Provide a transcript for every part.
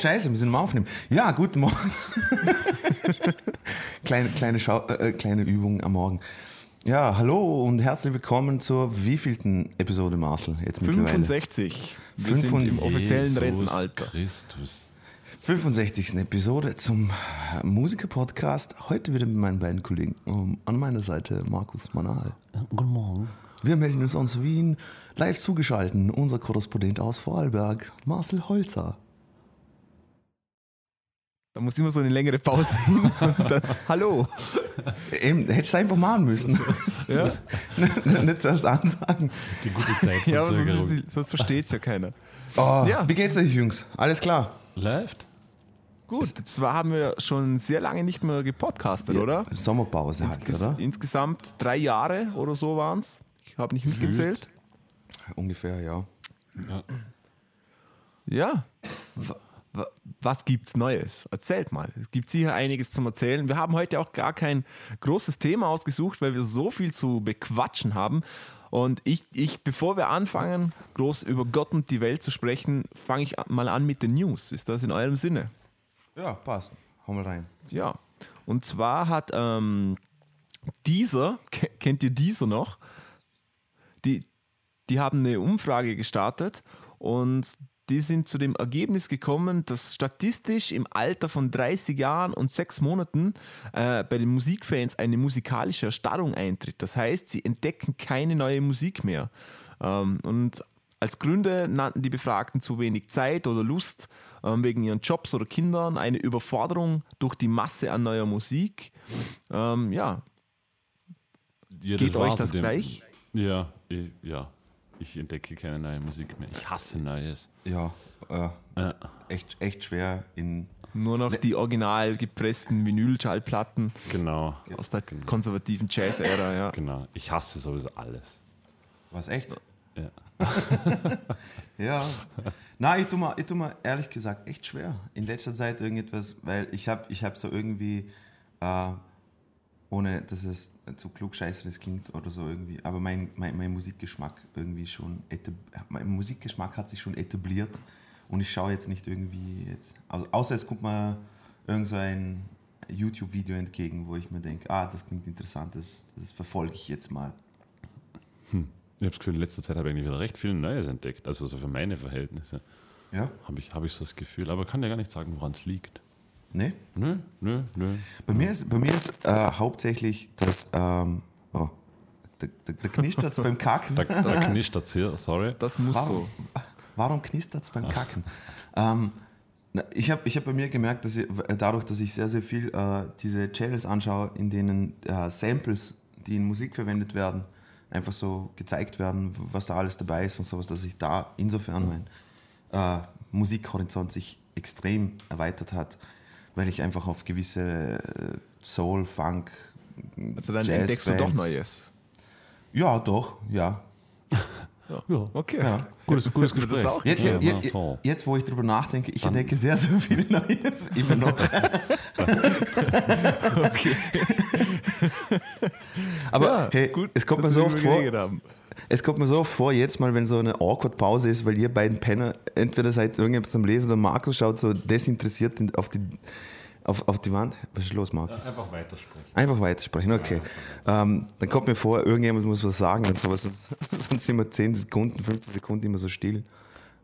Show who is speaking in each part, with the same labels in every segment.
Speaker 1: scheiße, wir sind mal aufnehmen. Ja, guten Morgen. kleine, kleine, Schau äh, kleine Übung am Morgen. Ja, hallo und herzlich willkommen zur wievielten Episode, Marcel?
Speaker 2: Jetzt 65. Wir 65. sind im offiziellen Jesus Rentenalter.
Speaker 1: Christus. 65. Episode zum Musiker-Podcast. Heute wieder mit meinen beiden Kollegen. an meiner Seite Markus Manal.
Speaker 3: Guten Morgen.
Speaker 1: Wir melden uns aus Wien. Live zugeschaltet, unser Korrespondent aus Vorarlberg, Marcel Holzer.
Speaker 2: Da muss immer so eine längere Pause hin. Dann, hallo.
Speaker 1: Eben, hättest du einfach machen müssen. Ja. nicht zuerst ansagen.
Speaker 3: Die gute Zeit. Ja,
Speaker 2: sonst, sonst versteht es ja keiner.
Speaker 1: Oh, ja. Wie geht's euch, Jungs? Alles klar?
Speaker 3: Läuft.
Speaker 2: Gut, zwar haben wir schon sehr lange nicht mehr gepodcastet, ja, oder?
Speaker 1: Sommerpause halt,
Speaker 2: Insges
Speaker 1: oder?
Speaker 2: Insgesamt drei Jahre oder so waren es. Ich habe nicht mitgezählt.
Speaker 1: Ungefähr, ja.
Speaker 2: Ja. ja. Was gibt's Neues? Erzählt mal. Es gibt sicher einiges zum Erzählen. Wir haben heute auch gar kein großes Thema ausgesucht, weil wir so viel zu bequatschen haben. Und ich, ich, bevor wir anfangen, groß über Gott und die Welt zu sprechen, fange ich mal an mit den News. Ist das in eurem Sinne?
Speaker 1: Ja, passt. Hau mal rein.
Speaker 2: Ja. Und zwar hat ähm, dieser, kennt ihr dieser noch? Die, die haben eine Umfrage gestartet und die sind zu dem Ergebnis gekommen, dass statistisch im Alter von 30 Jahren und 6 Monaten äh, bei den Musikfans eine musikalische Erstarrung eintritt. Das heißt, sie entdecken keine neue Musik mehr. Ähm, und als Gründe nannten die Befragten zu wenig Zeit oder Lust ähm, wegen ihren Jobs oder Kindern, eine Überforderung durch die Masse an neuer Musik. Ähm, ja. ja Geht euch das gleich?
Speaker 3: Ja, ja. Ich entdecke keine neue Musik mehr. Ich hasse Neues.
Speaker 1: Ja, äh, ja. Echt, echt schwer in.
Speaker 2: Nur noch die original gepressten Vinylschallplatten.
Speaker 3: Genau.
Speaker 2: Aus der
Speaker 3: genau.
Speaker 2: konservativen Jazz-Ära, ja.
Speaker 3: Genau. Ich hasse sowieso alles.
Speaker 1: Was, echt?
Speaker 3: Ja.
Speaker 1: ja. Nein, ich tue, mir, ich tue mir ehrlich gesagt echt schwer. In letzter Zeit irgendetwas, weil ich habe ich hab so irgendwie. Äh, ohne dass es zu klug scheißeres klingt oder so irgendwie. Aber mein, mein, mein Musikgeschmack irgendwie schon, mein Musikgeschmack hat sich schon etabliert und ich schaue jetzt nicht irgendwie jetzt, also außer es kommt mal irgend so ein YouTube-Video entgegen, wo ich mir denke, ah, das klingt interessant, das, das verfolge ich jetzt mal.
Speaker 3: Hm. Ich habe das Gefühl, in letzter Zeit habe ich eigentlich wieder recht viel Neues entdeckt, also so für meine Verhältnisse.
Speaker 1: Ja.
Speaker 3: Habe ich, hab ich so das Gefühl, aber kann ja gar nicht sagen, woran es liegt.
Speaker 1: Nee?
Speaker 3: Nö, nö, nö.
Speaker 1: Bei mir ist, bei mir ist äh, hauptsächlich das. Ähm, oh, der, der, der knistert beim Kacken.
Speaker 3: Da, da knistert hier, sorry.
Speaker 2: Das muss
Speaker 1: warum,
Speaker 2: so.
Speaker 1: Warum knistert es beim Kacken? Ähm, ich habe ich hab bei mir gemerkt, dass ich, dadurch, dass ich sehr, sehr viel äh, diese Channels anschaue, in denen äh, Samples, die in Musik verwendet werden, einfach so gezeigt werden, was da alles dabei ist und sowas, dass ich da insofern mein äh, Musikhorizont sich extrem erweitert hat weil ich einfach auf gewisse äh, Soul, Funk,
Speaker 2: Also dann Jazz entdeckst Bands. du doch Neues.
Speaker 1: Ja, doch, ja.
Speaker 3: Ja,
Speaker 2: okay. Ja.
Speaker 3: Gutes, gutes Gespräch.
Speaker 1: Jetzt, jetzt, jetzt, jetzt, wo ich drüber nachdenke, ich entdecke sehr, sehr viel Neues immer noch.
Speaker 2: okay.
Speaker 1: Aber ja, hey, gut, es kommt mir so oft vor. Haben es kommt mir so vor, jetzt mal, wenn so eine awkward Pause ist, weil ihr beiden Penner entweder seid irgendjemand zum Lesen oder Markus schaut so desinteressiert auf die, auf, auf die Wand. Was ist los, Markus?
Speaker 3: Ja, einfach weitersprechen.
Speaker 1: Einfach weitersprechen, okay. Ja, ähm, dann kommt mir vor, irgendjemand muss was sagen und sowas. Sonst sind wir 10 Sekunden, 15 Sekunden immer so still.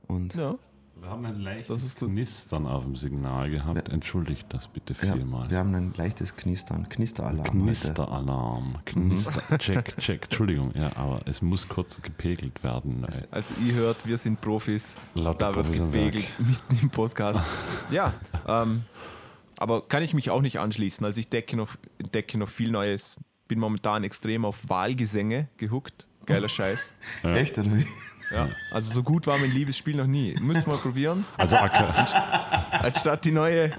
Speaker 1: Und
Speaker 3: ja. Wir haben ein leichtes Knistern auf dem Signal gehabt. Entschuldigt das bitte vielmal.
Speaker 1: Ja, wir haben ein leichtes Knistern. Knisteralarm.
Speaker 3: Knisteralarm. Knister mhm. check, check. Entschuldigung, ja, aber es muss kurz gepegelt werden.
Speaker 2: Also, also ihr hört, wir sind Profis. Laut da wird gepegelt mitten im Podcast. ja, ähm, aber kann ich mich auch nicht anschließen. Also ich decke noch, decke noch viel Neues. Bin momentan extrem auf Wahlgesänge gehuckt. Geiler Scheiß.
Speaker 1: Ja. Echt, oder wie?
Speaker 2: Ja, also so gut war mein Liebesspiel noch nie. Müsst mal probieren.
Speaker 3: Also
Speaker 2: Anstatt die neue,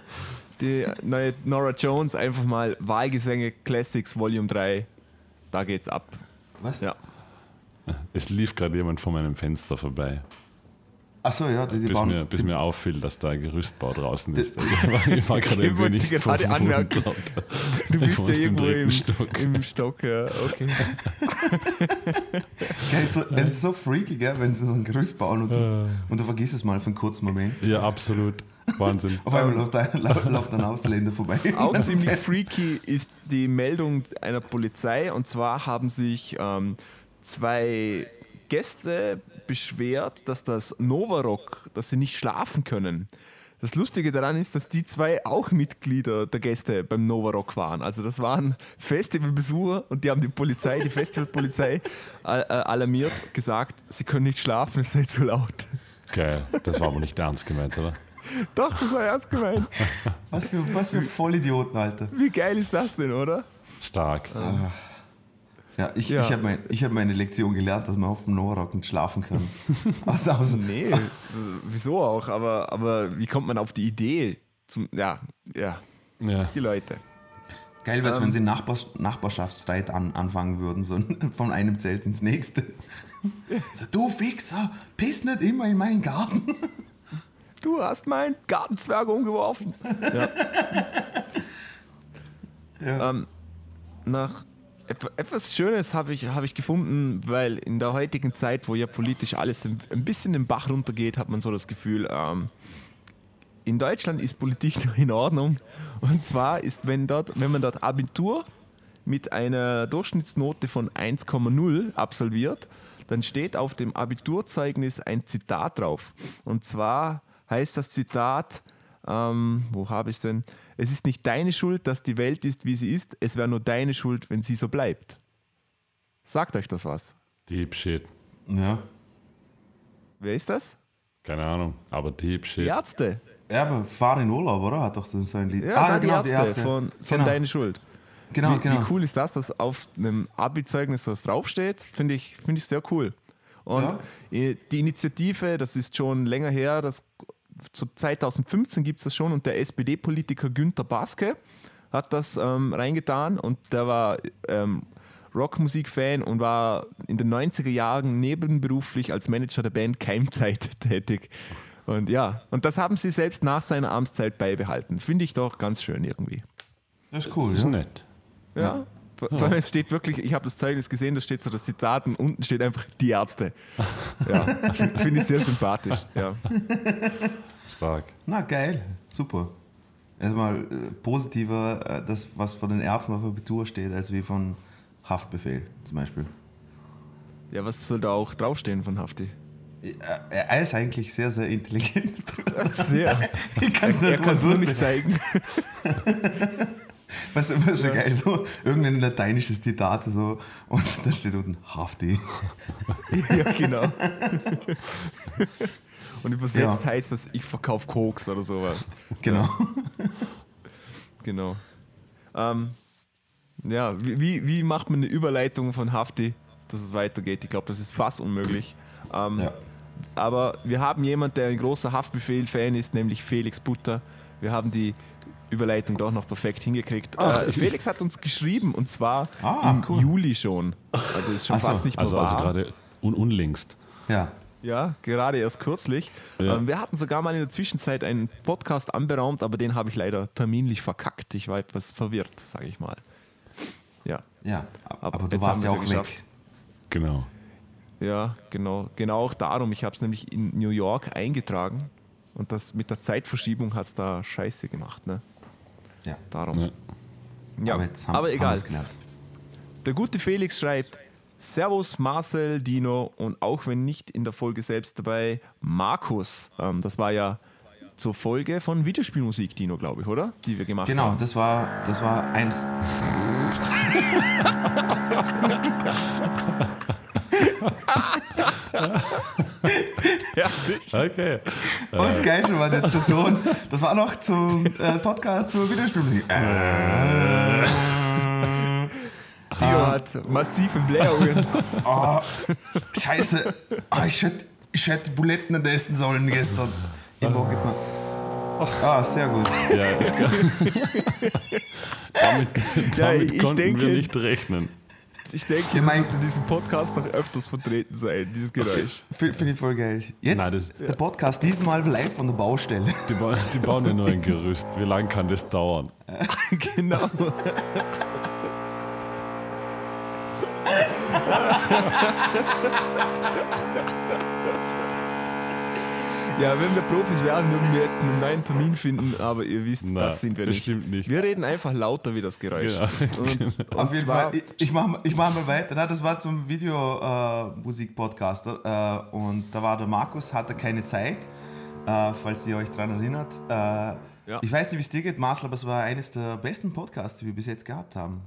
Speaker 2: die neue Nora Jones einfach mal Wahlgesänge Classics Volume 3. Da geht's ab.
Speaker 1: Was?
Speaker 2: Ja.
Speaker 3: Es lief gerade jemand vor meinem Fenster vorbei.
Speaker 1: Achso, ja, die, die
Speaker 3: bis,
Speaker 1: bauen.
Speaker 3: mir, bis
Speaker 1: die,
Speaker 3: mir auffiel, dass da ein Gerüstbau draußen ist. Also ich war, gerade ein wenig
Speaker 2: gerade anmerken, Du bist ja irgendwo im,
Speaker 3: Stock.
Speaker 2: im Stock, ja, okay.
Speaker 1: Geil, so, es ist so freaky, gell, wenn sie so ein Gerüst bauen und du, und du vergisst es mal für einen kurzen Moment.
Speaker 3: Ja, absolut. Wahnsinn.
Speaker 1: Auf einmal läuft ein, läuft ein Ausländer vorbei.
Speaker 2: Auch ziemlich freaky ist die Meldung einer Polizei. Und zwar haben sich ähm, zwei Gäste beschwert, dass das Novarock, dass sie nicht schlafen können. Das Lustige daran ist, dass die zwei auch Mitglieder der Gäste beim Novarock waren. Also das waren Festivalbesucher und die haben die Polizei, die Festivalpolizei äh, äh, alarmiert, gesagt, sie können nicht schlafen, es sei zu laut.
Speaker 3: Geil. Das war aber nicht ernst gemeint, oder?
Speaker 2: Doch, das war ernst gemeint.
Speaker 1: Was für, was für Vollidioten, Alter.
Speaker 2: Wie geil ist das denn, oder?
Speaker 3: Stark.
Speaker 1: Ja, ich,
Speaker 2: Ja.
Speaker 1: ich habe mein, ich hab meine Lektion gelernt, dass man auf dem Noahrock nicht schlafen kann. Also, also,
Speaker 2: Nee, äh, wieso auch? Aber, aber wie kommt man auf die Idee? Zum, ja, ja,
Speaker 3: Ja.
Speaker 2: die Leute.
Speaker 1: geil wäre es,
Speaker 2: Ähm.
Speaker 1: wenn sie Nachbars Nachbarschaftsstreit an, anfangen würden, so von einem Zelt ins nächste. So, du Fixer, piss nicht immer in meinen Garten.
Speaker 2: Du hast meinen Gartenzwerg umgeworfen. Ja.
Speaker 1: Ja.
Speaker 2: Ähm, nach etwas Schönes habe ich, hab ich gefunden, weil in der heutigen Zeit, wo ja politisch alles ein bisschen den Bach runtergeht, hat man so das Gefühl, ähm, in Deutschland ist Politik noch in Ordnung. Und zwar ist, wenn, dort, wenn man dort Abitur mit einer Durchschnittsnote von 1,0 absolviert, dann steht auf dem Abiturzeugnis ein Zitat drauf. Und zwar heißt das Zitat, ähm, wo habe ich es denn? Es ist nicht deine Schuld, dass die Welt ist, wie sie ist. Es wäre nur deine Schuld, wenn sie so bleibt. Sagt euch das was?
Speaker 3: Deep Shit.
Speaker 1: Ja.
Speaker 2: Wer ist das?
Speaker 3: Keine Ahnung, aber Deep
Speaker 2: Die
Speaker 3: Shit.
Speaker 2: Ärzte.
Speaker 1: Ja, aber fahr in Urlaub, oder? Hat doch so ein Lied.
Speaker 2: Ja,
Speaker 1: Ah,
Speaker 2: na,
Speaker 1: genau,
Speaker 2: die Ärzte, von, von
Speaker 1: genau.
Speaker 2: Deine Schuld.
Speaker 1: Genau,
Speaker 2: wie,
Speaker 1: genau.
Speaker 2: wie cool ist das, dass auf einem Abi-Zeugnis was draufsteht? Finde ich, find ich sehr cool. Und
Speaker 1: Ja.
Speaker 2: äh, die Initiative, das ist schon länger her, das, zu 2015 gibt es das schon und der SPD-Politiker Günter Baske hat das ähm, reingetan und der war ähm, Rockmusik-Fan und war in den 90er Jahren nebenberuflich als Manager der Band Keimzeit tätig. Und ja, und das haben sie selbst nach seiner Amtszeit beibehalten. Finde ich doch ganz schön irgendwie.
Speaker 1: Das ist cool,
Speaker 3: Ist
Speaker 1: ja.
Speaker 3: nett.
Speaker 2: Ja. Vor vor allem, es steht wirklich, ich habe das Zeugnis gesehen, da steht so das Zitat und unten steht einfach die Ärzte. Ja, finde ich sehr sympathisch. Ja.
Speaker 3: Stark.
Speaker 1: Na, geil. Super. Erstmal äh, positiver, äh, das, was von den Ärzten auf Abitur steht, als wie von Haftbefehl zum Beispiel.
Speaker 2: ja, was soll da auch draufstehen von Hafti?
Speaker 1: Äh, Er ist eigentlich sehr, sehr intelligent.
Speaker 2: Sehr.
Speaker 1: Ich kann es
Speaker 2: Er
Speaker 1: nicht
Speaker 2: kann es nur nicht
Speaker 1: zeigen. was so geil, so irgendein lateinisches Zitat so und da steht unten Hafti.
Speaker 2: ja, genau. Und übersetzt
Speaker 1: Ja.
Speaker 2: heißt das, ich verkaufe Koks oder sowas.
Speaker 1: Genau.
Speaker 2: Genau. Ähm, ja, wie, wie, wie macht man eine Überleitung von Hafti, dass es weitergeht? Ich glaube, das ist fast unmöglich. Ähm,
Speaker 1: Ja.
Speaker 2: Aber wir haben jemanden, der ein großer Haftbefehl-Fan ist, nämlich Felix Butter. Wir haben die Überleitung doch noch perfekt hingekriegt.
Speaker 3: Ach,
Speaker 2: äh, Felix hat uns geschrieben und zwar
Speaker 1: Ah,
Speaker 2: im
Speaker 1: cool.
Speaker 2: Juli schon. Also ist schon
Speaker 1: Ach so,
Speaker 2: fast nicht mehr
Speaker 3: Also, also
Speaker 2: wahr.
Speaker 3: gerade un unlängst.
Speaker 1: Ja.
Speaker 2: Ja, gerade erst kürzlich.
Speaker 3: Ja.
Speaker 2: Ähm, wir hatten sogar mal in der Zwischenzeit einen Podcast anberaumt, aber den habe ich leider terminlich verkackt. Ich war etwas verwirrt, sage ich mal. Ja,
Speaker 1: Ja. Aber,
Speaker 2: Aber
Speaker 1: du
Speaker 2: jetzt
Speaker 1: warst ja auch
Speaker 2: es ja
Speaker 1: weg.
Speaker 2: geschafft.
Speaker 3: Genau.
Speaker 2: ja, genau. Genau auch darum. Ich habe es nämlich in New York eingetragen und das mit der Zeitverschiebung hat es da scheiße gemacht. Ne?
Speaker 1: Ja.
Speaker 2: Darum.
Speaker 3: Ja.
Speaker 2: Ja,
Speaker 1: aber jetzt haben,
Speaker 2: aber egal. Der gute Felix schreibt: Servus Marcel, Dino und auch wenn nicht in der Folge selbst dabei, Markus. Ähm, das war ja zur Folge von Videospielmusik, Dino, glaube ich, oder? Die wir gemacht
Speaker 1: Genau,
Speaker 2: haben.
Speaker 1: das war, das war eins.
Speaker 2: Ja,
Speaker 3: Okay.
Speaker 1: Oh, das Geilste war jetzt der Ton. Das war noch zum äh, Podcast zur Videospielmusik. Äh,
Speaker 2: Dino hat massive Blähungen.
Speaker 1: oh, scheiße. Ah, ich hätte ich hätte Buletten nicht essen sollen gestern. Im Morgen. Ah, sehr gut.
Speaker 3: Ja, ich, damit
Speaker 2: Ja,
Speaker 3: damit
Speaker 2: ich
Speaker 3: konnten
Speaker 2: denke-
Speaker 3: wir nicht rechnen.
Speaker 2: Ich denke,
Speaker 1: Ja, mein-
Speaker 2: das in diesem Podcast noch öfters vertreten sein, dieses Geräusch.
Speaker 1: Finde ich voll geil. Jetzt
Speaker 3: Nein, das-
Speaker 1: der Podcast diesmal live von der Baustelle.
Speaker 3: Die, ba die bauen ja nur ein Gerüst. Wie lange kann das dauern?
Speaker 2: genau. Ja, wenn wir Profis wären, würden wir jetzt einen neuen Termin finden, aber ihr wisst,
Speaker 3: Na,
Speaker 2: das sind wir nicht.
Speaker 3: bestimmt nicht.
Speaker 2: Wir reden einfach lauter wie das Geräusch.
Speaker 3: Genau.
Speaker 2: Und, und
Speaker 1: Auf jeden Fall, ich, ich mache ich mach mal weiter. Na, das war zum Videomusik-Podcast. Äh, und da war der Markus, hatte keine Zeit, äh, falls ihr euch daran erinnert. Äh,
Speaker 2: Ja.
Speaker 1: Ich weiß nicht, wie es dir geht, Marcel, aber es war eines der besten Podcasts, die wir bis jetzt gehabt haben.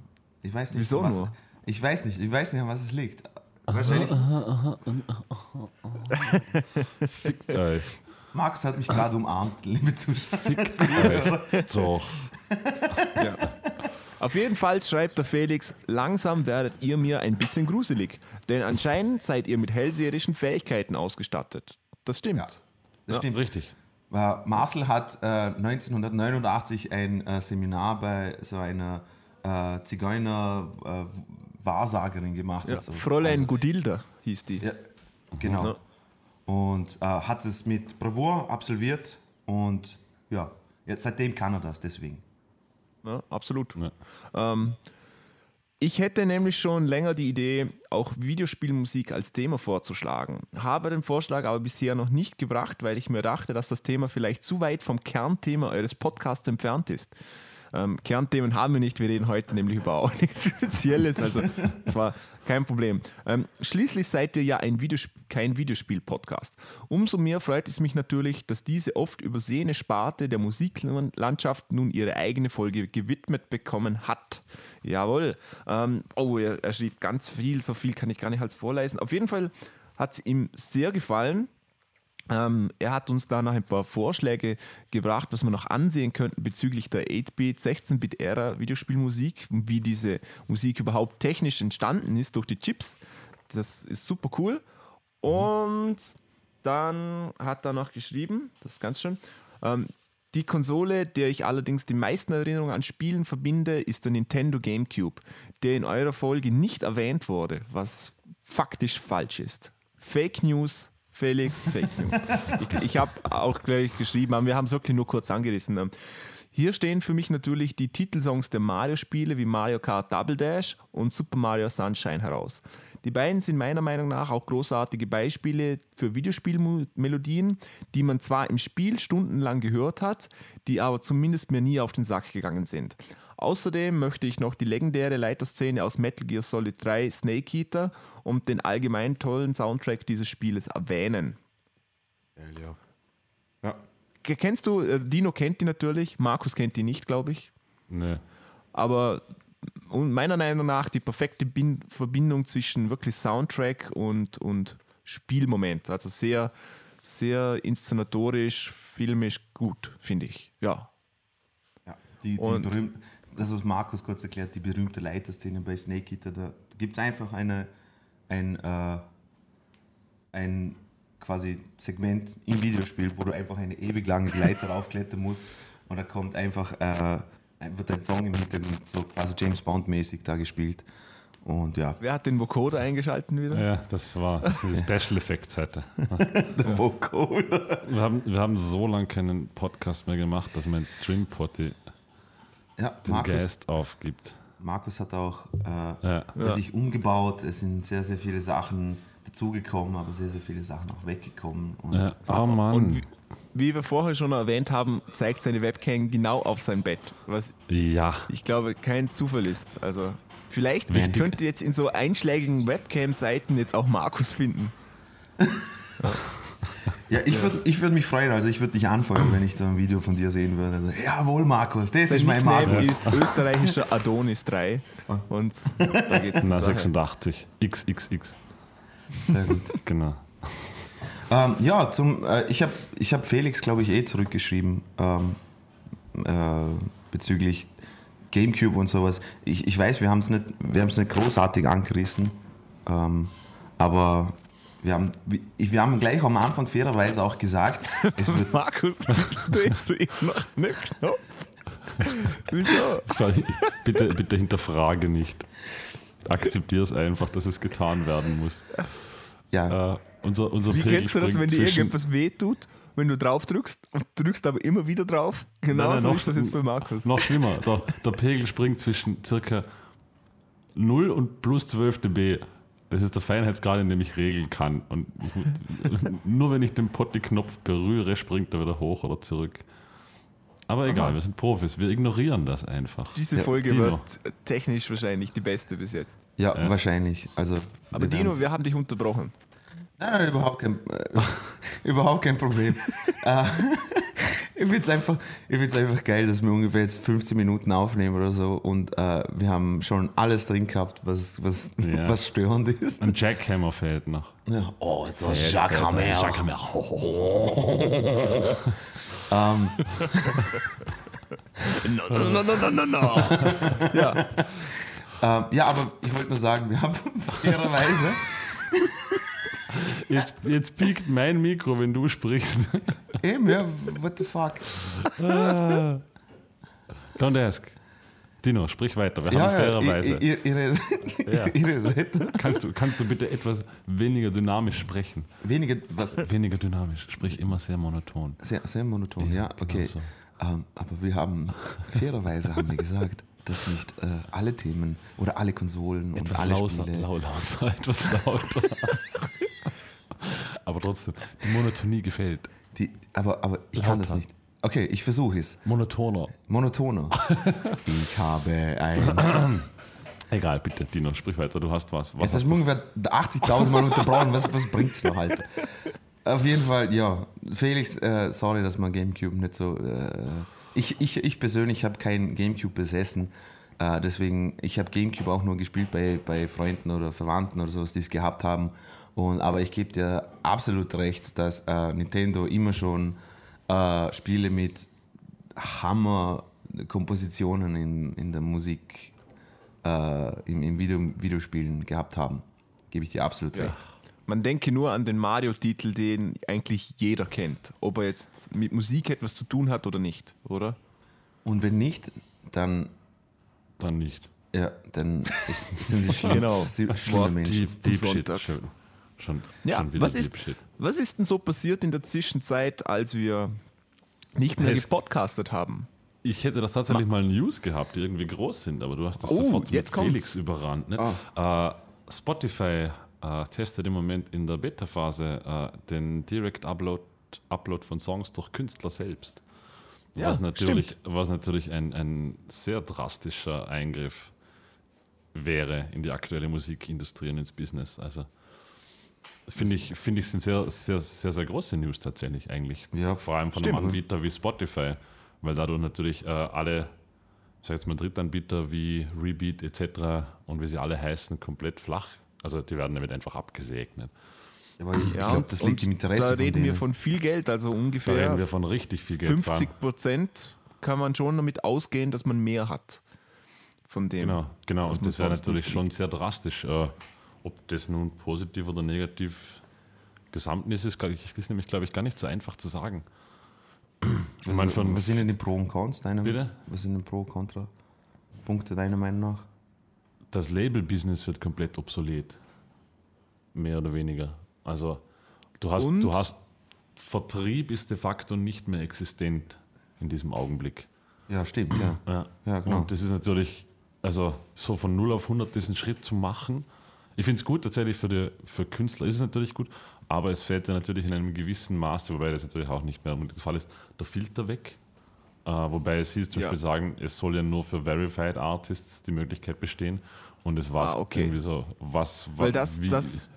Speaker 1: Ich weiß nicht,
Speaker 2: Wieso
Speaker 1: was,
Speaker 2: nur?
Speaker 1: Ich weiß nicht, ich weiß nicht, an was es liegt. Wahrscheinlich.
Speaker 3: Fickt euch.
Speaker 1: Markus hat mich gerade umarmt, liebe Zuschauer.
Speaker 3: Fickt euch. Doch.
Speaker 2: ja. Auf jeden Fall schreibt der Felix, langsam werdet ihr mir ein bisschen gruselig, denn anscheinend seid ihr mit hellseherischen Fähigkeiten ausgestattet. Das stimmt.
Speaker 1: Ja, das stimmt.
Speaker 3: Richtig.
Speaker 1: Äh, Marcel hat äh, 1989 ein äh, Seminar bei so einer äh, Zigeuner-Wahrsagerin gemacht.
Speaker 2: Ja,
Speaker 1: und so.
Speaker 2: Fräulein
Speaker 1: Also,
Speaker 2: Gudilda hieß die.
Speaker 1: ja, genau.
Speaker 2: Ja.
Speaker 1: Und äh, hat es mit Bravour absolviert und ja, jetzt, seitdem kann er das, deswegen.
Speaker 2: Ja, absolut.
Speaker 3: Ja.
Speaker 2: Ähm, ich hätte nämlich schon länger die Idee, auch Videospielmusik als Thema vorzuschlagen. Habe den Vorschlag aber bisher noch nicht gebracht, weil ich mir dachte, dass das Thema vielleicht zu weit vom Kernthema eures Podcasts entfernt ist. Ähm, Kernthemen haben wir nicht, wir reden heute nämlich über auch nichts Spezielles, also das war kein Problem. Ähm, schließlich seid ihr ja ein Videosp kein Videospiel-Podcast. Umso mehr freut es mich natürlich, dass diese oft übersehene Sparte der Musiklandschaft nun ihre eigene Folge gewidmet bekommen hat. Jawohl. Ähm, oh, er, er schrieb ganz viel, so viel kann ich gar nicht als vorlesen. Auf jeden Fall hat es ihm sehr gefallen. Ähm, er hat uns da noch ein paar Vorschläge gebracht, was wir noch ansehen könnten bezüglich der 8-Bit, 16-Bit-Ära Videospielmusik, wie diese Musik überhaupt technisch entstanden ist durch die Chips. Das ist super cool. Und dann hat er noch geschrieben, das ist ganz schön, ähm, die Konsole, der ich allerdings die meisten Erinnerungen an Spielen verbinde, ist der Nintendo GameCube, der in eurer Folge nicht erwähnt wurde, was faktisch falsch ist. Fake News, Felix, Fake News. Ich, ich habe auch gleich geschrieben, wir haben es wirklich nur kurz angerissen. Hier stehen für mich natürlich die Titelsongs der Mario-Spiele wie Mario Kart Double Dash und Super Mario Sunshine heraus. Die beiden sind meiner Meinung nach auch großartige Beispiele für Videospielmelodien, die man zwar im Spiel stundenlang gehört hat, die aber zumindest mir nie auf den Sack gegangen sind. Außerdem möchte ich noch die legendäre Leiterszene aus Metal Gear Solid 3 Snake Eater und den allgemein tollen Soundtrack dieses Spieles erwähnen.
Speaker 1: Ja. ja.
Speaker 2: Ke- Kennst du, äh, Dino kennt die natürlich, Markus kennt die nicht, glaube ich.
Speaker 3: Nee.
Speaker 2: Aber und meiner Meinung nach die perfekte Bin Verbindung zwischen wirklich Soundtrack und, und Spielmoment. Also sehr, sehr inszenatorisch, filmisch gut, finde ich. Ja.
Speaker 1: Ja, die, die
Speaker 2: Und-
Speaker 1: das, was Markus kurz erklärt, die berühmte Leiterszene bei Snake Eater, da gibt es einfach eine, ein, äh, ein quasi Segment im Videospiel, wo du einfach eine ewig lange Leiter raufklettern musst und da kommt einfach, äh, wird ein Song im Hintergrund, so quasi James Bond-mäßig da gespielt. Und ja,
Speaker 2: Wer hat den Vocoder eingeschalten wieder?
Speaker 3: Ja, das war das sind die Special Effects heute.
Speaker 1: der Vocoder.
Speaker 3: Wir haben, wir haben so lange keinen Podcast mehr gemacht, dass mein Dream Potty
Speaker 1: Ja,
Speaker 3: den
Speaker 1: Markus,
Speaker 3: Geist aufgibt.
Speaker 1: Markus hat auch äh,
Speaker 3: Ja.
Speaker 1: sich umgebaut. Es sind sehr, sehr viele Sachen dazugekommen, aber sehr, sehr viele Sachen auch weggekommen. Und
Speaker 3: Ja. Oh Mann.
Speaker 2: Und wie, wie wir vorher schon erwähnt haben, zeigt seine Webcam genau auf sein Bett, was
Speaker 3: ja.
Speaker 2: ich glaube kein Zufall ist. Also vielleicht
Speaker 3: Wichtig.
Speaker 2: könnt ihr jetzt in so einschlägigen Webcam-Seiten jetzt auch Markus finden.
Speaker 1: Ja, ich würde ich würd mich freuen, also ich würde dich anfeuern, wenn ich da ein Video von dir sehen würde. Also, jawohl, Markus, das
Speaker 2: Sein
Speaker 1: ist mein
Speaker 2: Nickname
Speaker 1: Markus.
Speaker 2: ist österreichischer Adonis 3 und da geht's
Speaker 3: Na,
Speaker 2: zur Sache.
Speaker 3: 86. XXX.
Speaker 1: Sehr gut.
Speaker 3: Genau.
Speaker 1: Ähm, ja, zum, äh, ich habe ich hab Felix, glaube ich, eh zurückgeschrieben ähm, äh, bezüglich Gamecube und sowas. Ich, ich weiß, wir haben es nicht, wir nicht großartig angerissen, ähm, aber wir haben, wir haben gleich am Anfang fairerweise auch gesagt, es wird
Speaker 2: Markus, drehst du immer noch einen Knopf? Wieso?
Speaker 3: Bitte, bitte hinterfrage nicht. Akzeptiere es einfach, dass es getan werden muss.
Speaker 1: Ja,
Speaker 3: Äh, unser, unser
Speaker 2: Wie
Speaker 3: Pegel
Speaker 2: kennst du das, wenn dir irgendetwas wehtut, wenn du drauf drückst und drückst aber immer wieder drauf? Genau so ist das jetzt bei Markus.
Speaker 3: Noch schlimmer, der, der Pegel springt zwischen circa 0 und plus 12 dB. Das ist der Feinheitsgrad, in dem ich regeln kann. Und nur wenn ich den Potti-Knopf berühre, springt er wieder hoch oder zurück. Aber egal, wir sind Profis, wir ignorieren das einfach.
Speaker 2: Diese
Speaker 1: Ja,
Speaker 2: Folge
Speaker 3: Dino.
Speaker 2: wird technisch wahrscheinlich die beste bis jetzt.
Speaker 1: ja,
Speaker 3: Ja.
Speaker 1: wahrscheinlich. Also,
Speaker 2: Aber
Speaker 1: wir
Speaker 2: Dino, wir haben dich unterbrochen.
Speaker 1: Nein, nein, überhaupt kein, äh, überhaupt kein Problem. äh, ich finde es einfach, ich find's einfach geil, dass wir ungefähr jetzt 15 Minuten aufnehmen oder so und äh, wir haben schon alles drin gehabt, was, was,
Speaker 3: Ja.
Speaker 1: was störend ist.
Speaker 3: Ein Jackhammer fehlt noch.
Speaker 1: Ja. Oh, jetzt war
Speaker 3: Fehlt-
Speaker 1: Jacques
Speaker 3: fehlt-
Speaker 1: Hammer.
Speaker 3: Jacques Hammer.
Speaker 1: Ähm,
Speaker 2: No, no, no, no, no, no. ja,
Speaker 1: ähm, ja, aber ich wollte nur sagen, wir haben fairerweise.
Speaker 3: Jetzt, jetzt piekt mein Mikro, wenn du sprichst.
Speaker 1: Eben, ja, what the fuck.
Speaker 3: Don't ask. Dino, sprich weiter. Wir
Speaker 1: Ja,
Speaker 3: haben
Speaker 1: ja,
Speaker 3: fairerweise.
Speaker 1: ihr, ihr, ihr,
Speaker 3: Ja.
Speaker 1: ihr redet
Speaker 3: Kannst, du, kannst du bitte etwas weniger dynamisch sprechen?
Speaker 1: weniger, was,
Speaker 3: Weniger dynamisch. Sprich immer sehr monoton.
Speaker 1: sehr, sehr monoton, ja,
Speaker 3: genau
Speaker 1: okay.
Speaker 3: so.
Speaker 1: Ähm, aber wir haben, fairerweise haben wir gesagt, dass nicht äh, alle Themen oder alle Konsolen und
Speaker 3: Etwas
Speaker 1: alle
Speaker 3: lauter,
Speaker 1: Spiele.
Speaker 3: lau, lauter, etwas lauter. Aber trotzdem, die Monotonie gefällt.
Speaker 1: Die, aber, aber ich kann das
Speaker 3: Lauter.
Speaker 1: nicht. Okay, ich versuche es.
Speaker 3: Monotoner.
Speaker 1: Monotoner. ich habe ein.
Speaker 3: Egal, bitte, Dino, sprich weiter. Du hast was. Was
Speaker 1: Jetzt hast du ungefähr 80.000 Mal unterbrochen. Was, was bringt es noch, Alter? Auf jeden Fall, ja. Felix, äh, sorry, dass man Gamecube nicht so. Äh, ich, ich, ich persönlich habe kein Gamecube besessen. Äh, deswegen, ich habe Gamecube auch nur gespielt bei, bei Freunden oder Verwandten oder sowas, die es gehabt haben. Und, aber ich gebe dir absolut recht, dass äh, Nintendo immer schon äh, Spiele mit Hammer-Kompositionen in, in der Musik, äh, im, im Video, Videospielen gehabt haben. Gebe ich dir absolut recht.
Speaker 2: man denke nur an den Mario-Titel, den eigentlich jeder kennt. Ob er jetzt mit Musik etwas zu tun hat oder nicht, oder?
Speaker 1: Und wenn nicht, dann,
Speaker 3: Dann nicht.
Speaker 1: ja, dann sind sie schlimm,
Speaker 2: Genau.
Speaker 1: sie- schlimme Menschen.
Speaker 3: Deep, deep Shit.
Speaker 2: Sonntag.
Speaker 3: Schon,
Speaker 2: Ja,
Speaker 3: schon wieder
Speaker 2: was ist,
Speaker 3: Shit.
Speaker 2: was ist denn so passiert in der Zwischenzeit, als wir nicht mehr
Speaker 3: Es-
Speaker 2: gepodcastet haben?
Speaker 3: Ich hätte doch tatsächlich mal News gehabt, die irgendwie groß sind, aber du hast das
Speaker 2: Oh,
Speaker 3: sofort
Speaker 2: jetzt
Speaker 3: mit. Felix überrannt. Ne? Äh, Spotify äh, testet im Moment in der Beta-Phase äh, den Direct Upload, Upload von Songs durch Künstler selbst.
Speaker 2: Ja,
Speaker 3: was natürlich, was natürlich ein, ein sehr drastischer Eingriff wäre in die aktuelle Musikindustrie und ins Business. Also finde ich, finde ich sind sehr, sehr, sehr, sehr große News tatsächlich eigentlich.
Speaker 1: Ja,
Speaker 3: Vor allem von
Speaker 2: stimmt.
Speaker 3: einem Anbieter wie Spotify, weil dadurch natürlich äh, alle, sag jetzt mal Drittanbieter wie Rebeat etc. und wie sie alle heißen, komplett flach. Also die werden damit einfach abgesegnet.
Speaker 1: Aber ich, ich
Speaker 2: Ja,
Speaker 1: glaube, das liegt im Interesse
Speaker 2: Da
Speaker 1: von
Speaker 2: reden wir
Speaker 1: denen.
Speaker 2: von viel Geld, also
Speaker 3: Da
Speaker 2: ungefähr
Speaker 3: reden wir von richtig viel Geld. vor allem.
Speaker 2: 50 Prozent kann man schon damit ausgehen, dass man mehr hat. Von dem.
Speaker 3: Genau, genau. Und das wäre natürlich
Speaker 2: nicht
Speaker 3: schon sehr drastisch. Äh, ob das nun positiv oder negativ gesamtnis ist, ich, ist nämlich, glaube ich, gar nicht so einfach zu sagen. Ich meine, von,
Speaker 1: was sind denn die Pro und Cons deiner
Speaker 3: Bitte?
Speaker 1: Was sind denn Pro und Contra Punkte deiner Meinung nach?
Speaker 3: das Label-Business wird komplett obsolet. Mehr oder weniger. Also du hast,
Speaker 2: Und?
Speaker 3: du hast Vertrieb ist de facto nicht mehr existent in diesem Augenblick.
Speaker 1: Ja, stimmt, ja.
Speaker 3: Ja,
Speaker 1: Ja, genau.
Speaker 3: Und das ist natürlich, also so von 0 auf 100 diesen Schritt zu machen. Ich finde es gut, tatsächlich für, die, für Künstler ist es natürlich gut, aber es fällt ja natürlich in einem gewissen Maße, wobei das natürlich auch nicht mehr der Fall ist, der Filter weg. Äh, wobei sie zum
Speaker 2: Ja.
Speaker 3: Beispiel sagen, es soll ja nur für Verified Artists die Möglichkeit bestehen und es war
Speaker 2: Ah, okay.
Speaker 3: irgendwie so, was,
Speaker 2: Weil das,
Speaker 3: wie-
Speaker 2: das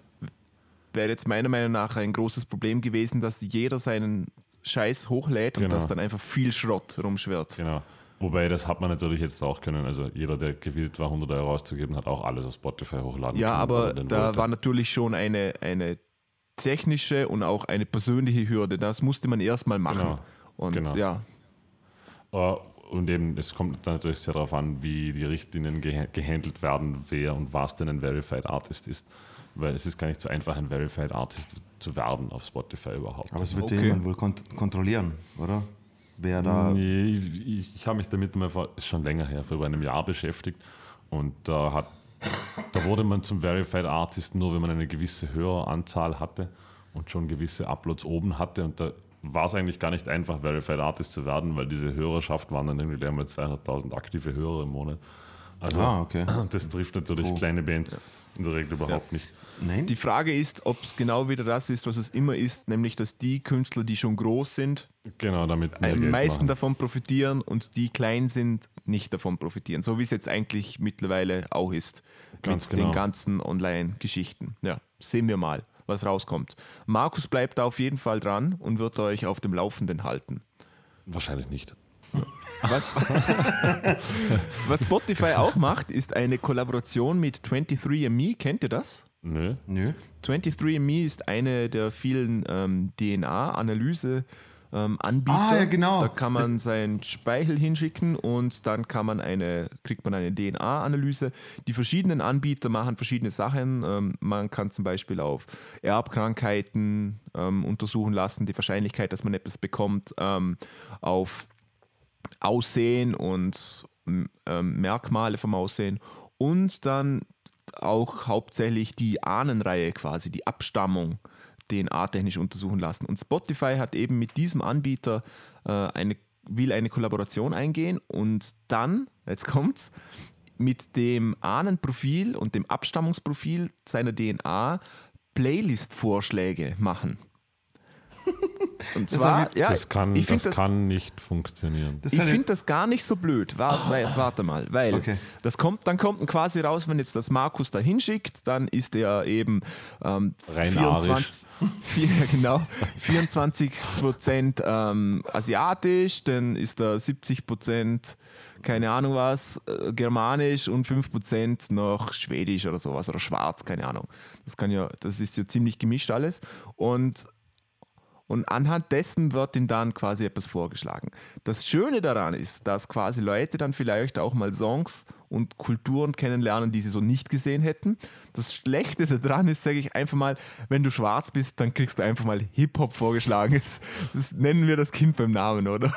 Speaker 2: wäre jetzt meiner Meinung nach ein großes Problem gewesen, dass jeder seinen Scheiß hochlädt und
Speaker 3: Genau.
Speaker 2: dass dann einfach viel Schrott rumschwirrt.
Speaker 3: Genau. Wobei, das hat man natürlich jetzt auch können. Also jeder, der gewillt war, 100 Euro auszugeben, hat auch alles auf Spotify hochladen
Speaker 2: Ja,
Speaker 3: können.
Speaker 2: aber
Speaker 3: weil er denn
Speaker 2: da
Speaker 3: wollte.
Speaker 2: war natürlich schon eine, eine technische und auch eine persönliche Hürde. Das musste man erstmal machen.
Speaker 3: Genau.
Speaker 2: Und
Speaker 3: Genau.
Speaker 2: ja,
Speaker 3: Äh, Und eben, es kommt dann natürlich sehr darauf an, wie die Richtlinien geha- gehandelt werden, wer und was denn ein Verified Artist ist. Weil es ist gar nicht so einfach, ein Verified Artist zu werden auf Spotify überhaupt.
Speaker 1: Aber es wird
Speaker 2: Okay.
Speaker 1: ja jemand wohl kont kontrollieren, oder? Wer da.
Speaker 3: Nee, ich, ich habe mich damit mal vor, ist schon länger her, vor über einem Jahr beschäftigt. Und da hat da wurde man zum Verified Artist nur, wenn man eine gewisse Höreranzahl hatte und schon gewisse Uploads oben hatte. Und da war es eigentlich gar nicht einfach, Verified Artist zu werden, weil diese Hörerschaft waren dann irgendwie gleich mal 200.000 aktive Hörer im Monat. Also
Speaker 1: Ah, okay.
Speaker 3: das trifft natürlich
Speaker 1: Oh.
Speaker 3: kleine Bands in der Regel überhaupt nicht.
Speaker 1: Nein?
Speaker 2: Die Frage ist, ob es genau wieder das ist, was es immer ist, nämlich dass die Künstler, die schon groß sind,
Speaker 3: Genau, damit
Speaker 2: am
Speaker 3: Geld
Speaker 2: meisten
Speaker 3: machen.
Speaker 2: davon profitieren und die klein sind, nicht davon profitieren. So wie es jetzt eigentlich mittlerweile auch ist
Speaker 3: Ganz
Speaker 2: mit
Speaker 3: genau.
Speaker 2: den ganzen Online-Geschichten. Ja, sehen wir mal, was rauskommt. Markus bleibt da auf jeden Fall dran und wird euch auf dem Laufenden halten.
Speaker 3: Wahrscheinlich nicht.
Speaker 2: Was, was Spotify auch macht, ist eine Kollaboration mit 23andMe. Kennt ihr das?
Speaker 3: Nö.
Speaker 1: Nö.
Speaker 2: 23andMe ist eine der vielen ähm, DNA-Analyse. Ähm, Anbieter.
Speaker 1: Ah, ja, genau.
Speaker 2: Da kann man seinen Speichel hinschicken und dann kann man eine, kriegt man eine DNA-Analyse. Die verschiedenen Anbieter machen verschiedene Sachen. Ähm, man kann zum Beispiel auf Erbkrankheiten ähm, untersuchen lassen, die Wahrscheinlichkeit, dass man etwas bekommt, ähm, auf Aussehen und ähm, Merkmale vom Aussehen und dann auch hauptsächlich die Ahnenreihe quasi, die Abstammung DNA-technisch untersuchen lassen. Und Spotify hat eben mit diesem Anbieter äh, eine, will eine Kollaboration eingehen und dann, jetzt kommt's, mit dem Ahnenprofil und dem Abstammungsprofil seiner DNA Playlist-Vorschläge machen. Und zwar,
Speaker 1: hab
Speaker 2: ja,
Speaker 3: das kann,
Speaker 2: ich
Speaker 3: das
Speaker 2: das
Speaker 3: kann nicht funktionieren.
Speaker 1: Das
Speaker 2: ich finde das gar nicht so blöd. Warte, warte, warte mal, weil
Speaker 1: Okay.
Speaker 2: das kommt, dann kommt quasi raus, wenn jetzt das Markus da hinschickt, dann ist er eben ähm,
Speaker 3: Rein
Speaker 2: 24, vier, ja, genau, 24 Prozent ähm, asiatisch, dann ist er 70 Prozent keine Ahnung was, äh, germanisch und 5 Prozent noch schwedisch oder sowas oder schwarz, keine Ahnung. Das kann ja, das ist ja ziemlich gemischt alles und und anhand dessen wird ihm dann quasi etwas vorgeschlagen. Das Schöne daran ist, dass quasi Leute dann vielleicht auch mal Songs und Kulturen kennenlernen, die sie so nicht gesehen hätten. Das Schlechte daran ist, sage ich einfach mal, wenn du schwarz bist, dann kriegst du einfach mal Hip-Hop vorgeschlagen. Das, das nennen wir das Kind beim Namen, oder?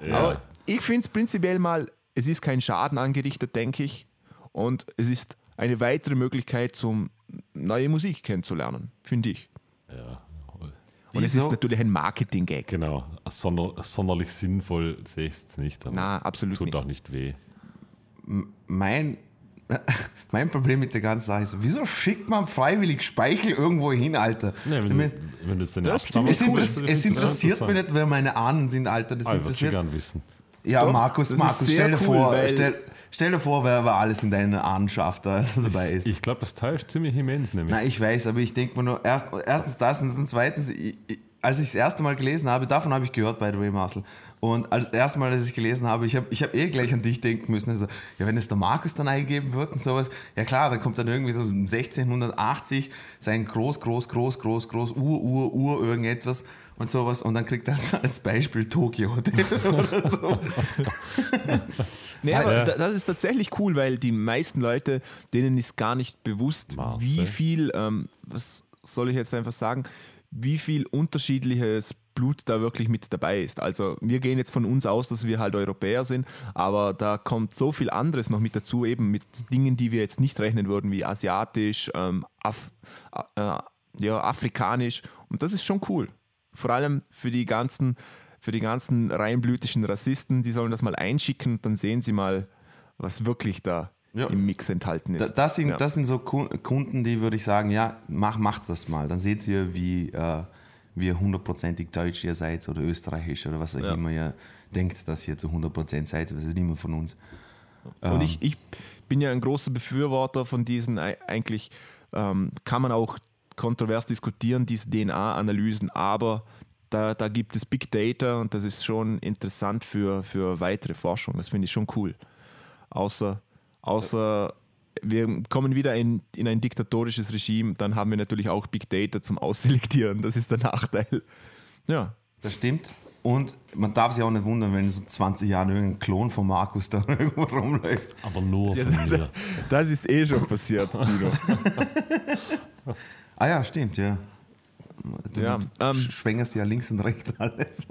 Speaker 3: Ja.
Speaker 2: Aber ich finde es prinzipiell mal, es ist kein Schaden angerichtet, denke ich. Und es ist eine weitere Möglichkeit, zum neue Musik kennenzulernen, finde ich.
Speaker 3: ja.
Speaker 2: Und es ist natürlich ein Marketing-Gag.
Speaker 3: Genau. Sonder, sonderlich sinnvoll sehe ich es nicht. aber
Speaker 2: Na, absolut
Speaker 3: Tut
Speaker 2: nicht.
Speaker 3: auch nicht weh.
Speaker 1: mein, mein Problem mit der ganzen Sache ist, wieso schickt man freiwillig Speichel irgendwo hin, Alter?
Speaker 3: Nee, wenn, du, wenn du jetzt deine
Speaker 2: Ja,
Speaker 1: es,
Speaker 2: cool.
Speaker 1: interess es interessiert mich nicht, wer meine Ahnen sind, Alter. Das
Speaker 3: Ah, ich würde schon
Speaker 1: interessiert
Speaker 3: gern wissen.
Speaker 1: Ja,
Speaker 2: Doch,
Speaker 1: Markus, Markus, stell dir,
Speaker 2: cool,
Speaker 1: vor, stell, stell dir vor, wer, wer alles in deiner Ahnenschaft da dabei ist.
Speaker 3: Ich glaube, das täuscht ziemlich immens nämlich.
Speaker 1: Nein, ich weiß, aber ich denke mir nur, erst, erstens das und zweitens, ich, ich, als ich das erste Mal gelesen habe, davon habe ich gehört, by the way, Marcel. Und als das erste Mal, als ich gelesen habe, ich habe ich hab eh gleich an dich denken müssen. Also, ja, wenn es der Markus dann eingeben wird und sowas, ja klar, dann kommt dann irgendwie so 1680 sein groß, groß, groß, groß, groß, Ur, Ur, Ur, irgendetwas und sowas. Und dann kriegt er als Beispiel Tokio Hotel oder so.
Speaker 2: Nee, aber
Speaker 3: Ja.
Speaker 2: da- das ist tatsächlich cool, weil die meisten Leute, denen ist gar nicht bewusst,
Speaker 3: Marcel.
Speaker 2: wie viel, ähm, was soll ich jetzt einfach sagen, wie viel unterschiedliches Blut da wirklich mit dabei ist. Also wir gehen jetzt von uns aus, dass wir halt Europäer sind, aber da kommt so viel anderes noch mit dazu, eben mit Dingen, die wir jetzt nicht rechnen würden, wie asiatisch, ähm, Af äh, ja, afrikanisch. Und das ist schon cool. Vor allem für die ganzen, für die ganzen reinblütischen Rassisten, die sollen das mal einschicken, dann sehen sie mal, was wirklich da
Speaker 1: Ja.
Speaker 2: im Mix enthalten ist.
Speaker 1: Das sind,
Speaker 2: Ja.
Speaker 1: das sind so Ku- Kunden, die würde ich sagen, ja, mach, macht's das mal. Dann seht ihr, wie, äh, wie hundertprozentig deutsch ihr seid oder österreichisch oder was auch
Speaker 2: Ja.
Speaker 1: immer ihr denkt, dass ihr zu 100% seid. Das ist niemand von uns.
Speaker 2: Und
Speaker 1: Ähm.
Speaker 2: ich, ich bin ja ein großer Befürworter von diesen, ei- eigentlich ähm, kann man auch kontrovers diskutieren, diese DNA-Analysen, aber da, da gibt es Big Data und das ist schon interessant für, für weitere Forschung. Das finde ich schon cool. Außer, außer wir kommen wieder in, in ein diktatorisches Regime, dann haben wir natürlich auch Big Data zum Ausselektieren. Das ist der Nachteil. Ja,
Speaker 1: Das stimmt. Und man darf sich auch nicht wundern, wenn in so 20 Jahren irgendein Klon von Markus da irgendwo rumläuft.
Speaker 3: Aber nur
Speaker 2: Ja,
Speaker 3: von
Speaker 2: das-
Speaker 3: mir.
Speaker 2: das ist eh schon passiert, Dino.
Speaker 1: Ah ja, stimmt, ja. Du,
Speaker 2: Ja, ähm,
Speaker 1: schwängerst ja links und rechts alles.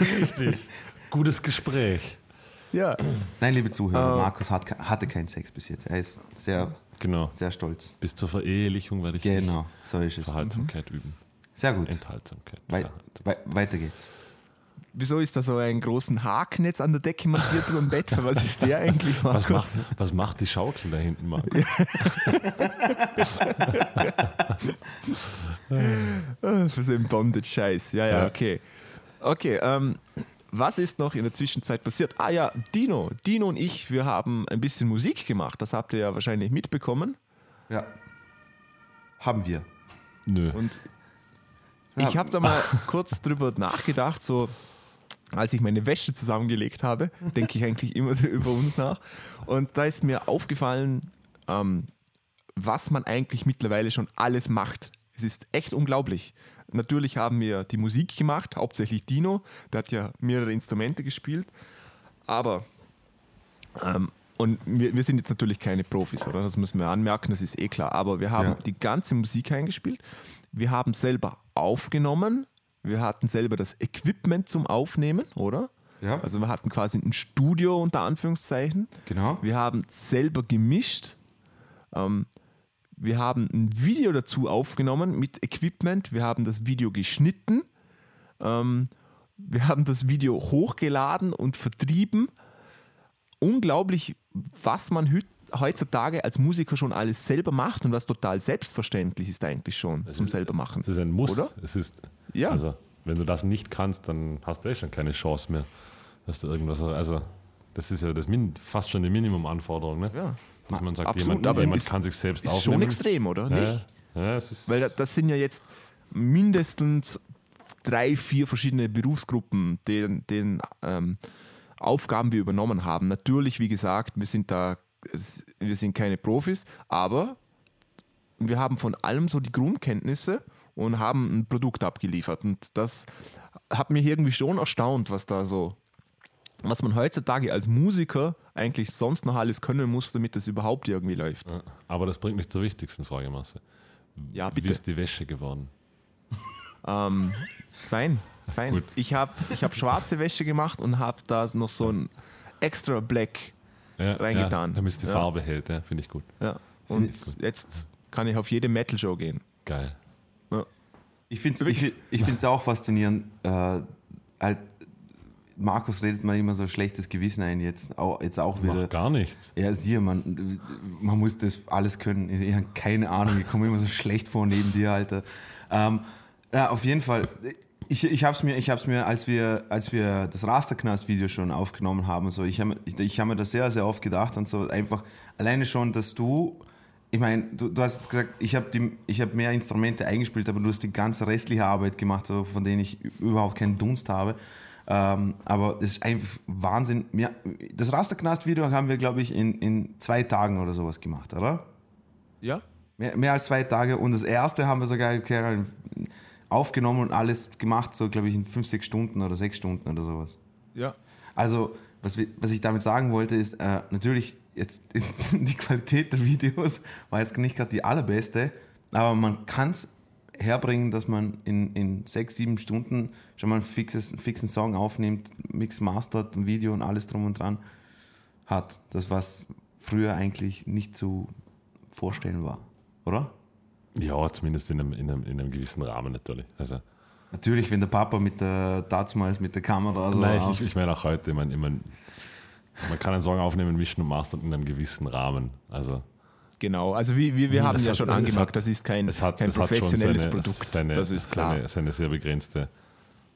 Speaker 3: Richtig. Gutes Gespräch.
Speaker 2: Ja.
Speaker 1: Nein, liebe Zuhörer,
Speaker 2: Äh.
Speaker 1: Markus hat, hatte keinen Sex bis jetzt. Er ist sehr,
Speaker 3: Genau.
Speaker 1: sehr stolz.
Speaker 3: Bis zur Verehelichung werde ich
Speaker 1: Genau, so ist es.
Speaker 3: Verhaltsamkeit üben.
Speaker 1: Sehr gut.
Speaker 3: Enthaltsamkeit.
Speaker 1: Wei
Speaker 3: Verhalt-
Speaker 1: wei weiter geht's.
Speaker 2: Wieso ist da so ein großen Haken jetzt an der Decke montiert über dem Bett? Für was ist der eigentlich,
Speaker 3: Was
Speaker 2: Markus?
Speaker 3: macht, was macht die Schaukel da hinten, Marc?
Speaker 2: Ah, Für so ein Bondage-Scheiß. Ja, ja,
Speaker 3: Ja.
Speaker 2: okay. Okay, ähm, was ist noch in der Zwischenzeit passiert? Ah ja, Dino. Dino und ich, wir haben ein bisschen Musik gemacht. Das habt ihr ja wahrscheinlich mitbekommen.
Speaker 1: Ja. Haben wir.
Speaker 3: Nö.
Speaker 2: Und ich habe da mal kurz drüber nachgedacht, so als ich meine Wäsche zusammengelegt habe, denke ich eigentlich immer über uns nach. Und da ist mir aufgefallen, ähm, was man eigentlich mittlerweile schon alles macht. Es ist echt unglaublich. Natürlich haben wir die Musik gemacht, hauptsächlich Dino, der hat ja mehrere Instrumente gespielt. Aber, ähm, und wir, wir sind jetzt natürlich keine Profis, oder? Das müssen wir anmerken, das ist eh klar. Aber wir haben
Speaker 1: Ja.
Speaker 2: die ganze Musik eingespielt. Wir haben selber aufgenommen. Wir hatten selber das Equipment zum Aufnehmen, oder?
Speaker 1: Ja.
Speaker 2: Also wir hatten quasi ein Studio unter Anführungszeichen.
Speaker 1: Genau.
Speaker 2: Wir haben selber gemischt. Ähm, wir haben ein Video dazu aufgenommen mit Equipment. Wir haben das Video geschnitten. Ähm, wir haben das Video hochgeladen und vertrieben. Unglaublich, was man heutzutage als Musiker schon alles selber macht und was total selbstverständlich ist eigentlich schon zum
Speaker 3: ist-
Speaker 2: selber machen.
Speaker 3: Es ist ein Muss.
Speaker 2: Oder?
Speaker 3: Es ist,
Speaker 2: Ja.
Speaker 3: Also, wenn du das nicht kannst, dann hast du eh schon keine Chance mehr, dass du irgendwas. Also, das ist ja das Min fast schon die Minimumanforderung, ne?
Speaker 2: Ja.
Speaker 3: Dass man sagt,
Speaker 2: Absolut,
Speaker 3: jemand, jemand
Speaker 2: ist-
Speaker 3: kann sich selbst
Speaker 2: Ist
Speaker 3: aufnehmen.
Speaker 2: schon extrem, oder?
Speaker 3: Ja,
Speaker 2: Nicht?
Speaker 3: ja, es ist,
Speaker 2: Weil da- das sind ja jetzt mindestens drei, vier verschiedene Berufsgruppen, deren, deren ähm, Aufgaben wir übernommen haben. Natürlich, wie gesagt, wir sind da, wir sind keine Profis, aber wir haben von allem so die Grundkenntnisse und haben ein Produkt abgeliefert. Und das hat mich irgendwie schon erstaunt, was da so, was man heutzutage als Musiker eigentlich sonst noch alles können muss, damit das überhaupt irgendwie läuft.
Speaker 3: Ja, aber das bringt mich zur wichtigsten Frage, Marcel.
Speaker 2: Ja,
Speaker 3: Wie
Speaker 2: bitte.
Speaker 3: ist die Wäsche geworden?
Speaker 2: Ähm, fein, fein.
Speaker 3: Gut.
Speaker 2: Ich habe ich hab schwarze Wäsche gemacht und habe da noch so ein extra Black.
Speaker 3: Ja,
Speaker 2: Reingetan.
Speaker 3: Ja, damit es die. Farbe hält, finde ich gut.
Speaker 2: Ja. Und jetzt kann ich auf jede Metal-Show gehen.
Speaker 3: Geil.
Speaker 1: Ich finde es ich, ich find's auch faszinierend. Äh, halt, Markus redet mir immer so schlechtes Gewissen ein, jetzt auch, jetzt auch wieder.
Speaker 3: Macht gar nichts.
Speaker 1: Ja, siehe, man, man muss das alles können. Ich habe keine Ahnung, ich komme immer so schlecht vor neben dir, Alter. Ähm, ja, auf jeden Fall. Ich, ich habe es mir, ich hab's mir als, wir, als wir das Rasterknast-Video schon aufgenommen haben, so, ich habe ich, ich hab mir das sehr, sehr oft gedacht und so einfach alleine schon, dass du, ich meine, du, du hast gesagt, ich habe hab mehr Instrumente eingespielt, aber du hast die ganze restliche Arbeit gemacht, von denen ich überhaupt keinen Dunst habe. Ähm, aber das ist einfach Wahnsinn. Ja, das Rasterknast-Video haben wir, glaube ich, in, in zwei Tagen oder sowas gemacht, oder?
Speaker 2: Ja?
Speaker 1: Mehr, mehr als zwei Tage. Und das erste haben wir sogar aufgenommen und alles gemacht, so glaube ich in fünf, sechs Stunden oder sechs Stunden oder sowas.
Speaker 2: Ja.
Speaker 1: Also, was, wir, was ich damit sagen wollte, ist äh, natürlich jetzt die Qualität der Videos war jetzt nicht gerade die allerbeste, aber man kann es herbringen, dass man in, in sechs, sieben Stunden schon mal ein fixes, einen fixen Song aufnimmt, Mix, Mastert, ein Video und alles drum und dran hat. Das, was früher eigentlich nicht zu vorstellen war, oder?
Speaker 3: Ja, zumindest in einem, in einem, in einem gewissen Rahmen natürlich. Also,
Speaker 1: Natürlich, wenn der Papa mit der, damals mit der Kamera so
Speaker 3: Nein, ich, ich meine auch heute, ich meine, ich meine, man kann einen Song aufnehmen, mischen und mastern in einem gewissen Rahmen. Also
Speaker 2: Genau. Also wir, wir, wir haben
Speaker 3: Es
Speaker 2: ja
Speaker 3: hat-
Speaker 2: schon angemerkt,
Speaker 3: hat-
Speaker 2: das ist kein,
Speaker 3: es hat,
Speaker 2: kein
Speaker 3: es hat schon
Speaker 2: professionelles
Speaker 3: seine,
Speaker 2: Produkt.
Speaker 3: Seine,
Speaker 2: das ist klar.
Speaker 3: Seine, seine sehr begrenzte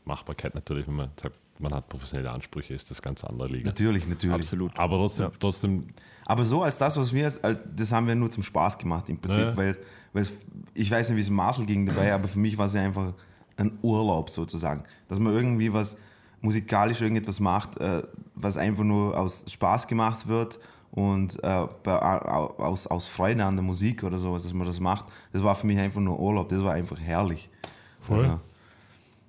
Speaker 3: Machbarkeit natürlich, wenn man sagt, man hat professionelle Ansprüche, ist das ganz andere Liga.
Speaker 1: Natürlich, natürlich.
Speaker 2: Absolut.
Speaker 3: Aber trotzdem,
Speaker 2: Ja.
Speaker 3: trotzdem
Speaker 1: Aber so als das, was wir, das haben wir nur zum Spaß gemacht im Prinzip,
Speaker 3: Ja.
Speaker 1: weil, weil es, ich weiß nicht, wie es Marcel ging dabei, aber für mich war es ja einfach ein Urlaub sozusagen. Dass man irgendwie was musikalisch irgendetwas macht, äh, was einfach nur aus Spaß gemacht wird und äh, bei, au- aus, aus Freude an der Musik oder sowas, dass man das macht. Das war für mich einfach nur Urlaub, das war einfach herrlich.
Speaker 3: Voll.
Speaker 1: Also,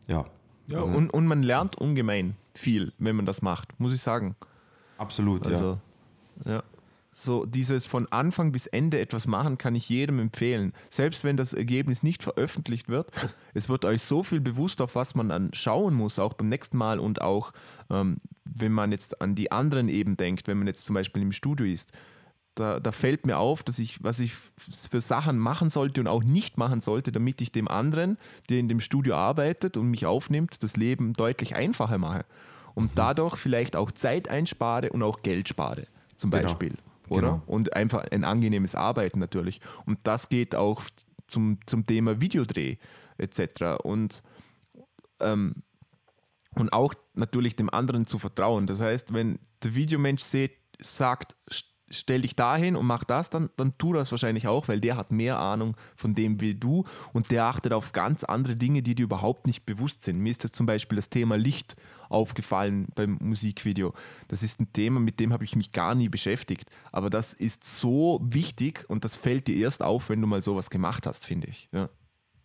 Speaker 1: ja,
Speaker 2: Ja,
Speaker 1: also,
Speaker 2: und, und man lernt ungemein viel, wenn man das macht, muss ich sagen.
Speaker 1: absolut. ja.
Speaker 2: Also, ja. So dieses von Anfang bis Ende etwas machen, kann ich jedem empfehlen. Selbst wenn das Ergebnis nicht veröffentlicht wird, es wird euch so viel bewusst, auf was man dann schauen muss, auch beim nächsten Mal und auch ähm, wenn man jetzt an die anderen eben denkt, wenn man jetzt zum Beispiel im Studio ist, da, da fällt mir auf, dass ich, was ich für Sachen machen sollte und auch nicht machen sollte, damit ich dem anderen, der in dem Studio arbeitet und mich aufnimmt, das Leben deutlich einfacher mache. Und
Speaker 1: Mhm.
Speaker 2: dadurch vielleicht auch Zeit einspare und auch Geld spare, zum
Speaker 1: Genau.
Speaker 2: Oder?
Speaker 1: Genau.
Speaker 2: Und einfach ein angenehmes Arbeiten natürlich. Und das geht auch zum, zum Thema Videodreh etc. Und ähm, und auch natürlich dem anderen zu vertrauen. Das heißt, wenn der Videomensch sieht, sagt, stell dich dahin und mach das, dann, dann tu das wahrscheinlich auch, weil der hat mehr Ahnung von dem wie du und der achtet auf ganz andere Dinge, die dir überhaupt nicht bewusst sind. Mir ist jetzt zum Beispiel das Thema Licht aufgefallen beim Musikvideo. Das ist ein Thema, mit dem habe ich mich gar nie beschäftigt. Aber das ist so wichtig und das fällt dir erst auf, wenn du mal sowas gemacht hast, finde ich. Ja.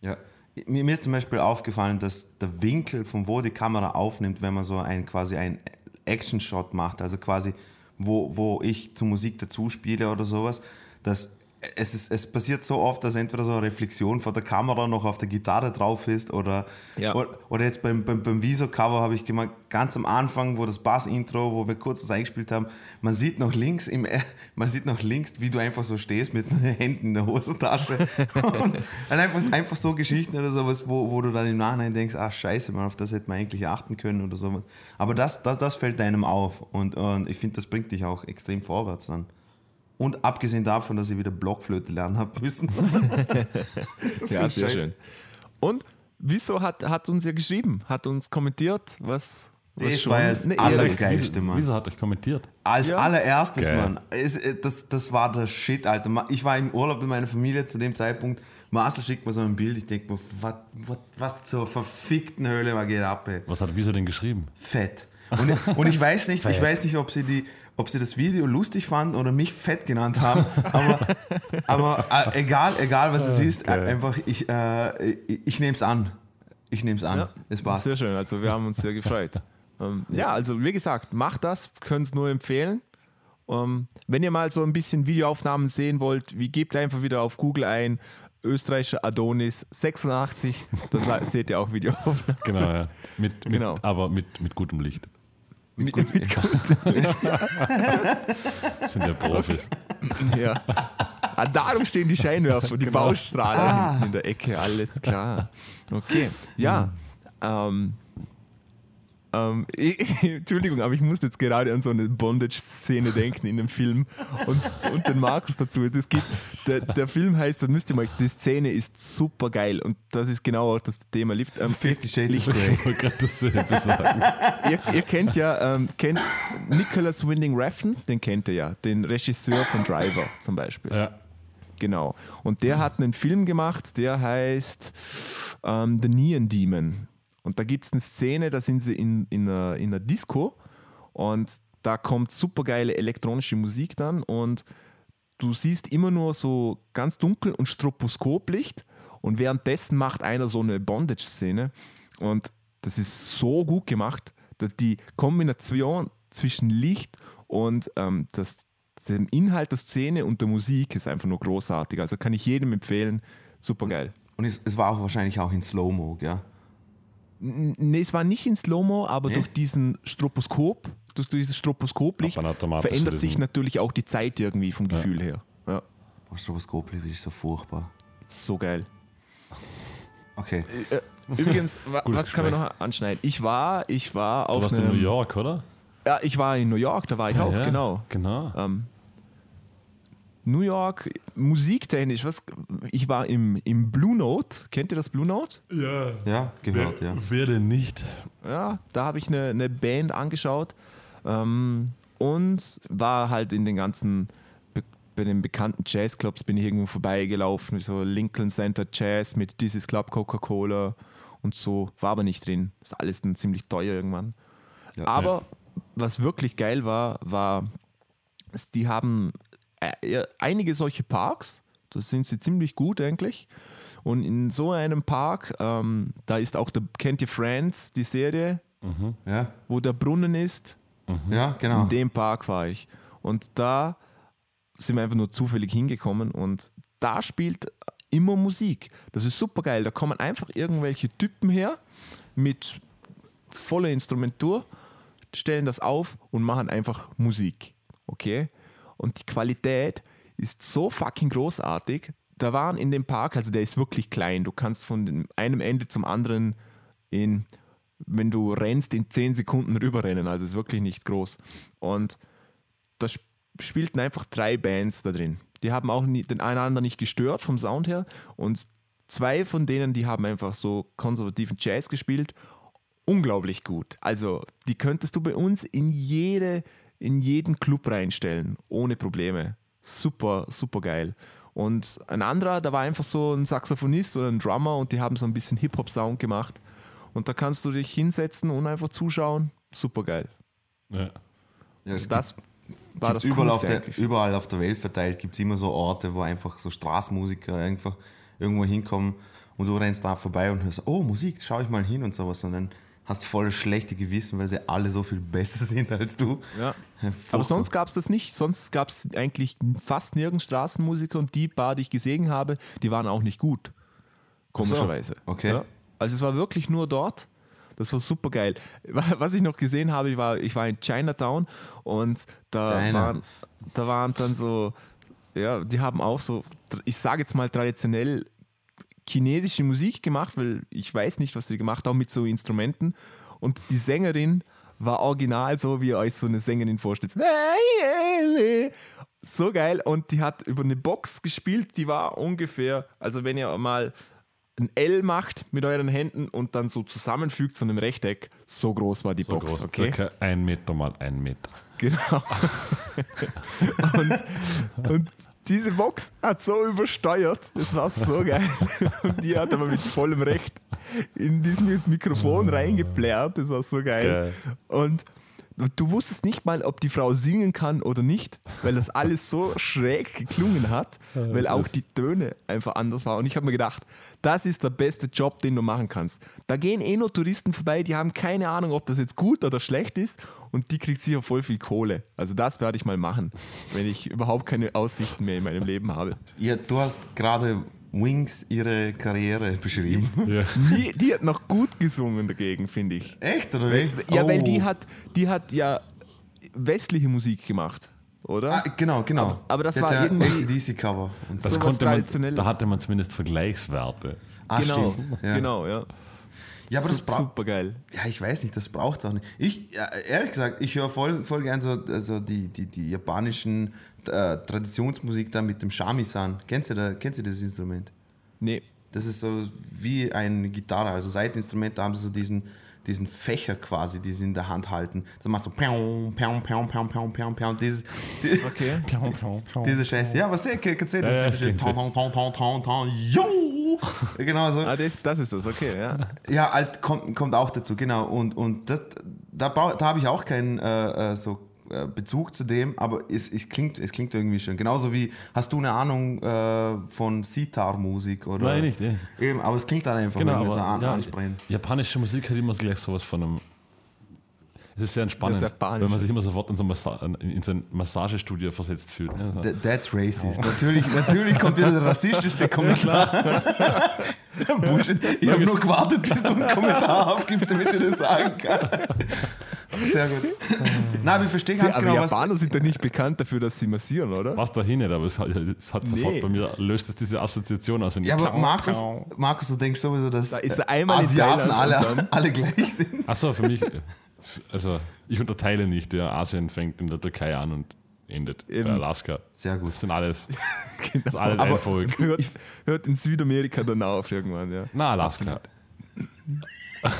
Speaker 1: Ja. Mir, ist zum Beispiel aufgefallen, dass der Winkel, von wo die Kamera aufnimmt, wenn man so ein quasi ein Action-Shot macht, also quasi wo, wo ich zur Musik dazu spiele oder sowas, dass es, ist, es passiert so oft, dass entweder so eine Reflexion von der Kamera noch auf der Gitarre drauf ist oder,
Speaker 2: Ja.
Speaker 1: oder, oder jetzt beim, beim, beim Viso-Cover habe ich gemerkt, ganz am Anfang, wo das Bass-Intro, wo wir kurz das eingespielt haben, man sieht noch links, im, man sieht noch links, wie du einfach so stehst mit den Händen in der Hosentasche und dann einfach, einfach so Geschichten oder sowas, wo, wo du dann im Nachhinein denkst, ach scheiße, man, auf das hätte man eigentlich achten können oder sowas. Aber das, das, das fällt einem auf und, und ich finde, das bringt dich auch extrem vorwärts dann. Und abgesehen davon, dass ich wieder Blockflöte lernen habe müssen.
Speaker 2: Ja, sehr
Speaker 1: scheiße.
Speaker 2: schön. Und wieso hat, hat uns ja geschrieben, hat uns kommentiert, was, was
Speaker 1: Das war ja das. Allergeilste, Mann.
Speaker 3: Wieso hat euch kommentiert?
Speaker 1: Als
Speaker 2: Ja.
Speaker 1: allererstes,
Speaker 3: Geil.
Speaker 1: Mann. Es, äh, das, das war der Shit, Alter. Ich war im Urlaub mit meiner Familie zu dem Zeitpunkt. Marcel schickt mir so ein Bild. Ich denke mir, was, was, was zur verfickten Höhle war geht ab, ey.
Speaker 3: Was hat Wieso denn geschrieben?
Speaker 1: Fett. Und, ich- und ich weiß nicht, ich weiß nicht, ob sie die, ob sie das Video lustig fanden oder mich fett genannt haben. Aber, aber äh, egal, egal was es ist,
Speaker 3: Geil.
Speaker 1: einfach ich, äh, ich, ich nehme es an. Ich nehme es an.
Speaker 2: Ja,
Speaker 1: es passt.
Speaker 2: Sehr schön, also wir haben uns sehr gefreut. ähm, ja, also wie gesagt, macht das, können es nur empfehlen. Ähm, wenn ihr mal so ein bisschen Videoaufnahmen sehen wollt, wie gebt einfach wieder auf Google ein, österreichischer Adonis 86, da seht ihr auch Videoaufnahmen.
Speaker 3: Genau, ja. Mit, mit,
Speaker 2: Genau.
Speaker 3: Aber mit, mit gutem Licht.
Speaker 2: Mit, mit
Speaker 3: Sind ja Profis.
Speaker 2: ja. Ah, darum stehen die Scheinwerfer, die
Speaker 3: Genau.
Speaker 2: Baustrahler
Speaker 1: Ah.
Speaker 2: hinten in der Ecke, alles klar. Okay, ja. Ähm, ähm, ich, Entschuldigung, aber ich muss jetzt gerade an so eine Bondage-Szene denken in dem Film und, und den Markus dazu. Das gibt, der, der Film heißt, das müsst ihr mal, die Szene ist super geil und das ist genau auch das Thema Lift. Ähm,
Speaker 1: Fifty Shades of
Speaker 2: Licht-
Speaker 1: Grey.
Speaker 3: Ich wollte gerade dasselbe sagen.
Speaker 2: ihr, ihr kennt ja, ähm, kennt Nicholas Winding Refn, den kennt ihr ja, den Regisseur von Driver zum Beispiel.
Speaker 3: Ja.
Speaker 2: Genau. Und der hat einen Film gemacht, der heißt ähm, The Neon Demon. Und da gibt es eine Szene, da sind sie in, in, einer, in einer Disco und da kommt supergeile elektronische Musik dann und du siehst immer nur so ganz dunkel und Stroboskoplicht und währenddessen macht einer so eine Bondage-Szene und das ist so gut gemacht, dass die Kombination zwischen Licht und ähm, das, dem Inhalt der Szene und der Musik ist einfach nur großartig. Also kann ich jedem empfehlen, super geil.
Speaker 1: Und es, es war auch wahrscheinlich auch in Slow-Mo, gell?
Speaker 2: Nee, es war nicht in Slow-Mo, aber
Speaker 1: Nee?
Speaker 2: durch diesen Stroboskop, durch dieses Stroboskoplicht verändert
Speaker 3: diesen-
Speaker 2: sich natürlich auch die Zeit irgendwie vom Gefühl her. Ja,
Speaker 1: Boah, Stroboskoplich ist so furchtbar.
Speaker 2: so geil.
Speaker 1: Okay.
Speaker 2: Äh, Übrigens, wa
Speaker 3: Gutes
Speaker 2: was kann man
Speaker 3: Gespräch.
Speaker 2: noch anschneiden? Ich war, ich war
Speaker 3: Du
Speaker 2: auf
Speaker 3: warst in New York, oder?
Speaker 2: Ja, ich war in New York, da war ich auch,
Speaker 3: ja,
Speaker 2: genau.
Speaker 3: Genau.
Speaker 2: Ähm, New York, musiktechnisch, was, ich war im, im Blue Note, kennt ihr das Blue Note?
Speaker 3: Ja.
Speaker 1: Ja, gehört, ja.
Speaker 3: Wer denn nicht?
Speaker 2: Ja, da habe ich eine, eine Band angeschaut ähm, und war halt in den ganzen, be bei den bekannten Jazzclubs bin ich irgendwo vorbeigelaufen, so Lincoln Center Jazz mit This is Club Coca-Cola und so, war aber nicht drin. Ist alles dann ziemlich teuer irgendwann.
Speaker 1: Ja.
Speaker 2: aber was wirklich geil war, war, die haben einige solche Parks, da sind sie ziemlich gut eigentlich. Und in so einem Park, ähm, da ist auch der, kennt ihr Friends, die Serie,
Speaker 1: Ja,
Speaker 2: wo der Brunnen ist?
Speaker 1: ja genau.
Speaker 2: In dem Park war ich. Und da sind wir einfach nur zufällig hingekommen und da spielt immer Musik. Das ist super geil. Da kommen einfach irgendwelche Typen her mit voller Instrumentur, stellen das auf und machen einfach Musik. Okay? Und die Qualität ist so fucking großartig. Da waren in dem Park, also der ist wirklich klein. Du kannst von einem Ende zum anderen in, wenn du rennst, in 10 Sekunden rüberrennen. Also ist wirklich nicht groß. Und da sp- spielten einfach drei Bands da drin. Die haben auch nie, den einander nicht gestört vom Sound her. Und zwei von denen, die haben einfach so konservativen Jazz gespielt. Unglaublich gut. Also, die könntest du bei uns in jede, in jeden Club reinstellen, ohne Probleme. Super, super geil. Und ein anderer, da war einfach so ein Saxophonist oder ein Drummer und die haben so ein bisschen Hip-Hop-Sound gemacht. Und da kannst du dich hinsetzen und einfach zuschauen. Super geil.
Speaker 3: Ja.
Speaker 1: Ja, es
Speaker 2: Das war das
Speaker 1: überall, auf der, überall auf der Welt verteilt gibt es immer so Orte, wo einfach so Straßenmusiker einfach irgendwo hinkommen und du rennst da vorbei und hörst, oh Musik, schau ich mal hin und sowas und dann hast voll das schlechte Gewissen, weil sie alle so viel besser sind als du.
Speaker 2: Ja. Aber sonst gab es das nicht. Sonst gab es eigentlich fast nirgends Straßenmusiker und die paar, die ich gesehen habe, die waren auch nicht gut. Komischerweise.
Speaker 1: okay.
Speaker 2: Ja. Also es war wirklich nur dort. Das war super geil. Was ich noch gesehen habe, ich war, ich war in Chinatown und da
Speaker 1: China.
Speaker 2: waren, da waren dann so, ja, die haben auch so, ich sage jetzt mal traditionell chinesische Musik gemacht, weil ich weiß nicht, was die gemacht haben mit so Instrumenten. Und die Sängerin war original so, wie ihr euch so eine Sängerin vorstellt. So geil. Und die hat über eine Box gespielt, die war ungefähr, also wenn ihr mal ein L macht mit euren Händen und dann so zusammenfügt zu einem Rechteck, so groß war die
Speaker 3: So
Speaker 2: Box.
Speaker 3: groß,
Speaker 2: okay?
Speaker 3: circa ein Meter mal ein Meter.
Speaker 2: Genau. und, und diese Box hat so übersteuert, das war so geil. Und die hat aber mit vollem Recht in dieses Mikrofon reingeplärt, das war so geil.
Speaker 3: Geil.
Speaker 2: Und du wusstest nicht mal, ob die Frau singen kann oder nicht, weil das alles so schräg geklungen hat, weil
Speaker 3: das
Speaker 2: auch
Speaker 3: ist-
Speaker 2: die Töne einfach anders waren. Und ich habe mir gedacht, das ist der beste Job, den du machen kannst. Da gehen eh nur Touristen vorbei, die haben keine Ahnung, ob das jetzt gut oder schlecht ist und die kriegt sicher voll viel Kohle. Also das werde ich mal machen, wenn ich überhaupt keine Aussichten mehr in meinem Leben habe.
Speaker 1: Ja, du hast gerade Wings ihre Karriere beschrieben.
Speaker 3: Ja.
Speaker 2: Die, die hat noch gut gesungen dagegen, finde ich.
Speaker 1: Echt, oder
Speaker 2: Weil,
Speaker 1: wie?
Speaker 2: ja, weil
Speaker 1: Oh.
Speaker 2: die hat, die hat ja westliche Musik gemacht, oder?
Speaker 1: Ah, genau, genau.
Speaker 2: aber das
Speaker 1: Die
Speaker 2: war
Speaker 1: hat ja
Speaker 2: irgendwie-
Speaker 1: ACDC-Cover. und
Speaker 3: Das
Speaker 2: Sowas
Speaker 3: konnte man, da hatte man zumindest Vergleichswerte.
Speaker 1: Ah,
Speaker 2: genau,
Speaker 1: stimmt. Ja.
Speaker 2: genau, ja.
Speaker 1: Ja, aber das braucht.
Speaker 2: super geil.
Speaker 1: Ja, ich weiß nicht, das braucht es auch nicht. Ich, ja, ehrlich gesagt, ich höre voll, voll gern so also die, die, die japanischen äh, Traditionsmusik da mit dem Shamisen. Kennst du, da, kennst du das Instrument?
Speaker 2: Nee,
Speaker 1: Das ist so wie eine Gitarre, also Seiteninstrument, da haben sie so diesen, diesen Fächer quasi, die sie in der Hand halten. Das macht so piau, piau, piau, piau, piau, piau, piau. Dieses, die,
Speaker 2: okay.
Speaker 1: diese Scheiße. Ja, was ist das?
Speaker 3: Ja,
Speaker 1: Das
Speaker 3: ja,
Speaker 1: typische. Ton, Ton, Ton, Ton, Ton, Ton, yo! Genau so.
Speaker 2: Ah, das, das ist das, okay, ja.
Speaker 1: Ja, alt kommt, kommt auch dazu, genau. Und, und das, da, da habe ich auch keinen äh, äh, so, Bezug zu dem, aber es, es, klingt, es klingt irgendwie schön. Genauso wie, hast du eine Ahnung äh, von Sitar-Musik? Oder?
Speaker 3: Nein, nicht. eh.
Speaker 1: Eben, aber es klingt dann einfach
Speaker 3: Genau, aber
Speaker 1: so
Speaker 3: ja,
Speaker 1: ansprechend.
Speaker 3: japanische Musik hat immer gleich sowas von einem. Es ist sehr entspannend,
Speaker 2: Das
Speaker 3: wenn man sich immer sofort in so, ein Massa in so ein Massagestudio versetzt fühlt. ne? So.
Speaker 1: Th- That's racist. Natürlich, natürlich kommt wieder der rassistischste Kommentar. Bullshit. Ich habe nur gewartet, bis du einen Kommentar aufgibst, damit ich das sagen kann. Sehr gut. Nein, aber ich verstehe
Speaker 2: Sie,
Speaker 1: ganz genau, was.
Speaker 2: Japaner sind doch nicht bekannt dafür, dass sie massieren, oder?
Speaker 3: Was dahin nicht, aber es hat, es hat sofort
Speaker 2: Nee.
Speaker 3: bei mir löst es diese Assoziation aus. Wenn
Speaker 1: Ja, aber Markus, Markus, du denkst sowieso, dass
Speaker 2: Da ist
Speaker 1: äh,
Speaker 2: einmal in
Speaker 1: Asiaten alle, alle gleich sind.
Speaker 3: Achso, für mich, also ich unterteile nicht. Ja, Asien fängt in der Türkei an und endet bei
Speaker 2: Eben.
Speaker 3: Alaska.
Speaker 1: Sehr gut.
Speaker 3: Das sind alles,
Speaker 2: genau.
Speaker 3: das ist alles
Speaker 1: Aber-
Speaker 3: ein Volk.
Speaker 2: hört, hört in Südamerika dann auf irgendwann, ja.
Speaker 3: Na, Alaska.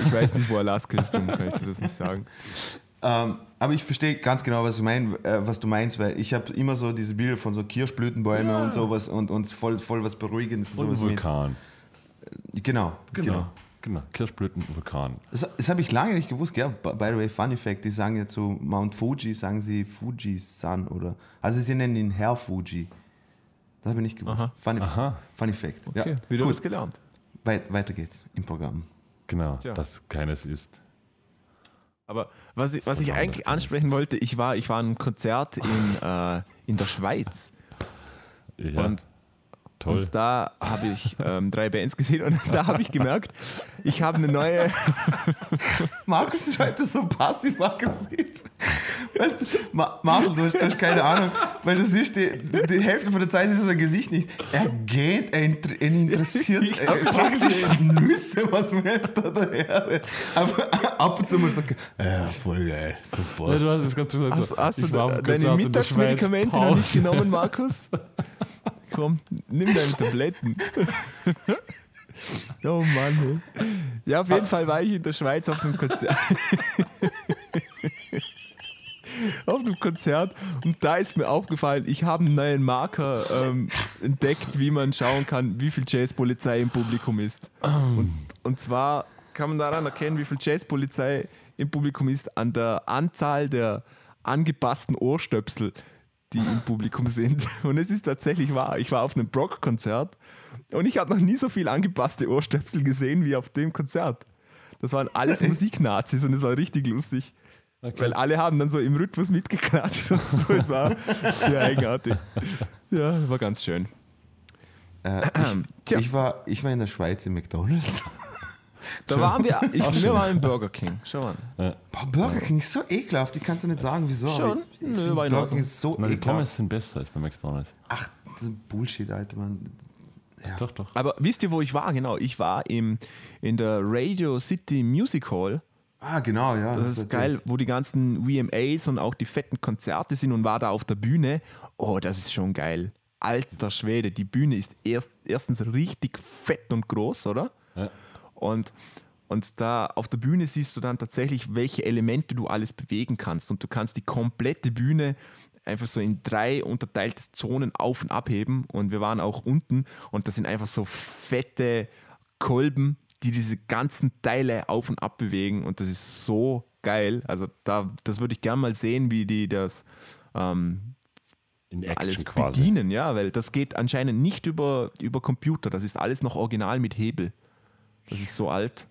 Speaker 2: Ich weiß nicht, wo Alaska ist, darum kann ich dir das nicht sagen.
Speaker 1: Ähm, aber ich verstehe ganz genau, was, ich mein, äh, was du meinst, weil ich habe immer so diese Bilder von so Kirschblütenbäumen und sowas und, und voll, voll was Beruhigendes.
Speaker 3: Und
Speaker 1: Sowas mit.
Speaker 3: Vulkan.
Speaker 1: Genau, genau.
Speaker 3: Genau. Genau. Kirschblüten, Vulkan.
Speaker 1: Das, das habe ich lange nicht gewusst, gell? By the way, Funny Fact, die sagen ja zu Mount Fuji, sagen sie Fuji-san oder. Also sie nennen ihn Herr Fuji. Das habe ich nicht gewusst.
Speaker 2: Aha.
Speaker 1: Funny,
Speaker 3: Aha.
Speaker 1: funny Fact.
Speaker 2: Okay,
Speaker 1: ja,
Speaker 2: wieder
Speaker 1: gut.
Speaker 2: was gelernt.
Speaker 1: Weit, weiter geht's im Programm.
Speaker 3: Genau,
Speaker 2: Tja.
Speaker 3: das keines ist.
Speaker 2: Aber was ich, was ich eigentlich ansprechen wollte, ich war, ich war in einem Konzert in, äh, in der Schweiz
Speaker 3: Ja.
Speaker 2: und
Speaker 3: Toll.
Speaker 2: Und da habe ich ähm, drei Bands gesehen und da habe ich gemerkt, ich habe eine neue.
Speaker 1: Markus ist heute so passiv-aggressiv. Weißt du, Ma Marcel, du hast, du hast keine Ahnung, weil du siehst, die, die Hälfte von der Zeit ist sein Gesicht nicht. Er geht, er, inter- interessiert
Speaker 2: Ich hab
Speaker 1: äh, praktisch Nüsse, was wir jetzt da daher. Aber ab und zu mal sagen, ja, voll geil, super.
Speaker 3: Ja, du hast es ganz gut gesagt.
Speaker 2: Hast, hast du deine Mittagsmedikamente noch nicht genommen, Markus? Komm, nimm deine Tabletten. oh Mann. Ey. Ja, auf jeden Fall war ich in der Schweiz auf einem Konzert. auf einem Konzert und da ist mir aufgefallen, ich habe einen neuen Marker ähm, entdeckt, wie man schauen kann, wie viel Jazzpolizei im Publikum ist. Und, und zwar kann man daran erkennen, wie viel Jazzpolizei im Publikum ist, an der Anzahl der angepassten Ohrstöpsel, die im Publikum sind. Und es ist tatsächlich wahr. Ich war auf einem Brock-Konzert und ich habe noch nie so viel angepasste Ohrstöpsel gesehen wie auf dem Konzert. Das waren alles Musiknazis und es war richtig lustig.
Speaker 3: Okay.
Speaker 2: Weil alle haben dann so im Rhythmus mitgeklatscht und so. Es war sehr eigenartig. Ja, war ganz schön.
Speaker 1: Äh, ich, ich, war, ich war in der Schweiz im McDonalds.
Speaker 2: Da waren wir, ich, wir waren im Burger King. Schau an.
Speaker 1: Boah, Burger King ist so ekelhaft, ich kann es dir nicht sagen, wieso.
Speaker 2: Schon?
Speaker 1: Ich, ich
Speaker 2: Nö,
Speaker 1: Burger. King ist so
Speaker 3: Na, die
Speaker 1: ekelhaft.
Speaker 3: Pommes sind besser als bei McDonalds.
Speaker 1: Ach, das ist Bullshit, Alter, Mann.
Speaker 3: Doch, doch.
Speaker 2: Aber wisst ihr, wo ich war? Genau, ich war im, in der Radio City Music Hall.
Speaker 1: Ah, genau, ja.
Speaker 2: Das ist geil, wo die ganzen VMAs und auch die fetten Konzerte sind und war da auf der Bühne. Oh, das ist schon geil. Alter Schwede, die Bühne ist erst, erstens richtig fett und groß, oder?
Speaker 3: Ja.
Speaker 2: Und, und da auf der Bühne siehst du dann tatsächlich, welche Elemente du alles bewegen kannst. Und du kannst die komplette Bühne einfach so in drei unterteilte Zonen auf und abheben. Und wir waren auch unten und das sind einfach so fette Kolben, die diese ganzen Teile auf und ab bewegen. Und das ist so geil. Also da, das würde ich gerne mal sehen, wie die das ähm,
Speaker 3: In Action
Speaker 2: alles
Speaker 3: quasi.
Speaker 2: bedienen, ja, weil das geht anscheinend nicht über, über Computer. Das ist alles noch original mit Hebel. Das ist so alt.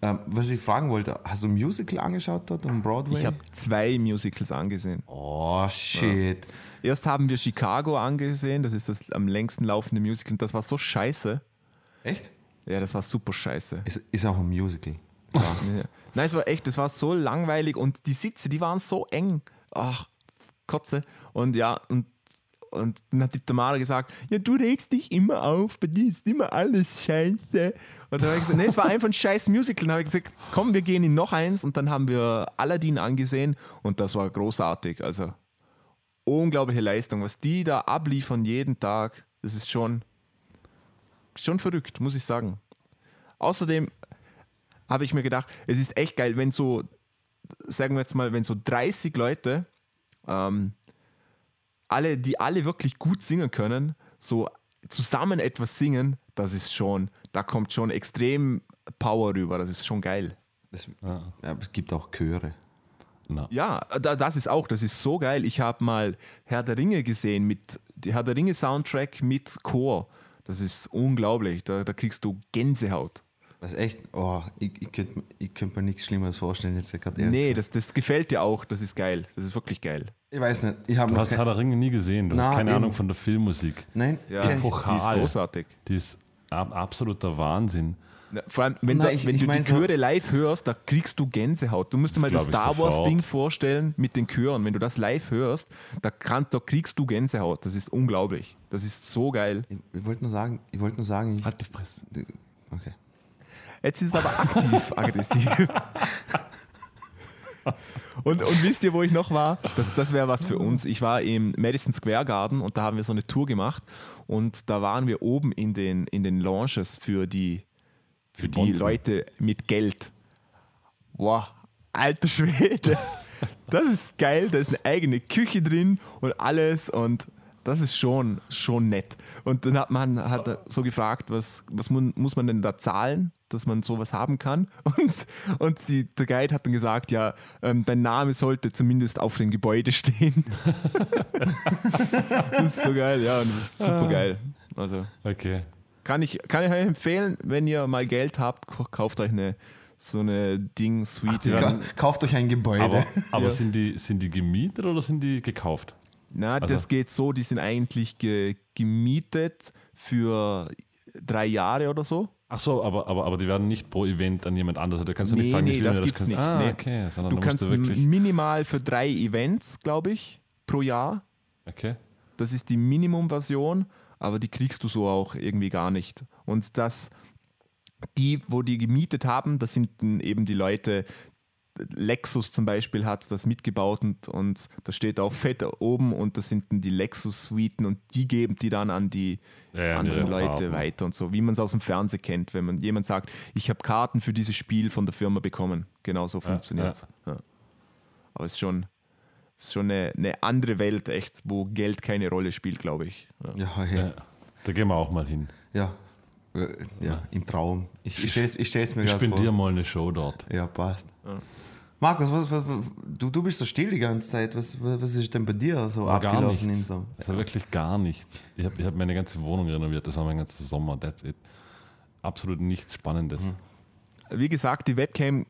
Speaker 1: Ähm, was ich fragen wollte, hast du ein Musical angeschaut dort am Broadway?
Speaker 2: Ich habe zwei Musicals angesehen.
Speaker 1: Oh, shit.
Speaker 2: Erst haben wir Chicago angesehen, das ist das am längsten laufende Musical. Das war so scheiße.
Speaker 1: Echt?
Speaker 2: Ja, das war super scheiße.
Speaker 1: Ist, ist auch ein Musical.
Speaker 2: Ja. Nein, es war echt, es war so langweilig und die Sitze, die waren so eng. Ach, Kotze. Und ja, und, und dann hat die Tamara gesagt, ja, du regst dich immer auf, bei dir ist immer alles scheiße. Und dann habe ich gesagt, nee, es war einfach ein scheiß Musical. Dann habe ich gesagt, komm, wir gehen in noch eins und dann haben wir Aladdin angesehen und das war großartig. Also unglaubliche Leistung, was die da abliefern jeden Tag, das ist schon, schon verrückt, muss ich sagen. Außerdem habe ich mir gedacht, es ist echt geil, wenn so, sagen wir jetzt mal, wenn so 30 Leute, ähm, alle, die alle wirklich gut singen können, so zusammen etwas singen, das ist schon, da kommt schon extrem Power rüber, das ist schon geil.
Speaker 1: Das,
Speaker 3: Ja.
Speaker 1: es gibt auch Chöre.
Speaker 3: Na.
Speaker 2: Ja, da, das ist auch, das ist so geil. Ich habe mal Herr der Ringe gesehen mit die Herr der Ringe Soundtrack mit Chor. Das ist unglaublich. Da, da kriegst du Gänsehaut.
Speaker 1: Was echt, oh, ich, ich könnte ich könnt mir nichts Schlimmeres vorstellen, jetzt gerade ehrlich
Speaker 2: Nee, das, das gefällt dir auch. Das ist geil. Das ist wirklich geil.
Speaker 1: Ich weiß nicht, ich habe
Speaker 3: Du
Speaker 1: noch
Speaker 3: hast Herr der Ringe nie gesehen. Du
Speaker 1: Na,
Speaker 3: hast keine
Speaker 1: eben.
Speaker 3: Ahnung von der Filmmusik.
Speaker 1: Nein,
Speaker 2: Ja,
Speaker 3: Epoch.
Speaker 2: die ist großartig.
Speaker 3: Die ist ab, absoluter Wahnsinn.
Speaker 2: Na, Vor allem, wenn,
Speaker 1: Na,
Speaker 2: so,
Speaker 1: ich-
Speaker 2: wenn
Speaker 1: ich
Speaker 2: du
Speaker 1: mein
Speaker 2: die
Speaker 1: so-
Speaker 2: Chöre live hörst, da kriegst du Gänsehaut. Du musst dir mal
Speaker 3: Das ich
Speaker 2: Star Wars
Speaker 3: sofort.
Speaker 2: Ding vorstellen mit den Chören. Wenn du das live hörst, da, kann, da kriegst du Gänsehaut. Das ist unglaublich. Das ist so geil.
Speaker 1: ich, ich wollte nur sagen, ich wollte nur sagen, ich,
Speaker 3: Halt die Fresse.
Speaker 1: okay.
Speaker 2: Jetzt ist es aber aktiv aggressiv. Und, und wisst ihr, wo ich noch war? Das, das wäre was für uns. Ich war im Madison Square Garden und da haben wir so eine Tour gemacht und da waren wir oben in den, in den Lounges für die, für die. Leute mit Geld. Wow, alter Schwede. Das ist geil, da ist eine eigene Küche drin und alles und das ist schon, schon nett. Und dann hat man hat so gefragt, was, was mun, muss man denn da zahlen, dass man sowas haben kann? Und, und die, der Guide hat dann gesagt, ja, ähm, dein Name sollte zumindest auf dem Gebäude stehen. das ist so geil, ja, und das ist super geil. Also
Speaker 3: Okay.
Speaker 2: kann ich, kann ich euch empfehlen, wenn ihr mal Geld habt, kauft euch eine so eine Ding-Suite.
Speaker 1: kauft euch ein Gebäude.
Speaker 3: Aber, aber
Speaker 2: Ja.
Speaker 3: sind, die, sind die gemietet oder sind die gekauft?
Speaker 2: Na,
Speaker 3: Also-
Speaker 2: das geht so, die sind eigentlich ge gemietet für drei Jahre oder so.
Speaker 3: Ach so, aber, aber, aber die werden nicht pro Event an jemand anderes. Da kannst du nicht
Speaker 2: Nee,
Speaker 3: sagen,
Speaker 2: nee,
Speaker 3: ich will
Speaker 2: das
Speaker 3: mir
Speaker 2: gibt's
Speaker 3: kannst-
Speaker 2: nicht,
Speaker 3: Ah,
Speaker 2: nee.
Speaker 3: okay. Sondern
Speaker 2: Du kannst
Speaker 3: du wirklich.
Speaker 2: minimal für drei Events, glaube ich, pro Jahr.
Speaker 3: Okay.
Speaker 2: Das ist die Minimum-Version, aber die kriegst du so auch irgendwie gar nicht. Und das, die, wo die gemietet haben, das sind eben die Leute, Lexus zum Beispiel hat das mitgebaut und, und da steht auch fett oben und das sind dann die Lexus-Suiten und die geben die dann an die
Speaker 3: Ja, ja,
Speaker 2: anderen
Speaker 3: ihre
Speaker 2: Leute
Speaker 3: Partner.
Speaker 2: weiter und so, wie man es aus dem Fernsehen kennt, wenn man jemand sagt, ich habe Karten für dieses Spiel von der Firma bekommen. Genau so funktioniert es. Ja. Aber es ist schon, es ist schon eine, eine andere Welt, echt, wo Geld keine Rolle spielt, glaube ich. Ja.
Speaker 1: Ja, ja.
Speaker 3: Ja, da gehen wir auch mal hin.
Speaker 1: Ja, äh, ja im Traum. Ich, ich stelle es ich mir
Speaker 3: Ich
Speaker 1: gerade vor.
Speaker 3: spendiere mal eine Show dort.
Speaker 1: Ja, passt. Markus, was, was, was, du, du bist so still die ganze Zeit. Was, was ist denn bei dir so
Speaker 3: Aber gar
Speaker 1: abgelaufen in
Speaker 3: nichts.
Speaker 1: so?
Speaker 3: Das war wirklich gar nichts. Ich habe ich hab meine ganze Wohnung renoviert. Das war mein ganzer Sommer. That's it. Absolut nichts Spannendes.
Speaker 2: Wie gesagt, die Webcam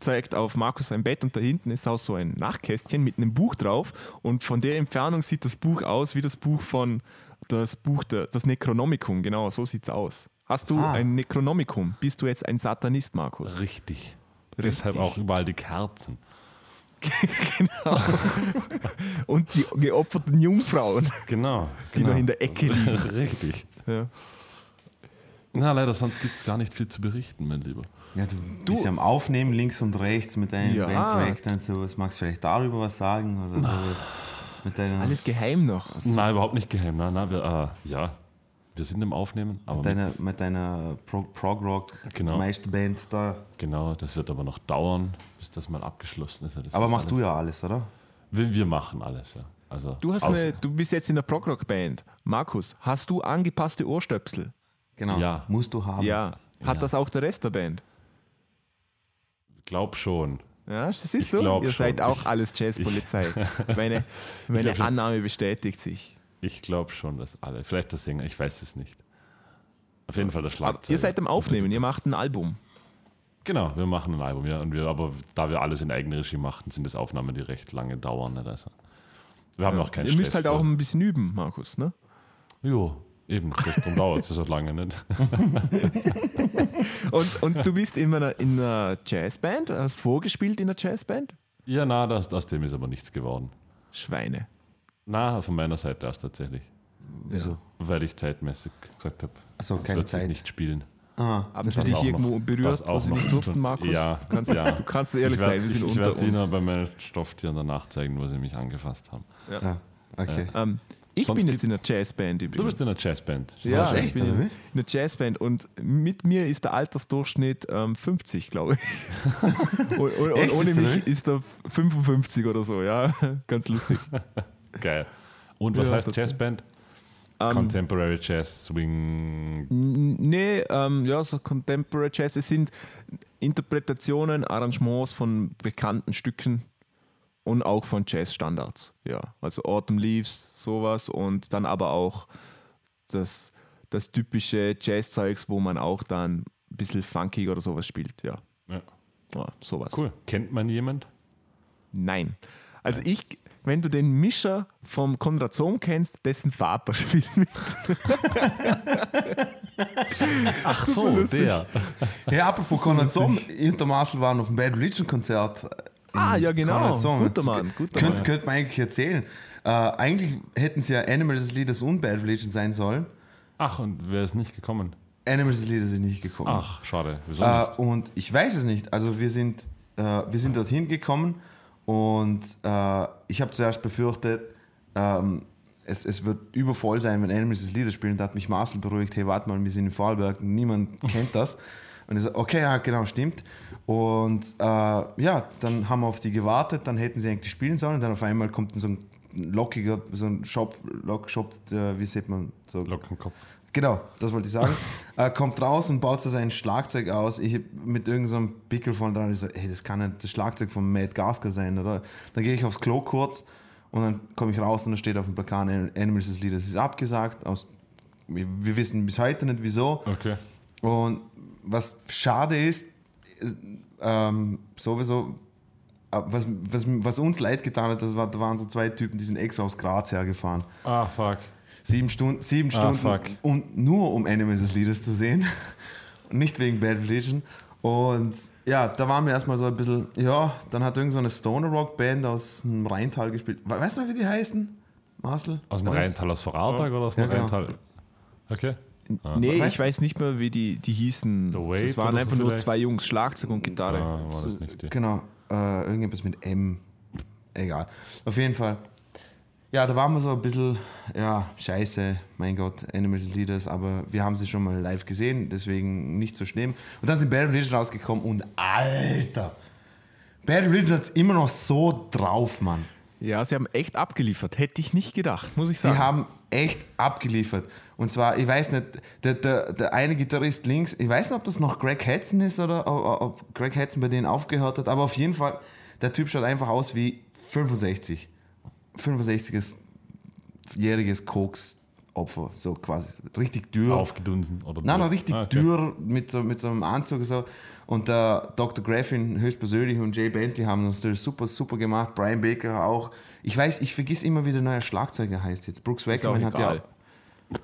Speaker 2: zeigt auf Markus sein Bett und da hinten ist auch so ein Nachkästchen mit einem Buch drauf und von der Entfernung sieht das Buch aus wie das Buch von das Buch der, das Necronomicon, genau, so sieht's aus. Hast du
Speaker 1: Ah.
Speaker 2: ein Necronomicon? Bist du jetzt ein Satanist, Markus?
Speaker 3: Richtig.
Speaker 2: Richtig.
Speaker 3: Deshalb auch überall die Kerzen.
Speaker 2: genau. und die geopferten Jungfrauen,
Speaker 3: Genau.
Speaker 2: die
Speaker 3: genau.
Speaker 2: noch in der Ecke liegen.
Speaker 3: Richtig.
Speaker 2: Ja.
Speaker 3: Na, leider, sonst gibt es gar nicht viel zu berichten, mein Lieber.
Speaker 1: Ja, du, bist ja am Aufnehmen links und rechts mit deinen
Speaker 2: Ja.
Speaker 1: Bandprojekten und sowas. Magst du vielleicht darüber was sagen oder sowas? Mit deiner,
Speaker 2: Alles geheim noch.
Speaker 3: Nein, überhaupt nicht geheim. Nein, nein, wir, äh, ja, wir sind im Aufnehmen, aber mit,
Speaker 1: deiner, mit deiner Pro, Prog-Rock
Speaker 3: Genau.
Speaker 1: Da.
Speaker 3: genau, das wird aber noch dauern, bis das mal abgeschlossen ist. Das
Speaker 1: Aber
Speaker 3: ist
Speaker 1: machst du
Speaker 3: alles,
Speaker 1: ja alles, oder?
Speaker 3: Wir, wir machen alles, ja. Also,
Speaker 2: Du, hast eine, du bist jetzt in der Prog-Rock-Band. Markus, hast du angepasste Ohrstöpsel?
Speaker 1: Genau.
Speaker 3: Ja.
Speaker 1: Musst du haben.
Speaker 2: Ja. Hat
Speaker 3: Ja.
Speaker 2: das auch der Rest der Band?
Speaker 3: Glaub schon.
Speaker 2: Ja, das siehst
Speaker 3: Ich
Speaker 2: du? Ihr
Speaker 3: schon.
Speaker 2: seid auch
Speaker 3: Ich-
Speaker 2: alles Jazzpolizei. Meine, meine
Speaker 3: glaub.
Speaker 2: Annahme bestätigt sich.
Speaker 3: Ich glaube schon, dass alle. Vielleicht der Sänger, ich weiß es nicht. Auf jeden Fall der
Speaker 2: Aber
Speaker 3: Schlagzeug.
Speaker 2: ihr seid am Aufnehmen, ihr macht ein Album.
Speaker 3: Genau, wir machen ein Album, ja. Und wir, aber da wir alles in Eigenregie machen, sind das Aufnahmen, die recht lange dauern. Nicht? Also, wir haben noch keinen
Speaker 2: ihr müsst
Speaker 3: Stress
Speaker 2: halt auch ein bisschen üben, Markus. Ne?
Speaker 3: Jo, eben, darum dauert es so lange nicht.
Speaker 2: Und, und du bist in einer, in einer Jazzband, hast vorgespielt in einer Jazzband?
Speaker 3: Ja, na, das, aus dem ist aber nichts geworden.
Speaker 2: Schweine.
Speaker 3: Na, von meiner Seite aus tatsächlich.
Speaker 1: Wieso?
Speaker 3: Weil ich zeitmäßig gesagt habe,
Speaker 1: Achso,
Speaker 3: das
Speaker 1: keine
Speaker 3: wird sich
Speaker 1: Zeit.
Speaker 3: nicht spielen.
Speaker 1: Ah,
Speaker 2: Haben sie
Speaker 3: Das
Speaker 2: dich irgendwo
Speaker 3: noch-
Speaker 2: berührt,
Speaker 3: das auch
Speaker 2: wo sie
Speaker 3: noch
Speaker 2: nicht durften. Markus?
Speaker 3: Ja,
Speaker 2: Du kannst,
Speaker 3: ja.
Speaker 2: du kannst ehrlich
Speaker 3: ich werd,
Speaker 2: sein, wir sind
Speaker 3: ich, ich
Speaker 2: unter
Speaker 3: werde Ihnen bei meinen Stofftieren danach zeigen, wo sie mich angefasst haben.
Speaker 1: ja. Okay.
Speaker 2: Ähm, ich
Speaker 3: Sonst
Speaker 2: bin jetzt in einer Jazzband übrigens.
Speaker 3: Du bist in einer Jazzband.
Speaker 2: Ja,
Speaker 1: Was,
Speaker 2: ich
Speaker 1: echt,
Speaker 2: bin
Speaker 1: oder
Speaker 2: in einer Jazzband und mit mir ist der Altersdurchschnitt ähm, 50, glaube ich. und und, und ohne mich ist er 55 oder so, ja. Ganz lustig.
Speaker 3: Geil. Und was
Speaker 2: Ja,
Speaker 3: heißt. Jazzband?
Speaker 2: Ähm,
Speaker 3: Contemporary Jazz, Swing.
Speaker 2: Nee, ähm, ja, so Contemporary Jazz. Es sind Interpretationen, Arrangements von bekannten Stücken und auch von Jazzstandards. Ja, also Autumn Leaves, sowas und dann aber auch das, das typische Jazzzeugs, wo man auch dann ein bisschen funkig oder sowas spielt. Ja,
Speaker 3: Ja.
Speaker 2: ja sowas.
Speaker 3: Cool. Kennt man jemand?
Speaker 2: Nein. Also ich, wenn du den Mischer vom Konrad Sohm kennst, dessen Vater spielt mit.
Speaker 3: Ach so, der.
Speaker 1: Hey, apropos ich und der Marcel waren auf dem Bad Religion Konzert.
Speaker 2: Ah, ja, genau. Guter Mann, guter
Speaker 1: könnte,
Speaker 2: Mann.
Speaker 1: könnte man eigentlich erzählen. Äh, eigentlich hätten es ja Animals as Leaders und Bad Religion sein sollen.
Speaker 3: Ach, und wer ist nicht gekommen?
Speaker 1: Animals as Leaders sind nicht gekommen.
Speaker 3: Ach, schade. Wieso
Speaker 1: Äh,
Speaker 3: nicht?
Speaker 1: und ich weiß es nicht. Also wir sind, äh, wir sind dorthin gekommen und äh, ich habe zuerst befürchtet, ähm, es, es wird übervoll sein, wenn Animals as Leader spielen. Da hat mich Marcel beruhigt, hey, warte mal, wir sind in Vorarlberg, niemand kennt das. Und ich so, okay, ja, genau, stimmt. Und äh, ja, dann haben wir auf die gewartet, dann hätten sie eigentlich spielen sollen. Und dann auf einmal kommt so ein lockiger, so ein Shop, Lock, Shop äh, wie sieht man, so
Speaker 3: Lockenkopf.
Speaker 1: Genau, das wollte ich sagen. äh, kommt raus und baut so sein Schlagzeug aus. Ich mit irgendeinem so Pickel von dran. Ich so, hey, das kann nicht das Schlagzeug von Matt Gasker sein, oder? Dann gehe ich aufs Klo kurz und dann komme ich raus und da steht auf dem Plakat Animals as Leaders ist abgesagt. Aus, wir, wir wissen bis heute nicht wieso.
Speaker 3: Okay.
Speaker 1: Und was schade ist, ist ähm, sowieso, äh, was, was, was uns leid getan hat, das war, da waren so zwei Typen, die sind extra aus Graz hergefahren.
Speaker 3: Ah, fuck.
Speaker 1: Sieben Stunden, sieben
Speaker 3: Ah,
Speaker 1: Stunden
Speaker 3: fuck.
Speaker 1: und nur um Animals Leaders zu sehen. Und nicht wegen Bad Religion. Und ja, da waren wir erstmal so ein bisschen, ja, dann hat irgend so eine Stoner Rock Band aus dem Rheintal gespielt. We- Weißt du noch, wie die heißen? Marcel?
Speaker 3: Aus dem Rheintal, aus Vorarlberg oder aus dem
Speaker 1: Ja, genau.
Speaker 3: Rheintal? Okay.
Speaker 2: Nee,
Speaker 1: Weißt
Speaker 2: ich weiß nicht mehr, wie die, die hießen. Das waren
Speaker 3: oder so
Speaker 2: einfach nur
Speaker 3: vielleicht?
Speaker 2: zwei Jungs, Schlagzeug und Gitarre.
Speaker 3: Ah, war das nicht die.
Speaker 1: Genau, äh, irgendetwas mit M. Egal. Auf jeden Fall. Ja, da waren wir so ein bisschen, ja, scheiße, mein Gott, Animals Leaders, aber wir haben sie schon mal live gesehen, deswegen nicht so schlimm. Und dann sind Bad Religion rausgekommen und Alter, Bad Religion hat es immer noch so drauf, Mann.
Speaker 2: Ja, sie haben echt abgeliefert. Hätte ich nicht gedacht, muss ich sagen.
Speaker 1: Die haben echt abgeliefert. Und zwar, ich weiß nicht, der, der, der eine Gitarrist links, ich weiß nicht, ob das noch Greg Hudson ist oder ob, ob Greg Hudson bei denen aufgehört hat, aber auf jeden Fall, der Typ schaut einfach aus wie 65. 65-jähriges Koks-Opfer, so quasi. Richtig dürr.
Speaker 3: Aufgedunsen. Oder
Speaker 1: Nein, nein, richtig
Speaker 3: Ah, okay.
Speaker 1: dürr mit so, mit so einem Anzug so. Und der Dr. Graffin höchstpersönlich und Jay Bentley haben das natürlich super, super gemacht. Brian Baker auch. Ich weiß, ich vergiss immer, wie der neue Schlagzeuger heißt jetzt. Brooks Wackerman hat ja.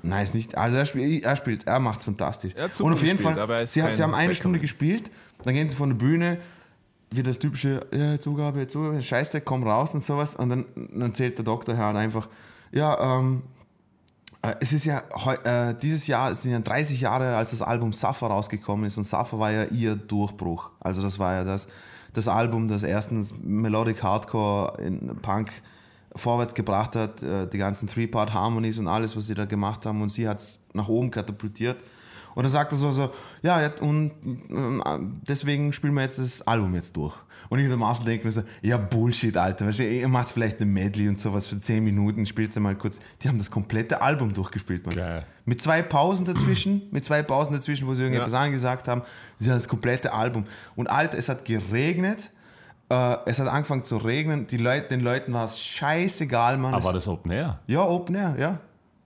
Speaker 1: Nein, ist nicht. Also er spielt, er spielt, er macht es fantastisch.
Speaker 2: Er
Speaker 1: und auf jeden
Speaker 2: gespielt,
Speaker 1: Fall, sie, sie haben eine. Stunde gespielt, dann gehen sie von der Bühne, wie das typische, ja, Zugabe, Zugabe, Scheißdreck, komm raus und sowas. Und dann, dann erzählt der Doktor Herrn einfach, ja, ähm, äh, Es ist ja äh, dieses Jahr es sind ja 30 Jahre, als das Album Suffer rausgekommen ist und Suffer war ja ihr Durchbruch. Also das war ja das, das Album, das erstens Melodic Hardcore in Punk vorwärts gebracht hat, äh, die ganzen Three-Part Harmonies und alles, was sie da gemacht haben und sie hat es nach oben katapultiert. Und dann sagt er so, so ja, ja, und ähm, deswegen spielen wir jetzt das Album jetzt durch. Und ich und der Marcel denken mir so, ja, Bullshit, Alter. Weißt du, ihr macht vielleicht eine Medley und sowas für 10 Minuten, spielt mal kurz. Die haben das komplette Album durchgespielt, Mann.
Speaker 3: Geil.
Speaker 1: Mit zwei Pausen dazwischen, mit zwei Pausen dazwischen, wo sie irgendetwas angesagt haben. Ja, das komplette Album. Und Alter, es hat geregnet. Äh, es hat angefangen zu regnen. Die Leute, den Leuten war es scheißegal, Mann.
Speaker 3: Aber war
Speaker 1: Es-
Speaker 3: das Open Air?
Speaker 1: ja, Open Air, ja.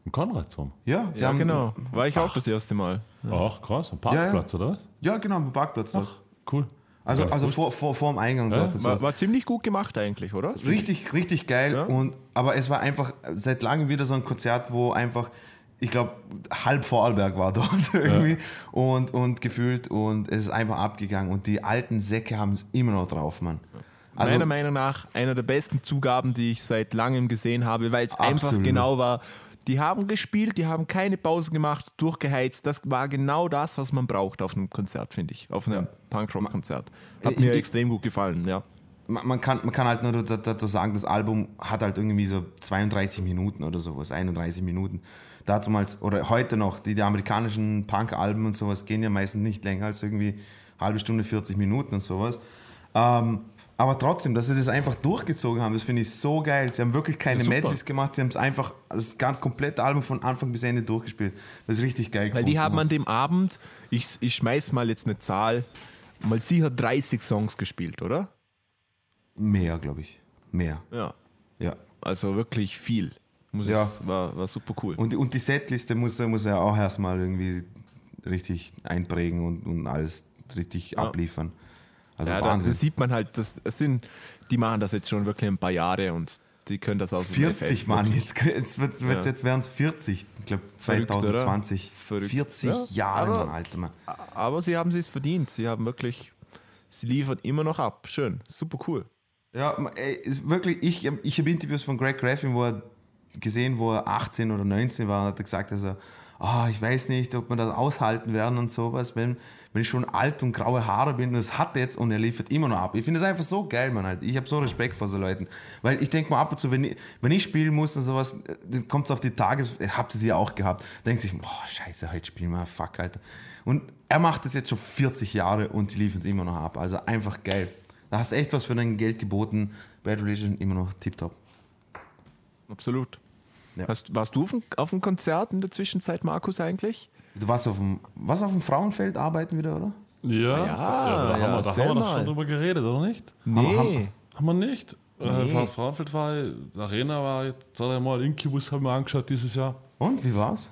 Speaker 3: Im Konradsum.
Speaker 1: Ja,
Speaker 2: Ja,
Speaker 1: haben,
Speaker 2: genau. War ich auch das erste Mal.
Speaker 3: Ach, krass. Ein
Speaker 1: Ja, ja.
Speaker 3: Parkplatz, oder was?
Speaker 1: Ja, genau, am Parkplatz dort.
Speaker 3: Cool.
Speaker 1: Also,
Speaker 3: Ja,
Speaker 1: also vor, vor, vor dem Eingang
Speaker 3: Ja,
Speaker 1: dort.
Speaker 2: War, war ziemlich gut gemacht eigentlich, oder?
Speaker 1: Richtig, richtig geil.
Speaker 2: Ja.
Speaker 1: Und, aber es war einfach seit langem wieder so ein Konzert, wo einfach, ich glaube, halb Vorarlberg war dort irgendwie und, und gefühlt und es ist einfach abgegangen. Und die alten Säcke haben es immer noch drauf, Mann. Also,
Speaker 2: Meiner Meinung nach einer der besten Zugaben, die ich seit langem gesehen habe, weil es einfach genau war. Die haben gespielt, die haben keine Pause gemacht, durchgeheizt. Das war genau das, was man braucht auf einem Konzert, finde ich. Auf einem Punkrock-Konzert. Hat
Speaker 1: Ich-
Speaker 2: mir
Speaker 1: ich-
Speaker 2: extrem gut gefallen, ja.
Speaker 1: man, man, kann, man kann halt nur da- dazu sagen, das Album hat halt irgendwie so 32 Minuten oder sowas, 31 Minuten. Damals, oder heute noch, die, die amerikanischen Punk-Alben und sowas gehen ja meistens nicht länger als irgendwie halbe Stunde, 40 Minuten und sowas. Ähm, aber trotzdem, dass sie das einfach durchgezogen haben, das finde ich so geil. Sie haben wirklich keine
Speaker 2: Ja.
Speaker 1: Medleys gemacht, sie haben es einfach das ganz komplette Album von Anfang bis Ende durchgespielt. Das ist richtig geil
Speaker 2: Weil die haben an dem Abend, ich, ich schmeiß mal jetzt eine Zahl, mal sicher 30 Songs gespielt, oder?
Speaker 1: Mehr, glaube ich. Mehr.
Speaker 2: Ja.
Speaker 1: Ja.
Speaker 2: Also wirklich viel. Muss
Speaker 1: Ja.
Speaker 2: ich, war, war super cool.
Speaker 1: Und, die- und die Setliste muss, muss er auch erstmal irgendwie richtig einprägen und, und alles richtig abliefern. Also
Speaker 2: ja,
Speaker 1: Wahnsinn.
Speaker 2: sieht man halt, das, es sind, die machen das jetzt schon wirklich ein paar Jahre und die können das aus dem
Speaker 1: 40,
Speaker 2: FF
Speaker 1: Mann, jetzt, jetzt, wird's-
Speaker 2: Ja.
Speaker 1: jetzt wären es 40, ich glaube
Speaker 2: Verrückt, oder?
Speaker 1: 2020.
Speaker 2: Verrückt.
Speaker 1: 40
Speaker 2: Ja,
Speaker 1: Jahre,
Speaker 2: aber-
Speaker 1: Mann, Alter, Mann.
Speaker 2: Aber sie haben es verdient. Sie haben wirklich, sie liefern immer noch ab. Schön, super cool.
Speaker 1: Ja, ey, wirklich, ich, ich habe Interviews von Greg Graffin, wo er gesehen, wo er 18 oder 19 war, und hat er gesagt, also, ah, ich weiß nicht, ob wir das aushalten werden und sowas, wenn, wenn ich schon alt und graue Haare bin, und das hat er jetzt und er liefert immer noch ab. Ich finde das einfach so geil, man halt. Ich habe so Respekt vor so Leuten. Weil ich denke mal ab und zu, wenn ich, wenn ich spielen muss und sowas, kommt es auf die Tages, habt ihr sie ja auch gehabt, denkt sich, boah, scheiße, heute spielen wir, fuck, Alter. Und er macht das jetzt schon 40 Jahre und die liefern es immer noch ab. Also einfach geil. Da hast du echt was für dein Geld geboten. Bad Religion immer noch tiptop.
Speaker 2: Absolut.
Speaker 1: Ja.
Speaker 2: Hast, warst du auf dem, auf dem Konzert in der Zwischenzeit, Markus, eigentlich?
Speaker 1: Du warst auf dem, was auf dem Frauenfeld arbeiten wieder, oder?
Speaker 3: Ja,
Speaker 2: ja,
Speaker 3: da
Speaker 2: ja,
Speaker 3: haben wir, da haben wir doch schon drüber geredet, oder nicht?
Speaker 2: Nee.
Speaker 1: haben-
Speaker 3: Haben wir nicht? Äh,
Speaker 2: Nee.
Speaker 3: Frau Frauenfeld war, Arena war jetzt, sag ich mal, Incubus haben wir angeschaut dieses Jahr.
Speaker 1: Und, wie war's?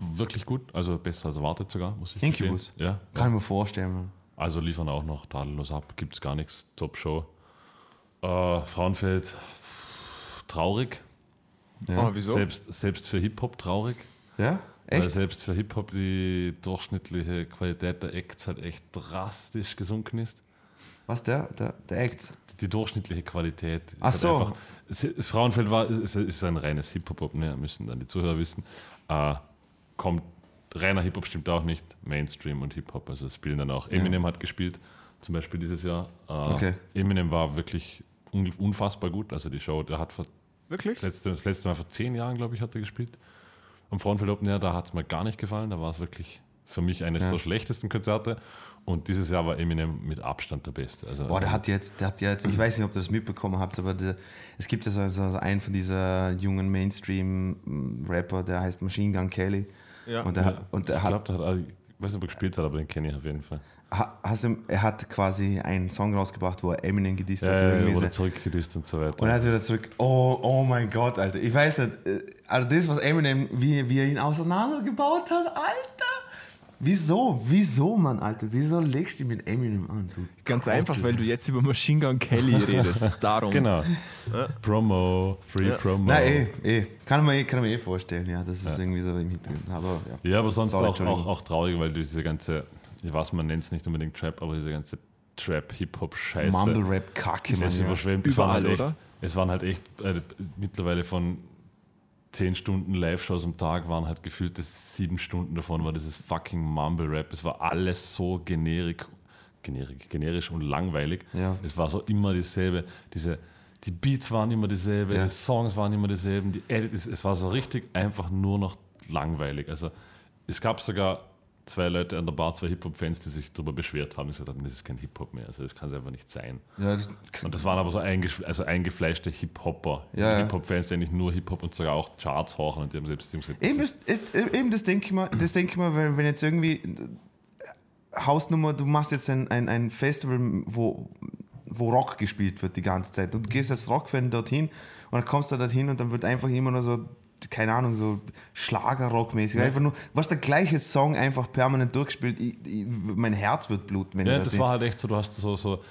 Speaker 3: Wirklich gut, also besser als erwartet sogar, muss ich
Speaker 1: Incubus?
Speaker 3: gestehen. Ja,
Speaker 1: Kann ich mir vorstellen.
Speaker 3: Also liefern auch noch tadellos ab, gibt es gar nichts, Top-Show. Äh, Frauenfeld traurig.
Speaker 2: Oh, wieso?
Speaker 3: Selbst, selbst für Hip-Hop traurig.
Speaker 1: Ja?
Speaker 3: Weil
Speaker 1: Echt?
Speaker 3: selbst für Hip-Hop die durchschnittliche Qualität der Acts halt echt drastisch gesunken ist.
Speaker 1: Was, der, der, der Act?
Speaker 3: Die durchschnittliche Qualität. ist
Speaker 1: Ach so.
Speaker 3: Einfach, es- Frauenfeld war, ist, ist ein reines Hip-Hop, ne, müssen dann die Zuhörer wissen. Äh, kommt, reiner Hip-Hop stimmt auch nicht, Mainstream und Hip-Hop. Also spielen dann auch. Eminem hat gespielt, zum Beispiel dieses Jahr. Äh,
Speaker 1: Okay.
Speaker 3: Eminem war wirklich un unfassbar gut. Also die Show, der hat vor
Speaker 2: Wirklich?
Speaker 3: das letzte, das letzte Mal vor zehn Jahren, glaube ich, hat er gespielt. Am Frauenfeld Open Air, da hat es mir gar nicht gefallen. Da war es wirklich für mich eines
Speaker 1: Ja.
Speaker 3: der schlechtesten Konzerte. Und dieses Jahr war Eminem mit Abstand der Beste. Also,
Speaker 1: Boah, der
Speaker 3: also,
Speaker 1: hat jetzt, der hat jetzt, ich weiß nicht, ob ihr das mitbekommen habt, aber der, es gibt ja so, so einen von dieser jungen Mainstream-Rapper, der heißt Machine Gun Kelly.
Speaker 2: Ja.
Speaker 1: Und der, hat- und der
Speaker 3: ich glaube, der hat, ich weiß nicht, ob er gespielt hat, aber den kenne ich auf jeden Fall.
Speaker 1: Ha- hast du, er hat quasi einen Song rausgebracht, wo er Eminem gedisst hat.
Speaker 3: Ja,
Speaker 1: irgendwie
Speaker 3: wurde zurückgedisst und so weiter.
Speaker 1: Und er hat wieder zurück, oh, oh mein Gott, Alter. Ich weiß nicht, äh, also das, was Eminem, wie, wie er ihn auseinandergebaut hat, Alter. Wieso? Wieso, Mann, Alter? Wieso legst du mit Eminem an? Du
Speaker 2: Ganz
Speaker 1: Couch,
Speaker 2: einfach, weil du jetzt über Machine Gun Kelly redest. Darum.
Speaker 3: genau. Promo, Free Promo.
Speaker 1: Nein, eh, eh. Kann man, eh- kann man eh vorstellen, ja. Das ist irgendwie so im Hintergrund. Aber ja.
Speaker 3: Ja, aber sonst
Speaker 1: Sorry,
Speaker 3: auch, auch, auch traurig, weil diese ganze, ich weiß, man nennt es nicht unbedingt Trap, aber diese ganze Trap-Hip-Hop-Scheiße.
Speaker 1: Mumble Rap Kacke,
Speaker 3: Das ist
Speaker 1: Mann. Ja.
Speaker 3: überschwemmt. Es
Speaker 2: Überall,
Speaker 3: waren halt echt? Es waren halt echt äh, mittlerweile von 10 Stunden Live-Shows am Tag waren halt gefühlte sieben Stunden davon war dieses fucking Mumble-Rap. Es war alles so generik, generik, generisch und langweilig.
Speaker 1: Ja.
Speaker 3: Es war so immer dieselbe. Diese, die Beats waren immer dieselbe,
Speaker 1: Ja.
Speaker 3: die Songs waren immer dieselben, die Edit, es, es war so richtig einfach nur noch langweilig. Also es gab sogar zwei Leute an der Bar, zwei Hip-Hop-Fans, die sich darüber beschwert haben und gesagt haben, das ist kein Hip-Hop mehr. Also das kann es einfach nicht sein.
Speaker 1: Ja, das,
Speaker 3: Und das waren aber so eingesch also eingefleischte Hip-Hopper.
Speaker 1: Ja.
Speaker 3: Hip-Hop-Fans, die eigentlich nur Hip-Hop und sogar auch Charts horchen und die haben selbst die gesagt, das
Speaker 1: eben, das, ist, eben das denke ich mal, das denke ich mal, wenn, wenn jetzt irgendwie äh, Hausnummer, du machst jetzt ein, ein, ein Festival, wo, wo Rock gespielt wird die ganze Zeit. Und du gehst als Rockfan dorthin und dann kommst du dorthin und dann wird einfach immer nur so, keine Ahnung, so Schlagerrock-mäßig.
Speaker 3: Ja.
Speaker 1: Einfach nur, was der gleiche Song einfach permanent durchgespielt. Ich, ich, mein Herz wird bluten, wenn
Speaker 3: ja,
Speaker 1: ich das
Speaker 3: das war halt echt so, du hast so, so,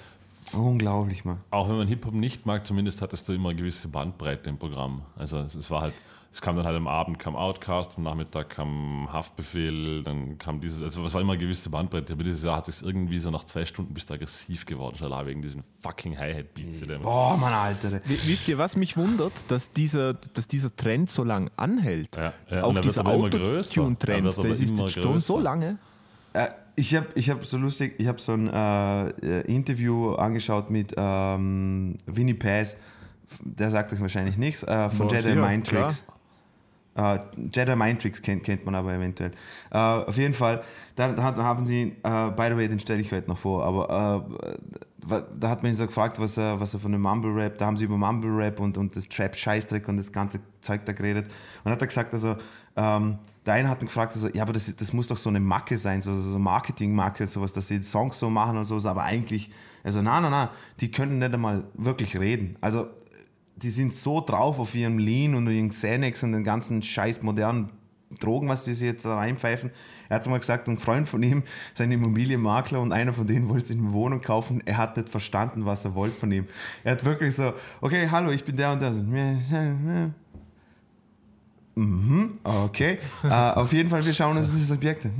Speaker 1: Unglaublich, Mann.
Speaker 3: auch wenn man Hip-Hop nicht mag, zumindest hattest du immer eine gewisse Bandbreite im Programm. Also es, es war halt, es kam dann halt am Abend kam Outcast, am Nachmittag kam Haftbefehl, dann kam dieses, also es war immer eine gewisse Bandbreite, aber dieses Jahr hat es irgendwie so nach zwei Stunden bist du aggressiv geworden, schon allein wegen diesen fucking Hi-Hat-Beats.
Speaker 1: Boah, Mann, Alter.
Speaker 2: Wisst ihr, was mich wundert? Dass dieser, dass dieser Trend so lang anhält.
Speaker 3: Ja, ja,
Speaker 2: Auch
Speaker 3: er
Speaker 2: dieser.
Speaker 3: Er
Speaker 2: Autotune-Trend,
Speaker 3: aber
Speaker 2: das ist jetzt schon so lange.
Speaker 1: Äh, ich habe ich hab so lustig, ich habe so ein äh, äh, Interview angeschaut mit ähm, Winnie Paz. Der sagt euch wahrscheinlich nichts. Äh, von
Speaker 2: Boah,
Speaker 1: Jedi Mind Tricks. Äh, Jedi Mind Tricks kennt, kennt man aber eventuell. Äh, auf jeden Fall, da, da haben sie, äh, by the way, den stelle ich heute noch vor, aber äh, da hat man ihn so gefragt, was er, was er von dem Mumble Rap, da haben sie über Mumble Rap und, und das Trap Scheißdreck und das ganze Zeug da geredet. Und hat er gesagt, also, ähm, der eine hat ihn gefragt, also, ja, aber das, das muss doch so eine Macke sein, so, so Marketing-Macke, sowas, dass sie Songs so machen und sowas, aber eigentlich, also, nein, nein, nein, die können nicht einmal wirklich reden. Also, die sind so drauf auf ihrem Lean und ihren Xanax und den ganzen scheiß modernen Drogen, was die sich jetzt da reinpfeifen. Er hat mal gesagt, ein Freund von ihm, sein Immobilienmakler und einer von denen wollte sich eine Wohnung kaufen. Er hat nicht verstanden, was er wollte von ihm. Er hat wirklich so, okay, hallo, ich bin der und der. So, Mhm, okay. äh, auf jeden Fall, wir schauen uns dieses Objekt an.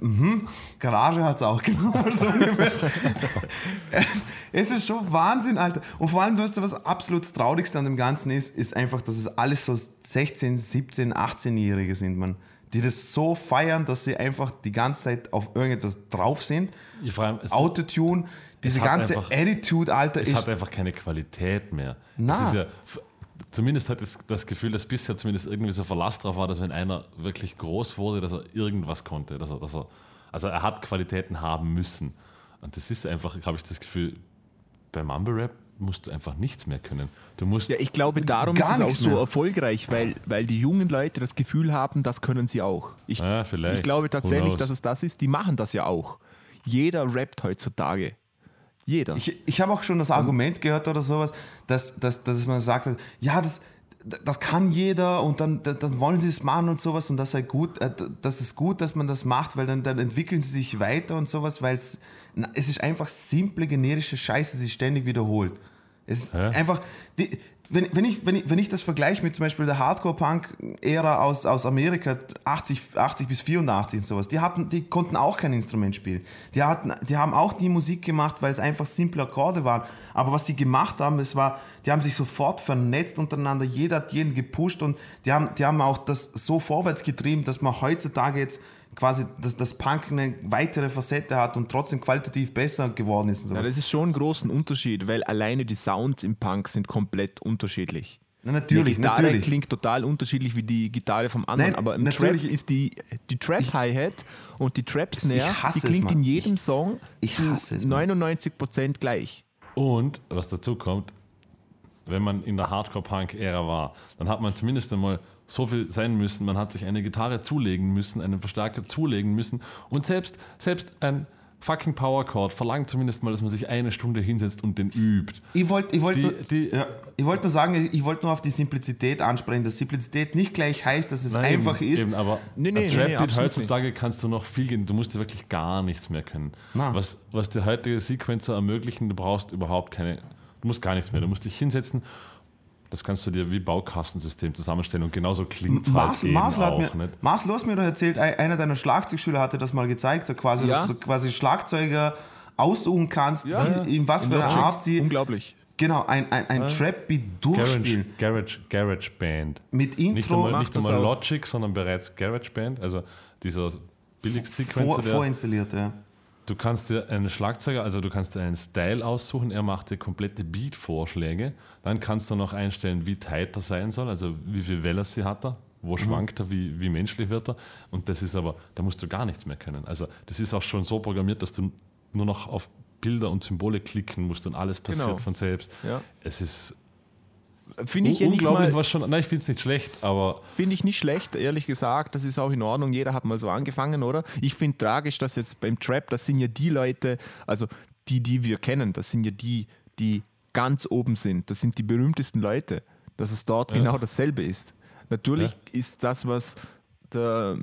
Speaker 1: Mhm. Garage hat es auch genommen. So ungefähr. es ist schon Wahnsinn, Alter. Und vor allem, weißt du, was absolut Traurigste an dem Ganzen ist, ist einfach, dass es alles so 16, 17, 18-Jährige sind, man. Die das so feiern, dass sie einfach die ganze Zeit auf irgendetwas drauf sind.
Speaker 3: Ja, vor allem,
Speaker 1: Autotune, diese ganze
Speaker 3: einfach-
Speaker 1: Attitude, Alter,
Speaker 3: es hat einfach keine Qualität mehr.
Speaker 1: Na.
Speaker 3: Es ist ja, zumindest hat es das Gefühl, dass bisher zumindest irgendwie so Verlass drauf war, dass wenn einer wirklich groß wurde, dass er irgendwas konnte. Dass er, dass er, also er hat Qualitäten haben müssen. Und das ist einfach, habe ich das Gefühl, bei Mumble Rap musst du einfach nichts mehr können. Du musst
Speaker 2: Ja, ich glaube, darum ist es auch so
Speaker 1: mehr.
Speaker 2: erfolgreich, weil, weil die jungen Leute das Gefühl haben, das können sie auch. Ich,
Speaker 3: Ja,
Speaker 2: ich glaube tatsächlich, dass es das ist. Die machen das ja auch. Jeder rappt heutzutage. Jeder.
Speaker 1: Ich, ich habe auch schon das Argument gehört oder sowas, dass, dass, dass man sagt, ja, das, das kann jeder und dann, dann wollen sie es machen und sowas und das sei gut, äh, das ist gut, dass man das macht, weil dann, dann entwickeln sie sich weiter und sowas, weil es, es ist einfach simple generische Scheiße, die sich ständig wiederholt. Es ist einfach, die, wenn, wenn, ich, wenn, ich, wenn ich das vergleiche mit zum Beispiel der Hardcore-Punk-Ära aus, aus Amerika, 80, 80 bis 84 und sowas, die, hatten, die konnten auch kein Instrument spielen. Die, hatten, die haben auch die Musik gemacht, weil es einfach simple Akkorde waren. Aber was sie gemacht haben, es war, die haben sich sofort vernetzt untereinander, jeder hat jeden gepusht und die haben, die haben auch das so vorwärts getrieben, dass man heutzutage jetzt quasi, dass das Punk eine weitere Facette hat und trotzdem qualitativ besser geworden ist. Und
Speaker 2: Ja, das ist schon ein großen Unterschied, weil alleine die Sounds im Punk sind komplett unterschiedlich.
Speaker 1: Na, natürlich,
Speaker 2: die Gitarre
Speaker 1: natürlich.
Speaker 2: klingt total unterschiedlich wie die Gitarre vom anderen,
Speaker 1: Nein,
Speaker 2: aber im
Speaker 1: natürlich.
Speaker 2: Trap ist die, die Trap-Hi-Hat und die Trap-Snare, die
Speaker 1: es,
Speaker 2: klingt
Speaker 1: Mann.
Speaker 2: in jedem
Speaker 1: Ich-
Speaker 2: Song
Speaker 1: ich hasse es, Mann.
Speaker 2: 99% gleich.
Speaker 3: Und was dazu kommt, wenn man in der Hardcore-Punk-Ära war, dann hat man zumindest einmal so viel sein müssen. Man hat sich eine Gitarre zulegen müssen, einen Verstärker zulegen müssen. Und selbst, selbst ein fucking Power Chord verlangt zumindest mal, dass man sich eine Stunde hinsetzt und den übt.
Speaker 1: Ich wollte ich wollt,
Speaker 3: Die- die-
Speaker 1: ja, ich wollt nur sagen, ich wollte nur auf die Simplizität ansprechen, dass Simplizität nicht gleich heißt, dass es
Speaker 3: Nein,
Speaker 1: einfach
Speaker 3: eben,
Speaker 1: ist.
Speaker 3: Eben, aber
Speaker 2: Nee, nee,
Speaker 3: ein
Speaker 2: nee, absolut
Speaker 3: heutzutage kannst du noch viel gehen. Du musst dir wirklich gar nichts mehr können. Was, was dir heutige Sequencer ermöglichen, du brauchst überhaupt keine, du musst gar nichts mehr. Du musst dich hinsetzen. Das kannst du dir wie Baukastensystem zusammenstellen und genauso klingt es halt
Speaker 1: Marsl hat
Speaker 3: auch.
Speaker 1: mir,
Speaker 3: nicht?
Speaker 1: Du hast mir doch erzählt, ein- einer deiner Schlagzeugschüler hatte das mal gezeigt, so quasi,
Speaker 2: Ja.
Speaker 1: dass du quasi Schlagzeuger aussuchen kannst,
Speaker 2: Ja.
Speaker 1: wie, in was für einer. Art sie
Speaker 2: Unglaublich.
Speaker 1: genau ein, ein, ein Trap-Beat durchspielen.
Speaker 3: Garage, Garage, Garage Band.
Speaker 1: Mit
Speaker 3: Nicht
Speaker 1: Intro
Speaker 3: einmal,
Speaker 2: macht
Speaker 3: nicht einmal. Logic, sondern bereits Garage Band. Also dieser Billig-Sequencer,
Speaker 1: vor,
Speaker 3: der
Speaker 1: vorinstalliert, ja.
Speaker 3: Du kannst dir einen Schlagzeuger, also du kannst dir einen Style aussuchen, er macht dir komplette Beat-Vorschläge. Dann kannst du noch einstellen, wie tight er sein soll, also wie viel Velocity hat er, wo
Speaker 1: Mhm.
Speaker 3: schwankt er, wie, wie menschlich wird er. Und das ist aber, da musst du gar nichts mehr können. Also das ist auch schon so programmiert, dass du nur noch auf Bilder und Symbole klicken musst und alles passiert
Speaker 2: Genau.
Speaker 3: von selbst.
Speaker 2: Ja.
Speaker 3: Es ist
Speaker 2: Finde ich, ja nicht mal-
Speaker 3: was schon. Nein, ich finde es nicht schlecht, aber
Speaker 2: Finde ich nicht schlecht, ehrlich gesagt. Das ist auch in Ordnung. Jeder hat mal so angefangen, oder? Ich finde tragisch, dass jetzt beim Trap, das sind ja die Leute, also die, die wir kennen, das sind ja die, die ganz oben sind. Das sind die berühmtesten Leute. Dass es dort genau dasselbe ist. Natürlich ist das, was der,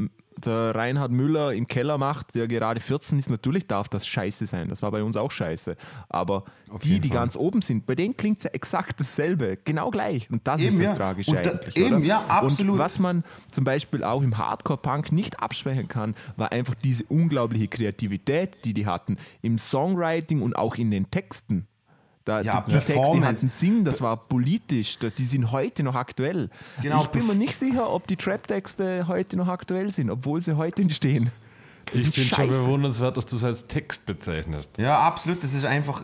Speaker 2: der Reinhard Müller im Keller macht, der gerade 14 ist, natürlich darf das scheiße sein. Das war bei uns auch scheiße. Aber die,
Speaker 1: jeden
Speaker 2: die
Speaker 1: Fall.
Speaker 2: ganz oben sind, bei denen klingt es ja exakt dasselbe. Genau gleich. Und das
Speaker 1: Eben,
Speaker 2: ist das
Speaker 1: ja.
Speaker 2: Tragische
Speaker 1: da-
Speaker 2: eigentlich.
Speaker 1: eben,
Speaker 2: oder?
Speaker 1: ja, absolut.
Speaker 2: Und was man zum Beispiel auch im Hardcore-Punk nicht absprechen kann, war einfach diese unglaubliche Kreativität, die die hatten im Songwriting und auch in den Texten. Da,
Speaker 1: Ja,
Speaker 2: die, die Texte
Speaker 1: Performance.
Speaker 2: hatten Sinn, das war politisch, die sind heute noch aktuell.
Speaker 1: Genau,
Speaker 2: ich bin mir nicht sicher, ob die Trap-Texte heute noch aktuell sind, obwohl sie heute entstehen. Das
Speaker 3: ich finde schon bewundernswert, dass du es als Text bezeichnest.
Speaker 1: Ja, absolut. Das ist einfach.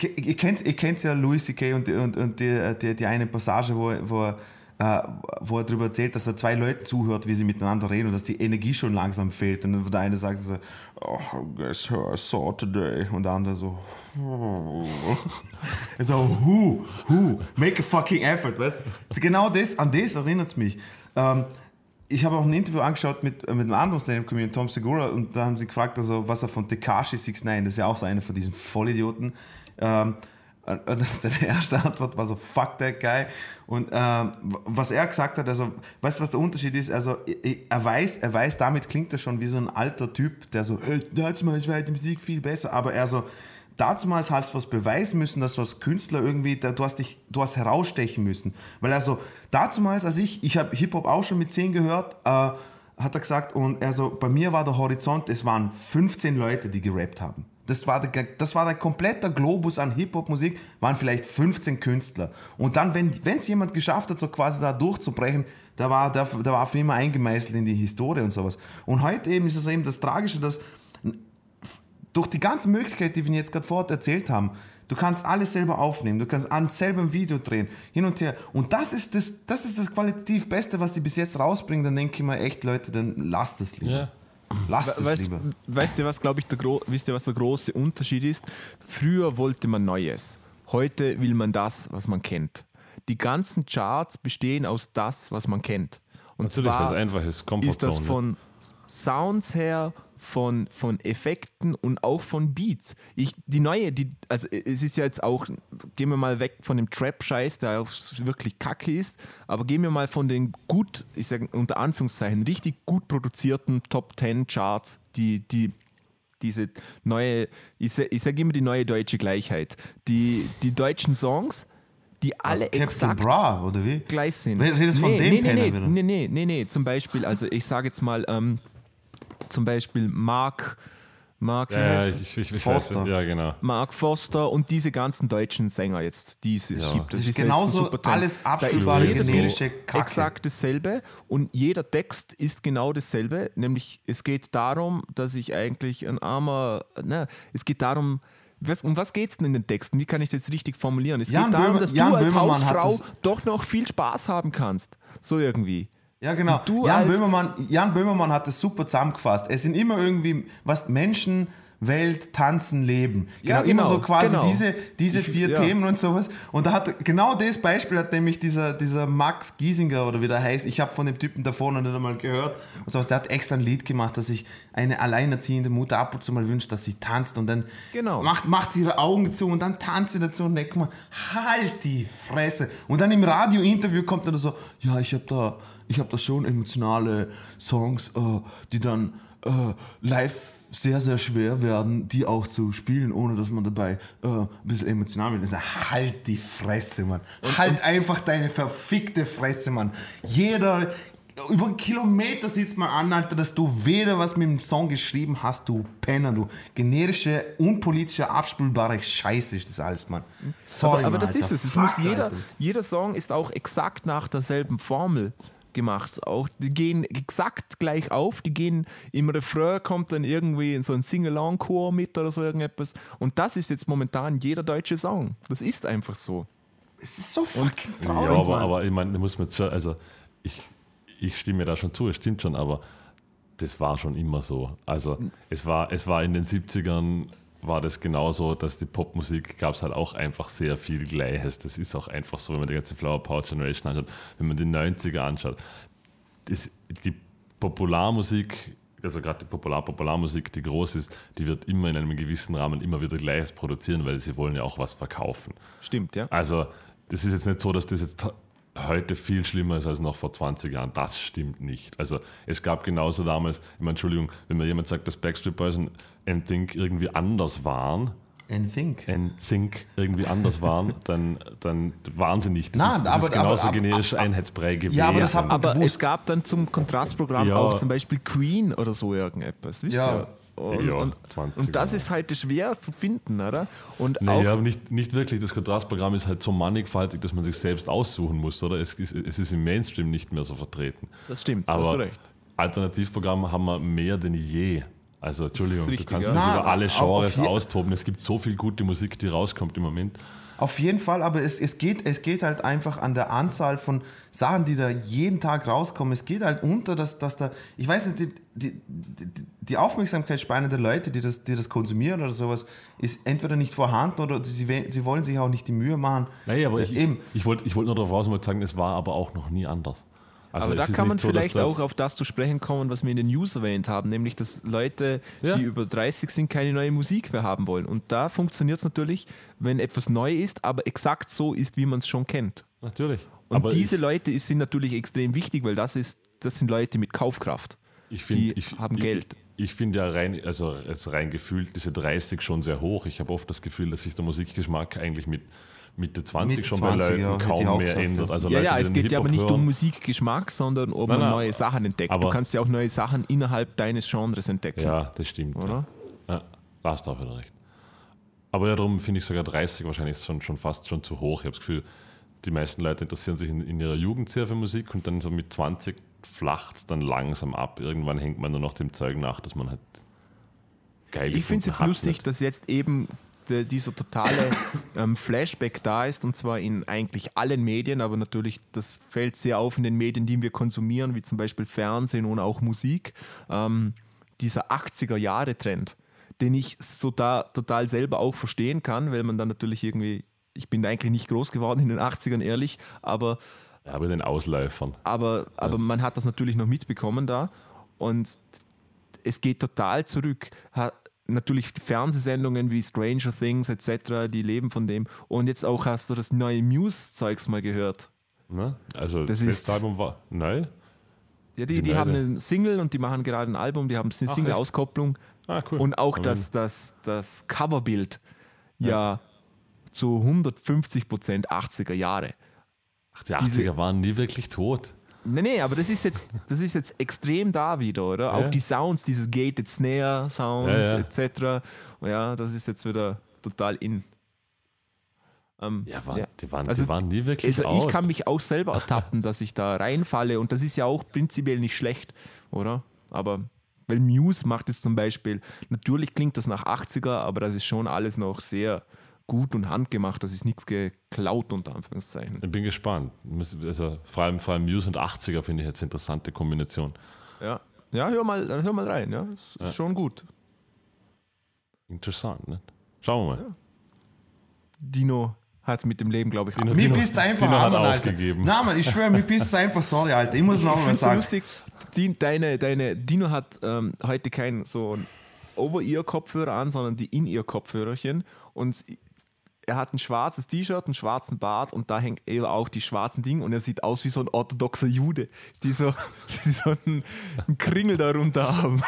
Speaker 1: Ihr kennt, ihr kennt ja Louis C.K. und, und, und die, die, die eine Passage, wo, wo, er, äh, wo er darüber erzählt, dass er zwei Leuten zuhört, wie sie miteinander reden und dass die Energie schon langsam fehlt. Und der eine sagt so: Oh, guess who I saw today? Und der andere so: Er so, who, who, make a fucking effort, weißt Genau das, an das erinnert es mich. Ähm, ich habe auch ein Interview angeschaut mit, äh, mit einem anderen Stand-Up-Comedian, Tom Segura, und da haben sie gefragt, also, was er von Tekashi 69, das ist ja auch so einer von diesen Vollidioten. Ähm, und seine erste Antwort war so, fuck that guy. Und ähm, was er gesagt hat, also, weißt du, was der Unterschied ist? Also, er weiß, er weiß, damit klingt er schon wie so ein alter Typ, der so, hey, damals war die Musik viel besser, aber er so, damals hast du was beweisen müssen, dass du als Künstler irgendwie, du hast dich, du hast herausstechen müssen. Weil also, damals, als ich, ich habe Hip-Hop auch schon mit 10 gehört, äh, hat er gesagt, und er so, bei mir war der Horizont, es waren 15 Leute, die gerappt haben. Das war, der, das war der komplette Globus an Hip-Hop-Musik, waren vielleicht 15 Künstler. Und dann, wenn es jemand geschafft hat, so quasi da durchzubrechen, da war, der, der war für immer eingemeißelt in die Historie und sowas. Und heute eben ist es eben das Tragische, dass durch die ganzen Möglichkeiten, die wir jetzt gerade vorher erzählt haben, du kannst alles selber aufnehmen, du kannst an selber Video drehen, hin und her. Und das ist das, das ist das qualitativ Beste, was sie bis jetzt rausbringen. Dann denke ich mir echt, Leute, dann lasst es lieber.
Speaker 3: Ja.
Speaker 1: Lasst es
Speaker 2: Weißt,
Speaker 1: lieber.
Speaker 2: weißt ihr, was, glaube ich, der, gro- wisst ihr, was der große Unterschied ist? Früher wollte man Neues. Heute will man das, was man kennt. Die ganzen Charts bestehen aus das, was man kennt. Und
Speaker 3: Natürlich,
Speaker 2: zwar
Speaker 3: es einfach ist. Comfort
Speaker 2: ist das von Sounds her von, von Effekten und auch von Beats. Ich, die neue, die, also es ist ja jetzt auch, gehen wir mal weg von dem Trap-Scheiß, der auch wirklich kacke ist, aber gehen wir mal von den gut, ich sage unter Anführungszeichen, richtig gut produzierten Top 10 Charts, die, die diese neue, ich sage sag immer die neue deutsche Gleichheit. Die, die deutschen Songs, die alle
Speaker 1: Captain
Speaker 2: exakt
Speaker 1: Bra, oder wie?
Speaker 2: gleich sind.
Speaker 1: Redest du von dem
Speaker 2: nee, nee,
Speaker 1: Penner
Speaker 2: nee,
Speaker 1: wieder?
Speaker 2: nee, nee, nee, nee, zum Beispiel, also ich sage jetzt mal, ähm, zum Beispiel Mark, Mark,
Speaker 3: Ja, ich, ich, ich
Speaker 1: Forster.
Speaker 3: weiß, ja, genau.
Speaker 2: Mark Foster und diese ganzen deutschen Sänger jetzt, die es
Speaker 3: Ja.
Speaker 2: gibt.
Speaker 1: Das ist
Speaker 2: jetzt ein
Speaker 1: genauso alles
Speaker 2: ist Lied
Speaker 1: generische Kacke.
Speaker 2: Exakt dasselbe und jeder Text ist genau dasselbe, nämlich es geht darum, dass ich eigentlich ein armer, ne, es geht darum, was, um was geht es denn in den Texten? Wie kann ich das jetzt richtig formulieren? Es
Speaker 1: Jan
Speaker 2: geht darum,
Speaker 1: Böhmer-
Speaker 2: dass
Speaker 1: Jan
Speaker 2: du als
Speaker 1: Böhmermann
Speaker 2: Hausfrau
Speaker 1: das-
Speaker 2: doch noch viel Spaß haben kannst. So irgendwie.
Speaker 1: Ja, genau. Jan, Böhmermann, Jan Böhmermann hat das super zusammengefasst. Es sind immer irgendwie, was Menschen, Welt, Tanzen, Leben.
Speaker 2: Ja,
Speaker 1: Immer
Speaker 2: genau,
Speaker 1: so quasi
Speaker 2: genau.
Speaker 1: diese, diese vier
Speaker 2: ja.
Speaker 1: Themen und sowas. Und da hat genau das Beispiel hat nämlich dieser, dieser Max Giesinger oder wie der heißt. Ich habe von dem Typen davor noch nicht einmal gehört. Und sowas. Der hat extra ein Lied gemacht, dass sich eine alleinerziehende Mutter ab und zu mal wünscht, dass sie tanzt und dann
Speaker 2: Genau.
Speaker 1: macht, macht sie ihre Augen zu und dann tanzt sie dazu und denkt man, halt die Fresse. Und dann im Radiointerview kommt dann so, ja, ich habe da, ich habe da schon emotionale Songs, äh, die dann äh, live sehr, sehr schwer werden, die auch zu spielen, ohne dass man dabei äh, ein bisschen emotional wird. Sag, halt die Fresse, Mann. halt einfach deine verfickte Fresse, Mann. Jeder, über einen Kilometer sitzt man an, Alter, dass du weder was mit dem Song geschrieben hast, du Penner, du generische, unpolitische, abspielbare Scheiße ist das alles, Mann. Sorry,
Speaker 2: aber aber
Speaker 1: Mann,
Speaker 2: das
Speaker 1: Alter.
Speaker 2: ist es. es
Speaker 1: Fuck,
Speaker 2: muss jeder,
Speaker 1: Alter.
Speaker 2: jeder Song ist auch exakt nach derselben Formel gemacht. Auch, die gehen exakt gleich auf, die gehen im Refrain kommt dann irgendwie in so ein Sing-Along-Chor mit oder so irgendetwas. Und das ist jetzt momentan jeder deutsche Song. Das ist einfach so.
Speaker 1: Es ist so fucking
Speaker 3: Ja,
Speaker 1: traurig,
Speaker 3: aber,
Speaker 1: Mann.
Speaker 3: aber ich meine, da muss man jetzt schon, also ich, ich stimme mir da schon zu, es stimmt schon, aber das war schon immer so. Also es war, es war in den 70ern war das genauso, dass die Popmusik gab es halt auch einfach sehr viel Gleiches. Das ist auch einfach so, wenn man die ganze Flower Power Generation anschaut, wenn man die 90er anschaut. Das, die Popularmusik, also gerade die Popular-Popularmusik, die groß ist, die wird immer in einem gewissen Rahmen immer wieder Gleiches produzieren, weil sie wollen ja auch was verkaufen.
Speaker 2: Stimmt, ja.
Speaker 3: Also, das ist jetzt nicht so, dass das jetzt heute viel schlimmer ist als noch vor 20 Jahren. Das stimmt nicht. Also, es gab genauso damals, ich meine, Entschuldigung, wenn mir jemand sagt, dass Backstreet Boys und NSYNC irgendwie anders waren,
Speaker 1: And think.
Speaker 3: NSYNC irgendwie anders waren, dann, dann waren sie nicht. Das
Speaker 1: Nein,
Speaker 3: ist, das
Speaker 1: aber-
Speaker 3: ist genauso
Speaker 1: aber- aber-
Speaker 3: generische
Speaker 1: aber-
Speaker 3: Einheitsbrei gewesen.
Speaker 1: Ja, aber das
Speaker 2: Aber
Speaker 1: gewusst.
Speaker 2: es gab dann zum Kontrastprogramm
Speaker 3: Ja.
Speaker 2: auch zum Beispiel Queen oder so irgendetwas. Wisst
Speaker 1: Ja.
Speaker 2: ihr? Und,
Speaker 3: Ja,
Speaker 2: und,
Speaker 3: 20er.
Speaker 2: und das ist halt schwer zu finden, oder? Und
Speaker 3: Nee,
Speaker 2: auch,
Speaker 3: ja, aber nicht, nicht wirklich. Das Kontrastprogramm ist halt so mannigfaltig, dass man sich selbst aussuchen muss, oder? Es ist, es ist im Mainstream nicht mehr so vertreten.
Speaker 2: das stimmt, da hast
Speaker 3: Aber
Speaker 2: du recht.
Speaker 3: Alternativprogramme haben wir mehr denn je. Also Entschuldigung,
Speaker 2: richtig,
Speaker 3: du kannst
Speaker 2: ja.
Speaker 3: dich über alle Genres austoben. Es gibt so viel gute Musik, die rauskommt im Moment.
Speaker 1: Auf jeden Fall, aber es, es, geht, es geht halt einfach an der Anzahl von Sachen, die da jeden Tag rauskommen. Es geht halt unter, dass, dass da, ich weiß nicht, die, die, die, Aufmerksamkeitsspanne der Leute, die das, die das konsumieren oder sowas, ist entweder nicht vorhanden oder sie, sie wollen sich auch nicht die Mühe machen.
Speaker 3: Nee, aber ich, ich,
Speaker 1: Eben.
Speaker 3: ich wollte ich wollt nur darauf raus mal sagen, es war aber auch noch nie anders. Also
Speaker 2: Aber da kann man
Speaker 3: so,
Speaker 2: vielleicht
Speaker 3: das-
Speaker 2: auch auf das zu sprechen kommen, was wir in den News erwähnt haben, nämlich dass Leute,
Speaker 3: Ja.
Speaker 2: die über 30 sind, keine neue Musik mehr haben wollen. Und da funktioniert es natürlich, wenn etwas neu ist, aber exakt so ist, wie man es schon kennt.
Speaker 3: Natürlich.
Speaker 2: Und
Speaker 3: aber
Speaker 2: diese Leute sind natürlich extrem wichtig, weil das, ist, das sind Leute mit Kaufkraft.
Speaker 3: Ich find,
Speaker 2: die
Speaker 3: ich,
Speaker 2: haben
Speaker 3: ich,
Speaker 2: Geld.
Speaker 3: Ich finde ja rein, also jetzt rein gefühlt diese 30 schon sehr hoch. Ich habe oft das Gefühl, dass sich der Musikgeschmack eigentlich mit Mitte 20
Speaker 1: Mitte
Speaker 3: schon bei
Speaker 1: 20,
Speaker 3: Leuten
Speaker 1: ja,
Speaker 3: kaum mehr ändert.
Speaker 1: ja.
Speaker 3: Also
Speaker 2: ja,
Speaker 3: Leute,
Speaker 2: ja, es geht ja aber nicht um
Speaker 3: hören-
Speaker 2: Musikgeschmack, sondern ob
Speaker 3: Nein, nein,
Speaker 2: neue Sachen entdeckt.
Speaker 3: aber-
Speaker 2: du kannst ja auch neue Sachen innerhalb deines Genres entdecken.
Speaker 3: Ja, das stimmt.
Speaker 2: Oder?
Speaker 3: Ja, ja da hast du auch wieder recht. Aber ja, darum finde ich sogar 30 wahrscheinlich schon, schon fast schon zu hoch. Ich habe das Gefühl, die meisten Leute interessieren sich in, in ihrer Jugend sehr für Musik und dann so mit 20 flacht es dann langsam ab. Irgendwann hängt man nur noch dem Zeug nach, dass man halt geil
Speaker 2: Ich finde es jetzt
Speaker 3: hat.
Speaker 2: lustig, dass jetzt eben der, dieser totale ähm, Flashback da ist und zwar in eigentlich allen Medien, aber natürlich, das fällt sehr auf in den Medien, die wir konsumieren, wie zum Beispiel Fernsehen und auch Musik. Ähm, dieser 80er-Jahre-Trend, den ich so da, total selber auch verstehen kann, weil man dann natürlich irgendwie, ich bin eigentlich nicht groß geworden in den 80ern, ehrlich, aber
Speaker 3: Ja, aber den Ausläufern.
Speaker 2: aber, aber man hat das natürlich noch mitbekommen da. Und es geht total zurück. Ha, natürlich Fernsehsendungen wie Stranger Things etc., die leben von dem. Und jetzt auch hast du das neue Muse-Zeugs mal gehört.
Speaker 3: Ne? Also
Speaker 2: Das ist-
Speaker 3: Album war. Nein?
Speaker 2: Ja, die, die
Speaker 3: Neue.
Speaker 2: haben eine Single und die machen gerade ein Album, die haben eine Single-Auskopplung.
Speaker 3: Ah, cool.
Speaker 2: Und auch das, das, das Coverbild ja, zu 150 Prozent 80er Jahre.
Speaker 3: Ach, die
Speaker 2: diese-
Speaker 3: 80er waren nie wirklich tot.
Speaker 2: Nee, nee, aber das ist jetzt, das ist jetzt extrem da wieder, oder? Auch
Speaker 3: Ja.
Speaker 2: die Sounds, dieses Gated Snare Sounds
Speaker 3: Ja, ja.
Speaker 2: etc. Ja, das ist jetzt wieder total in. Ähm,
Speaker 3: Ja, waren,
Speaker 2: ja.
Speaker 3: Die, waren,
Speaker 2: Also,
Speaker 3: die waren nie wirklich
Speaker 2: Also ich
Speaker 3: out.
Speaker 2: kann mich auch selber ertappen, dass ich da reinfalle und das ist ja auch prinzipiell nicht schlecht, oder? Aber weil Muse macht jetzt zum Beispiel, natürlich klingt das nach 80er, aber das ist schon alles noch sehr gut und handgemacht, das ist nichts geklaut unter Anführungszeichen.
Speaker 3: Ich bin gespannt. Also, vor, allem, vor allem Muse und 80er finde ich jetzt eine interessante Kombination.
Speaker 2: Ja, ja hör, mal, hör mal rein, ja, ist, ist schon gut.
Speaker 3: Interessant, ne? Schauen wir mal.
Speaker 2: Dino hat mit dem Leben, glaube ich,
Speaker 3: Dino-
Speaker 1: Mir
Speaker 3: Dino-
Speaker 1: bist einfach
Speaker 3: Dino hat
Speaker 1: an, Alter.
Speaker 3: aufgegeben.
Speaker 1: Nein, Mann, ich schwöre, mir bist einfach sorry, Alter. Ich muss noch
Speaker 2: Ich
Speaker 1: mal
Speaker 2: es so
Speaker 1: sagen.
Speaker 2: lustig, die, deine, deine, Dino hat ähm, heute kein so ein Over-Ear-Kopfhörer an, sondern die In-Ear-Kopfhörerchen und er hat ein schwarzes T-Shirt, einen schwarzen Bart und da hängt eben auch die schwarzen Dinge und er sieht aus wie so ein orthodoxer Jude, die so, die so einen, einen Kringel darunter haben.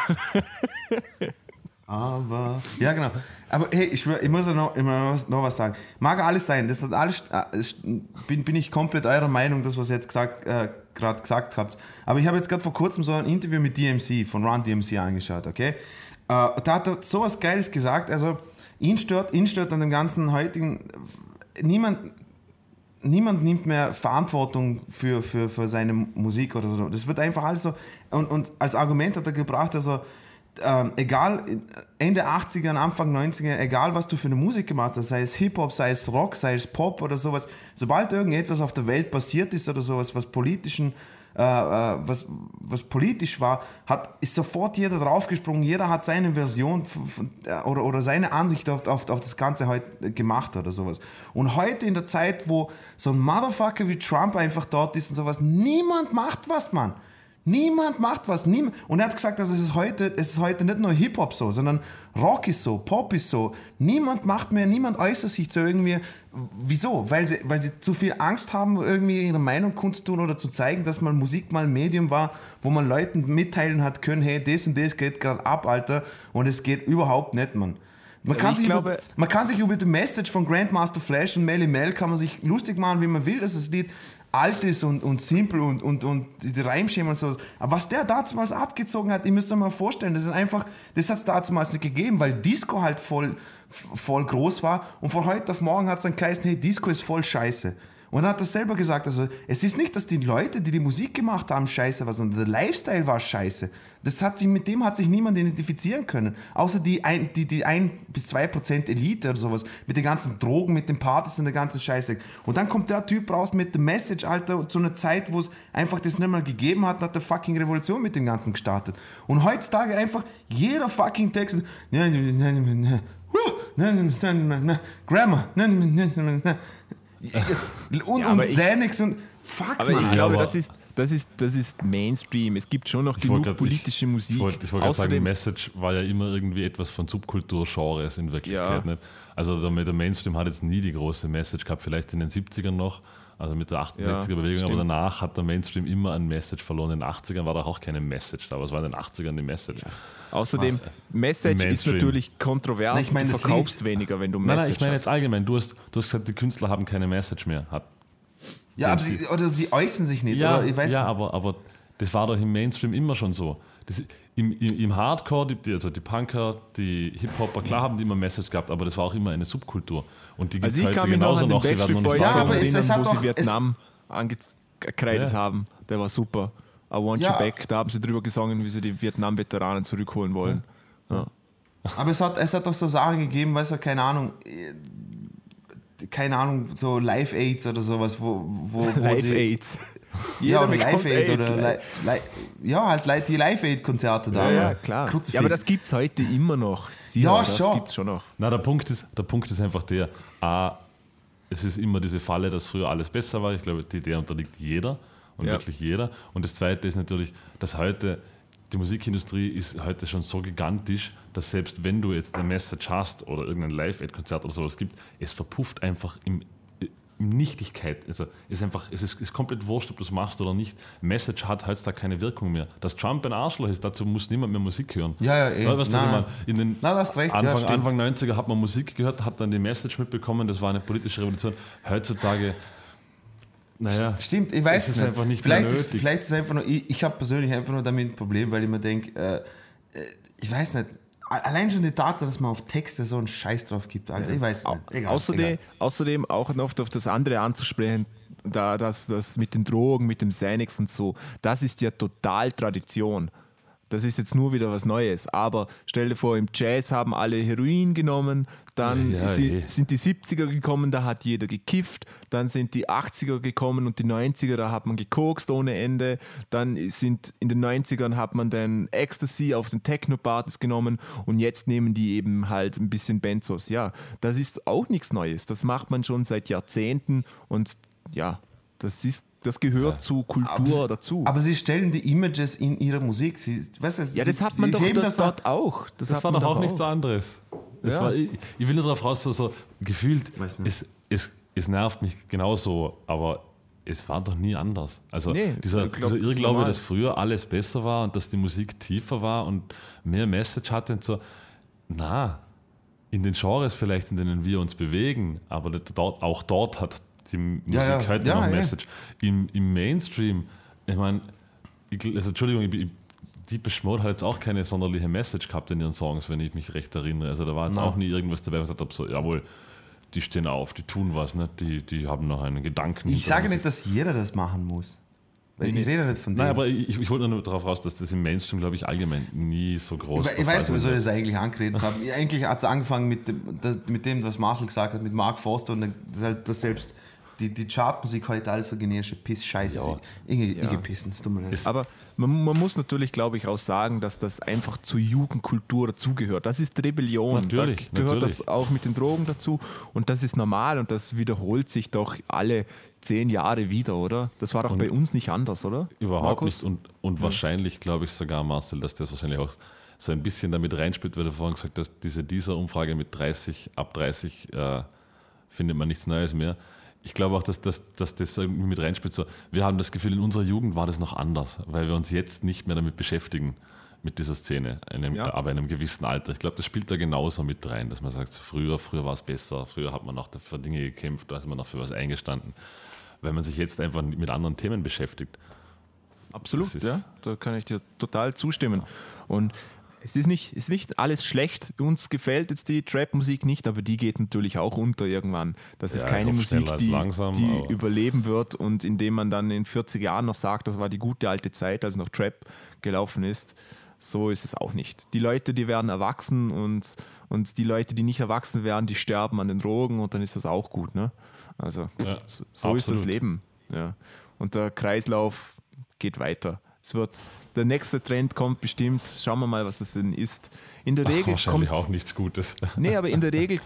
Speaker 1: Aber, ja, genau. Aber hey, ich, ich muss ja noch, noch, noch was sagen. Mag alles sein, das hat alles, äh, bin, bin ich komplett eurer Meinung, das, was ihr jetzt gesagt, äh, gerade gesagt habt. Aber ich habe jetzt gerade vor kurzem so ein Interview mit DMC, von Run DMC angeschaut, okay? Äh, da hat er sowas Geiles gesagt, also ihn stört, ihn stört an dem ganzen heutigen, niemand, niemand nimmt mehr Verantwortung für, für, für seine Musik oder so. Das wird einfach alles so. Und, und als Argument hat er gebracht, also ähm, egal, Ende 80er, Anfang 90er, egal was du für eine Musik gemacht hast, sei es Hip-Hop, sei es Rock, sei es Pop oder sowas, sobald irgendetwas auf der Welt passiert ist oder sowas, was politischen äh, äh, was, was politisch war, hat, ist sofort jeder draufgesprungen, jeder hat seine Version von, äh, oder, oder seine Ansicht auf, auf, auf das Ganze heute gemacht oder sowas. Und heute in der Zeit, wo so ein Motherfucker wie Trump einfach dort ist und sowas, niemand macht was, Mann. Niemand macht was. Niemand. Und er hat gesagt, also es, ist heute, es ist heute nicht nur Hip-Hop so, sondern Rock ist so, Pop ist so. Niemand macht mehr, niemand äußert sich zu irgendwie. Wieso? Weil sie, weil sie zu viel Angst haben, irgendwie ihre Meinung kundzutun oder zu zeigen, dass mal Musik mal ein Medium war, wo man Leuten mitteilen hat können, hey, das und das geht gerade ab, Alter. Und es geht überhaupt nicht, Mann. Man kann,
Speaker 2: Ich
Speaker 1: sich
Speaker 2: glaube-
Speaker 1: über, man kann sich über die Message von Grandmaster Flash und Melly Mel kann man sich lustig machen, wie man will, dass das Lied alt ist und, und simpel und, und, und die Reimschema und so. Aber was der damals abgezogen hat, ihr müsst euch mal vorstellen, das ist einfach, das hat es damals nicht gegeben, weil Disco halt voll, voll groß war und von heute auf morgen hat es dann geheißen, hey, Disco ist voll scheiße. Und er hat das selber gesagt, also es ist nicht, dass die Leute, die die Musik gemacht haben, scheiße war, sondern der Lifestyle war scheiße. Das hat sich, mit dem hat sich niemand identifizieren können. Außer die ein, die, die ein bis zwei Prozent Elite oder sowas. Mit den ganzen Drogen, mit den Partys und der ganzen Scheiße. Und dann kommt der Typ raus mit dem Message, Alter, zu einer Zeit, wo es einfach das nicht mal gegeben hat, hat der fucking Revolution mit dem Ganzen gestartet. Und heutzutage einfach jeder fucking Text. Grammar. Und,
Speaker 2: Ja,
Speaker 1: und Xanax und fuck,
Speaker 2: Aber
Speaker 1: man.
Speaker 2: ich glaube, das, ist, das, ist, das ist Mainstream. Es gibt schon noch
Speaker 3: Ich
Speaker 2: genug
Speaker 3: grad-
Speaker 2: politische
Speaker 3: ich,
Speaker 2: Musik.
Speaker 3: Ich wollte ich wollte gerade sagen,
Speaker 2: Außerdem,
Speaker 3: Message war ja immer irgendwie etwas von Subkulturgenres in Wirklichkeit.
Speaker 2: Ja.
Speaker 3: Nicht? Also der, der Mainstream hat jetzt nie die große Message gehabt, vielleicht in den 70ern noch, also mit der 68er-Bewegung, aber
Speaker 2: stimmt.
Speaker 3: danach hat der Mainstream immer ein Message verloren. In den 80ern war da auch keine Message da, aber es war in den 80ern die Message.
Speaker 2: außerdem Message ist
Speaker 3: Mainstream.
Speaker 2: natürlich kontrovers.
Speaker 1: Nein, ich meine,
Speaker 2: du verkaufst weniger, wenn du
Speaker 3: Nein,
Speaker 2: Message
Speaker 3: nein, ich meine jetzt allgemein. Du hast, du hast gesagt, die Künstler haben keine Message mehr. Hat,
Speaker 1: Ja, aber sie, oder sie äußern sich nicht.
Speaker 3: Ja,
Speaker 1: oder ich weiß
Speaker 3: ja
Speaker 1: nicht.
Speaker 3: aber, aber das war doch im Mainstream immer schon so. Das, im, im, Im Hardcore, die- also die Punker, die Hip-Hopper, klar haben die immer Message gehabt, aber das war auch immer eine Subkultur. Und die gibt
Speaker 2: Also
Speaker 3: es
Speaker 2: ich
Speaker 3: heute
Speaker 2: noch
Speaker 3: genauso noch. Sie werden nicht
Speaker 1: Ja, aber es- es hat
Speaker 2: wo sie
Speaker 1: es-
Speaker 2: Vietnam angekreidet
Speaker 3: Ja.
Speaker 2: haben. Der war super. I want
Speaker 1: Ja.
Speaker 2: you back. Da haben sie drüber gesungen, wie sie die Vietnam-Veteranen zurückholen wollen. Ja.
Speaker 1: Aber es hat, es hat doch so Sachen gegeben, weißt du, keine Ahnung, keine Ahnung, so Live Aids oder sowas, wo, wo, wo
Speaker 2: Live
Speaker 1: sie,
Speaker 2: Aids.
Speaker 1: Ja, oder Live Aid
Speaker 2: AIDS.
Speaker 1: oder li, li, ja, halt die Live Aid Konzerte da.
Speaker 2: Ja, ja, klar.
Speaker 1: Kruzifix.
Speaker 2: Ja, aber das gibt es heute immer noch. Sicher,
Speaker 1: Ja,
Speaker 2: das
Speaker 1: schon.
Speaker 2: gibt's schon noch.
Speaker 3: Na, der Punkt, ist, der Punkt ist einfach der, A, es ist immer diese Falle, dass früher alles besser war. Ich glaube, die, der unterliegt jeder und
Speaker 2: Ja.
Speaker 3: wirklich jeder. Und das Zweite ist natürlich, dass heute die Musikindustrie ist heute schon so gigantisch, dass selbst wenn du jetzt eine Message hast oder irgendein Live-Aid-Konzert oder sowas gibt, es verpufft einfach im, im Nichtigkeit. Also ist einfach, es ist, ist komplett wurscht, ob du es machst oder nicht. Message hat heutzutage keine Wirkung mehr. Dass Trump ein Arschloch ist, dazu muss niemand mehr Musik hören.
Speaker 1: Ja, ja, eh.
Speaker 3: Weißt du, meine? In den
Speaker 1: hast recht, ja,
Speaker 3: Anfang,
Speaker 1: stimmt.
Speaker 3: Anfang 90er hat man Musik gehört, hat dann die Message mitbekommen, das war eine politische Revolution. Heutzutage, naja,
Speaker 1: Stimmt, ich weiß
Speaker 3: Es
Speaker 1: nicht.
Speaker 3: einfach nicht
Speaker 1: vielleicht
Speaker 3: mehr
Speaker 1: ist, vielleicht ist es einfach nur, ich, ich habe persönlich einfach nur damit ein Problem, weil ich mir denke, äh, äh, ich weiß nicht, allein schon die Tatsache, dass man auf Texte so einen Scheiß drauf gibt, Alter, ich weiß nicht. Egal,
Speaker 2: außerdem,
Speaker 1: egal.
Speaker 2: außerdem auch noch auf das andere anzusprechen, da das, das mit den Drogen, mit dem Xanax und so, das ist ja total Tradition. Das ist jetzt nur wieder was Neues. Aber stell dir vor, im Jazz haben alle Heroin genommen, dann
Speaker 3: Ja,
Speaker 2: si-
Speaker 3: eh.
Speaker 2: sind die 70er gekommen, da hat jeder gekifft, dann sind die 80er gekommen und die 90er, da hat man gekokst ohne Ende, dann sind in den 90ern hat man dann Ecstasy auf den Techno-Partys genommen und jetzt nehmen die eben halt ein bisschen Benzos. Ja, das ist auch nichts Neues, das macht man schon seit Jahrzehnten und ja, das ist das gehört zu Kultur
Speaker 1: sie-
Speaker 2: dazu.
Speaker 1: Aber sie stellen die Images in ihrer Musik. Sie, weißt du,
Speaker 2: ja, das
Speaker 1: sie,
Speaker 2: hat man doch dort,
Speaker 1: das
Speaker 2: dort auch. Das,
Speaker 3: das war doch auch nichts anderes.
Speaker 2: Ja.
Speaker 3: war, ich, ich will nur darauf raus, so, so gefühlt,
Speaker 1: Weiß nicht.
Speaker 3: es, es, es nervt mich genauso, aber es war doch nie anders. Also
Speaker 2: Nee,
Speaker 3: dieser,
Speaker 2: ich glaub,
Speaker 3: dieser Irrglaube, dass früher alles besser war und dass die Musik tiefer war und mehr Message hatte und so, na, in den Genres vielleicht, in denen wir uns bewegen, aber dort, auch dort hat die Musik
Speaker 1: Ja, ja.
Speaker 3: heute
Speaker 1: Ja,
Speaker 3: noch. Message. Im, Im Mainstream, ich meine, ich, also Entschuldigung, ich, ich, Deepish Mode hat jetzt auch keine sonderliche Message gehabt in ihren Songs, wenn ich mich recht erinnere. Also da war jetzt
Speaker 1: Nein.
Speaker 3: auch nie irgendwas dabei, wo ich gesagt habe, so, jawohl, die stehen auf, die tun was, ne? die, die haben noch einen Gedanken.
Speaker 1: Ich sage nicht, dass jeder das machen muss. Weil ich rede nicht von dem.
Speaker 3: Nein, aber ich, ich wollte nur darauf raus, dass das im Mainstream, glaube ich, allgemein nie so groß
Speaker 1: Ich, we- ich
Speaker 3: der
Speaker 1: weiß,
Speaker 3: Fall
Speaker 1: wieso ich das eigentlich angeredet habe. Eigentlich hat es angefangen mit dem, das, mit dem, was Marcel gesagt hat, mit Mark Forster und dann, das halt, dass selbst die, die Chartmusik heute alles so generische Piss-Scheiße
Speaker 3: Ja.
Speaker 1: ich,
Speaker 2: Ja.
Speaker 1: gepissen, es tut mir leid.
Speaker 3: Ist-
Speaker 2: Aber man, man muss natürlich, glaube ich, auch sagen, dass das einfach zur Jugendkultur dazugehört. Das ist Rebellion.
Speaker 3: Natürlich,
Speaker 2: da gehört
Speaker 3: natürlich.
Speaker 2: das auch mit den Drogen dazu. Und das ist normal und das wiederholt sich doch alle zehn Jahre wieder, oder? Das war doch bei uns nicht anders, oder?
Speaker 3: Überhaupt
Speaker 2: Markus?
Speaker 3: nicht. Und, und wahrscheinlich glaube ich sogar, Marcel, dass das wahrscheinlich auch so ein bisschen damit reinspielt, weil du vorhin gesagt hast, diese dieser Umfrage mit 30, ab 30 äh, findet man nichts Neues mehr. Ich glaube auch, dass, dass, dass das irgendwie mit reinspielt. So, wir haben das Gefühl, in unserer Jugend war das noch anders, weil wir uns jetzt nicht mehr damit beschäftigen, mit dieser Szene, einem,
Speaker 2: Ja.
Speaker 3: aber in einem gewissen Alter. Ich glaube, das spielt da genauso mit rein, dass man sagt, früher, früher war es besser, früher hat man noch für Dinge gekämpft, da ist man noch für was eingestanden, weil man sich jetzt einfach mit anderen Themen beschäftigt.
Speaker 2: Absolut, ja. Da kann ich dir total zustimmen. Und es ist nicht, ist nicht alles schlecht. Uns gefällt jetzt die Trap-Musik nicht, aber die geht natürlich auch unter irgendwann. Das ist
Speaker 3: Ja,
Speaker 2: keine
Speaker 3: hoffe, schneller
Speaker 2: Musik, die,
Speaker 3: langsam,
Speaker 2: die überleben wird und indem man dann in 40 Jahren noch sagt, das war die gute alte Zeit, als noch Trap gelaufen ist. So ist es auch nicht. Die Leute, die werden erwachsen und, und die Leute, die nicht erwachsen werden, die sterben an den Drogen und dann ist das auch gut. Ne? Also
Speaker 3: Ja,
Speaker 2: so, so ist das
Speaker 3: absolut.
Speaker 2: Leben. Ja. Und der Kreislauf geht weiter. Es wird, der nächste Trend kommt bestimmt. Schauen wir mal, was das denn ist. In der Regel
Speaker 3: Wahrscheinlich
Speaker 2: kommt,
Speaker 3: auch nichts Gutes.
Speaker 2: Nee, aber in der Regel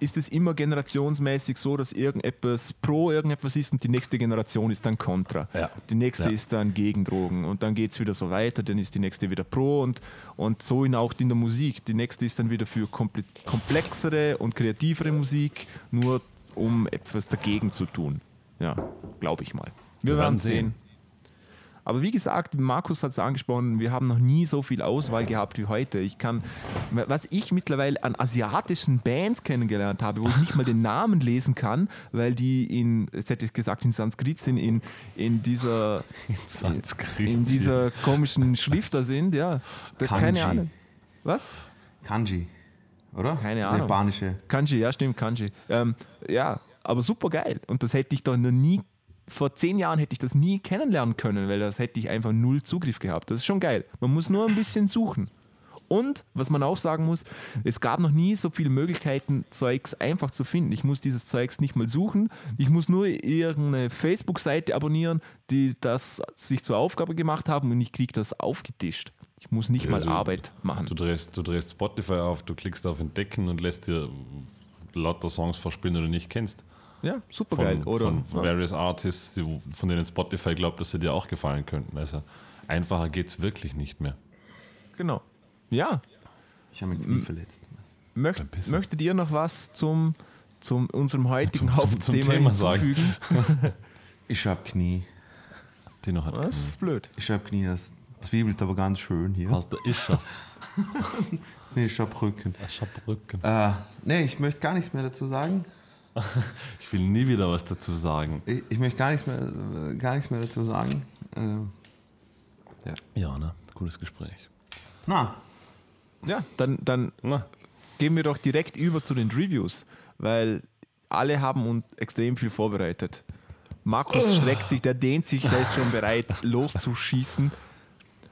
Speaker 2: ist es immer generationsmäßig so, dass irgendetwas pro irgendetwas ist und die nächste Generation ist dann kontra.
Speaker 3: Ja.
Speaker 2: Die nächste
Speaker 3: Ja.
Speaker 2: ist dann gegen Drogen und dann geht es wieder so weiter, dann ist die nächste wieder pro und, und so in auch in der Musik. Die nächste ist dann wieder für komple komplexere und kreativere Musik, nur um etwas dagegen zu tun. Ja, glaube ich mal. Wir,
Speaker 3: Wir
Speaker 2: werden
Speaker 3: werden
Speaker 2: sehen.
Speaker 3: sehen.
Speaker 2: Aber wie gesagt, Markus hat es angesprochen, wir haben noch nie so viel Auswahl gehabt wie heute. Ich kann, was ich mittlerweile an asiatischen Bands kennengelernt habe, wo ich nicht mal den Namen lesen kann, weil die in, jetzt hätte ich gesagt, in Sanskrit sind, in, in dieser
Speaker 3: Sanskrit.
Speaker 2: in dieser komischen Schrift da sind, ja. Da,
Speaker 1: Kanji.
Speaker 2: keine Ahnung. Was?
Speaker 1: Kanji, oder?
Speaker 2: Keine
Speaker 1: das
Speaker 2: Ahnung.
Speaker 1: Japanische.
Speaker 2: Kanji, ja, stimmt, Kanji. Ähm, ja, aber super geil. Und das hätte ich doch noch nie, vor zehn Jahren hätte ich das nie kennenlernen können, weil das hätte ich einfach null Zugriff gehabt. Das ist schon geil. Man muss nur ein bisschen suchen. Und was man auch sagen muss, es gab noch nie so viele Möglichkeiten, Zeugs einfach zu finden. Ich muss dieses Zeugs nicht mal suchen. Ich muss nur irgendeine Facebook-Seite abonnieren, die das sich zur Aufgabe gemacht haben und ich kriege das aufgetischt. Ich muss nicht
Speaker 3: Ja,
Speaker 2: mal Arbeit machen.
Speaker 3: Du drehst, du drehst Spotify auf, du klickst auf Entdecken und lässt dir lauter Songs vorspielen, die du nicht kennst.
Speaker 2: Ja, super geil. Oder?
Speaker 3: von
Speaker 2: Ja.
Speaker 3: various Artists, die, von denen Spotify glaubt, dass sie dir auch gefallen könnten. Also einfacher geht es wirklich nicht mehr.
Speaker 2: Genau. Ja.
Speaker 1: Ich habe mich nie verletzt.
Speaker 2: Möcht, möchtet ihr noch was zum, zum unserem heutigen
Speaker 3: Zum- zum- zum
Speaker 2: Hauptthema
Speaker 3: Thema sagen.
Speaker 2: hinzufügen?
Speaker 1: Ich habe Knie.
Speaker 3: Die noch hat.
Speaker 2: Das ist blöd.
Speaker 1: Ich habe Knie, das zwiebelt aber ganz schön hier.
Speaker 3: Was, da ist das?
Speaker 1: Nee, ich habe Rücken.
Speaker 3: Ich hab Rücken.
Speaker 1: Äh, nee, ich möchte gar nichts mehr dazu sagen.
Speaker 3: Ich will nie wieder was dazu sagen.
Speaker 1: Ich, ich möchte gar nichts mehr, gar nichts mehr dazu sagen. Äh,
Speaker 3: Ja, ne? Cooles Gespräch.
Speaker 1: na,
Speaker 2: Ja, dann, dann
Speaker 3: Na,
Speaker 2: gehen wir doch direkt über zu den Reviews, weil alle haben uns extrem viel vorbereitet. Markus streckt sich, der dehnt sich, der ist schon bereit loszuschießen.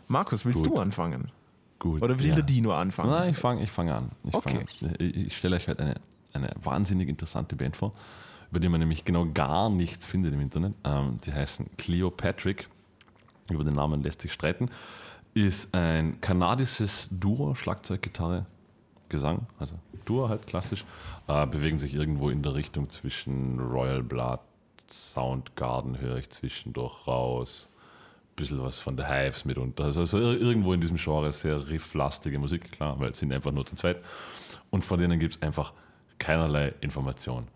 Speaker 2: Markus, willst
Speaker 3: Gut.
Speaker 2: du anfangen?
Speaker 3: gut.
Speaker 2: Oder will
Speaker 3: ja.
Speaker 2: der Dino anfangen?
Speaker 3: Nein, ich fange ich fang an. Ich,
Speaker 2: Okay.
Speaker 3: fang an. ich, ich stelle euch heute eine, eine wahnsinnig interessante Band vor, über die man nämlich genau gar nichts findet im Internet. Ähm, die heißen Cleopatrick. Über den Namen lässt sich streiten. Ist ein kanadisches Duo, Schlagzeug, Gitarre, Gesang, also Duo halt klassisch, äh, bewegen sich irgendwo in der Richtung zwischen Royal Blood, Soundgarden höre ich zwischendurch raus, bisschen was von The Hives mitunter. Also, also ir- irgendwo in diesem Genre sehr rifflastige Musik, klar, weil es sind einfach nur zu zweit. Und von denen gibt es einfach keinerlei Information.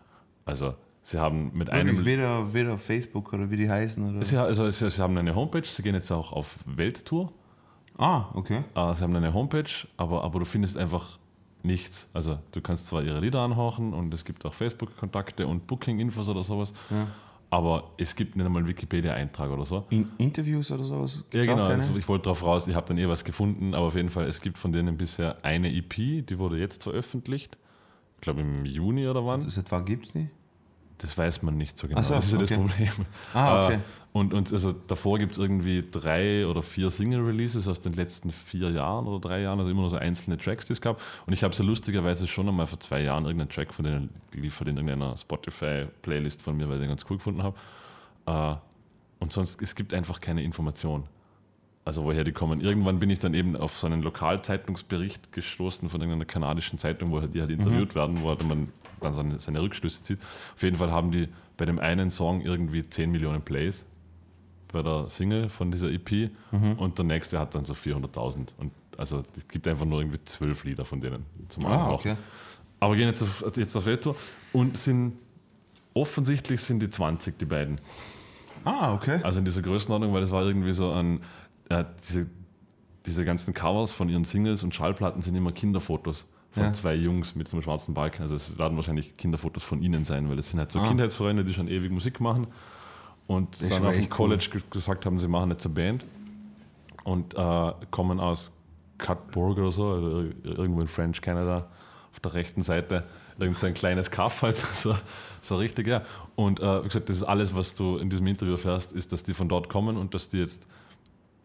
Speaker 3: Also sie haben mit einem...
Speaker 1: Wirklich weder, weder Facebook oder wie die heißen. Oder?
Speaker 3: Sie, also, sie, sie haben eine Homepage, sie gehen jetzt auch auf Welttour.
Speaker 1: Ah, okay.
Speaker 3: Äh, sie haben eine Homepage, aber, aber du findest einfach nichts. Also du kannst zwar ihre Lieder anhauchen und es gibt auch Facebook-Kontakte und Booking-Infos oder sowas,
Speaker 1: Ja.
Speaker 3: aber es gibt nicht einmal Wikipedia-Eintrag oder so.
Speaker 1: In Interviews oder sowas?
Speaker 3: Ja,
Speaker 1: Gibt's auch
Speaker 3: genau. Also ich wollte darauf raus, ich habe dann eh was gefunden, aber auf jeden Fall, es gibt von denen bisher eine EP, die wurde jetzt veröffentlicht. Ich glaube im Juni oder wann.
Speaker 1: Seit wann gibt es die?
Speaker 3: Das weiß man nicht so genau.
Speaker 1: So,
Speaker 3: das ist ja das
Speaker 1: okay.
Speaker 3: Problem.
Speaker 1: Ah, okay.
Speaker 3: Äh, Und, und also davor gibt es irgendwie drei oder vier Single-Releases aus den letzten vier Jahren oder drei Jahren, also immer nur so einzelne Tracks, die es gab. Und ich habe so lustigerweise schon einmal vor zwei Jahren irgendeinen Track von denen geliefert in irgendeiner Spotify-Playlist von mir, weil ich den ganz cool gefunden habe. Äh, und sonst, es gibt einfach keine Information. Also woher die kommen. Irgendwann bin ich dann eben auf so einen Lokalzeitungsbericht gestoßen von irgendeiner kanadischen Zeitung, wo die halt interviewt werden, wo halt man dann seine, seine Rückschlüsse zieht. Auf jeden Fall haben die bei dem einen Song irgendwie 10 Millionen Plays bei der Single von dieser EP und der nächste hat dann so 400.000. Und also es gibt einfach nur irgendwie zwölf Lieder von denen zum
Speaker 1: Ah, okay.
Speaker 3: Aber gehen jetzt auf, jetzt auf Welttour und sind offensichtlich sind die 20, die beiden.
Speaker 1: Ah, okay.
Speaker 3: Also in dieser Größenordnung, weil es war irgendwie so an äh, diese, diese ganzen Covers von ihren Singles und Schallplatten sind immer Kinderfotos von
Speaker 1: Ja.
Speaker 3: zwei Jungs mit so einem schwarzen Balken. Also es werden wahrscheinlich Kinderfotos von ihnen sein, weil es sind halt so
Speaker 1: Ah.
Speaker 3: Kindheitsfreunde, die schon ewig Musik machen und
Speaker 1: ist
Speaker 3: dann auf dem
Speaker 1: cool.
Speaker 3: College ge- gesagt haben, sie machen jetzt eine Band und äh, kommen aus Cutburg oder so, also ir- irgendwo in French Canada, auf der rechten Seite, irgend so ein kleines Kaff halt, so, so richtig, ja. Und äh, wie gesagt, das ist alles, was du in diesem Interview erfährst, ist, dass die von dort kommen und dass die jetzt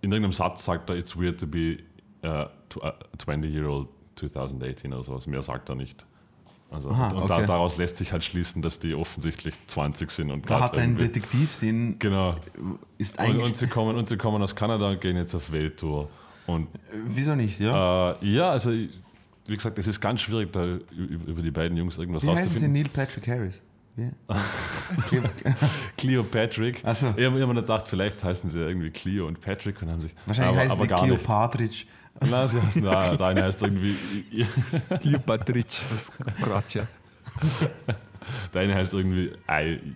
Speaker 3: in irgendeinem Satz sagt er, it's weird to be uh, tw- uh, 20 year old 2018 oder sowas. Mehr sagt er nicht. Also,
Speaker 1: Aha,
Speaker 3: und
Speaker 1: okay.
Speaker 3: daraus lässt sich halt schließen, dass die offensichtlich 20 sind und
Speaker 1: Da hat er einen
Speaker 3: irgendwie-
Speaker 1: Detektivsinn.
Speaker 3: Genau.
Speaker 1: Ist
Speaker 3: Und,
Speaker 1: eigentlich.
Speaker 3: und, sie kommen, und sie kommen aus Kanada und gehen jetzt auf Welttour. Und
Speaker 1: wieso nicht, ja?
Speaker 3: äh, ja, also wie gesagt, es ist ganz schwierig, da über die beiden Jungs irgendwas
Speaker 1: Wie heißt sie?
Speaker 3: rauszufinden.
Speaker 1: Neil Patrick Harris. Wie?
Speaker 3: Cleopatrick.
Speaker 1: Ach so.
Speaker 3: Ich habe mir immer gedacht, vielleicht heißen sie irgendwie Cleo und Patrick und haben sich.
Speaker 1: Wahrscheinlich
Speaker 3: aber,
Speaker 1: heißt
Speaker 3: aber
Speaker 1: sie
Speaker 3: gar nicht.
Speaker 1: Cleopatritsch.
Speaker 3: Nein, sie heißen, nein, der eine heißt irgendwie.
Speaker 2: Cleopatric aus Kroatien.
Speaker 3: Der eine heißt irgendwie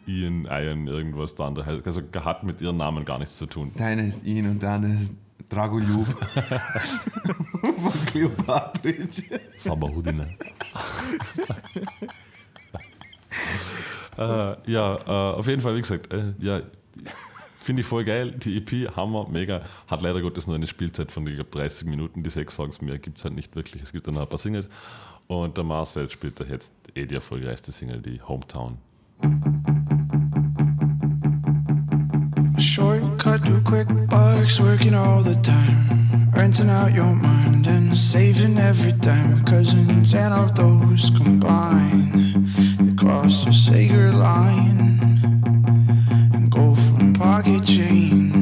Speaker 3: Ian, Ian, irgendwas. Der andere heißt, also hat mit ihren Namen gar nichts zu tun.
Speaker 1: Der eine ist ihn und andere ist Dragoljub. Von Cleopatritsch.
Speaker 3: Sabahudine. Äh, ja, äh, auf jeden Fall, wie gesagt, äh, ja, finde ich voll geil. Die EP, Hammer, mega. Hat leider Gottes nur eine Spielzeit von, ich glaube, 30 Minuten. Die sechs Songs mehr gibt es halt nicht wirklich. Es gibt dann noch ein paar Singles. Und der Marcel spielt da jetzt eh die erfolgreichste Single, die Hometown.
Speaker 4: Shortcut to quick bucks, working all the time. Renting out your mind and saving every dime. Because in ten of those combine, they cross a sacred line and go from pocket change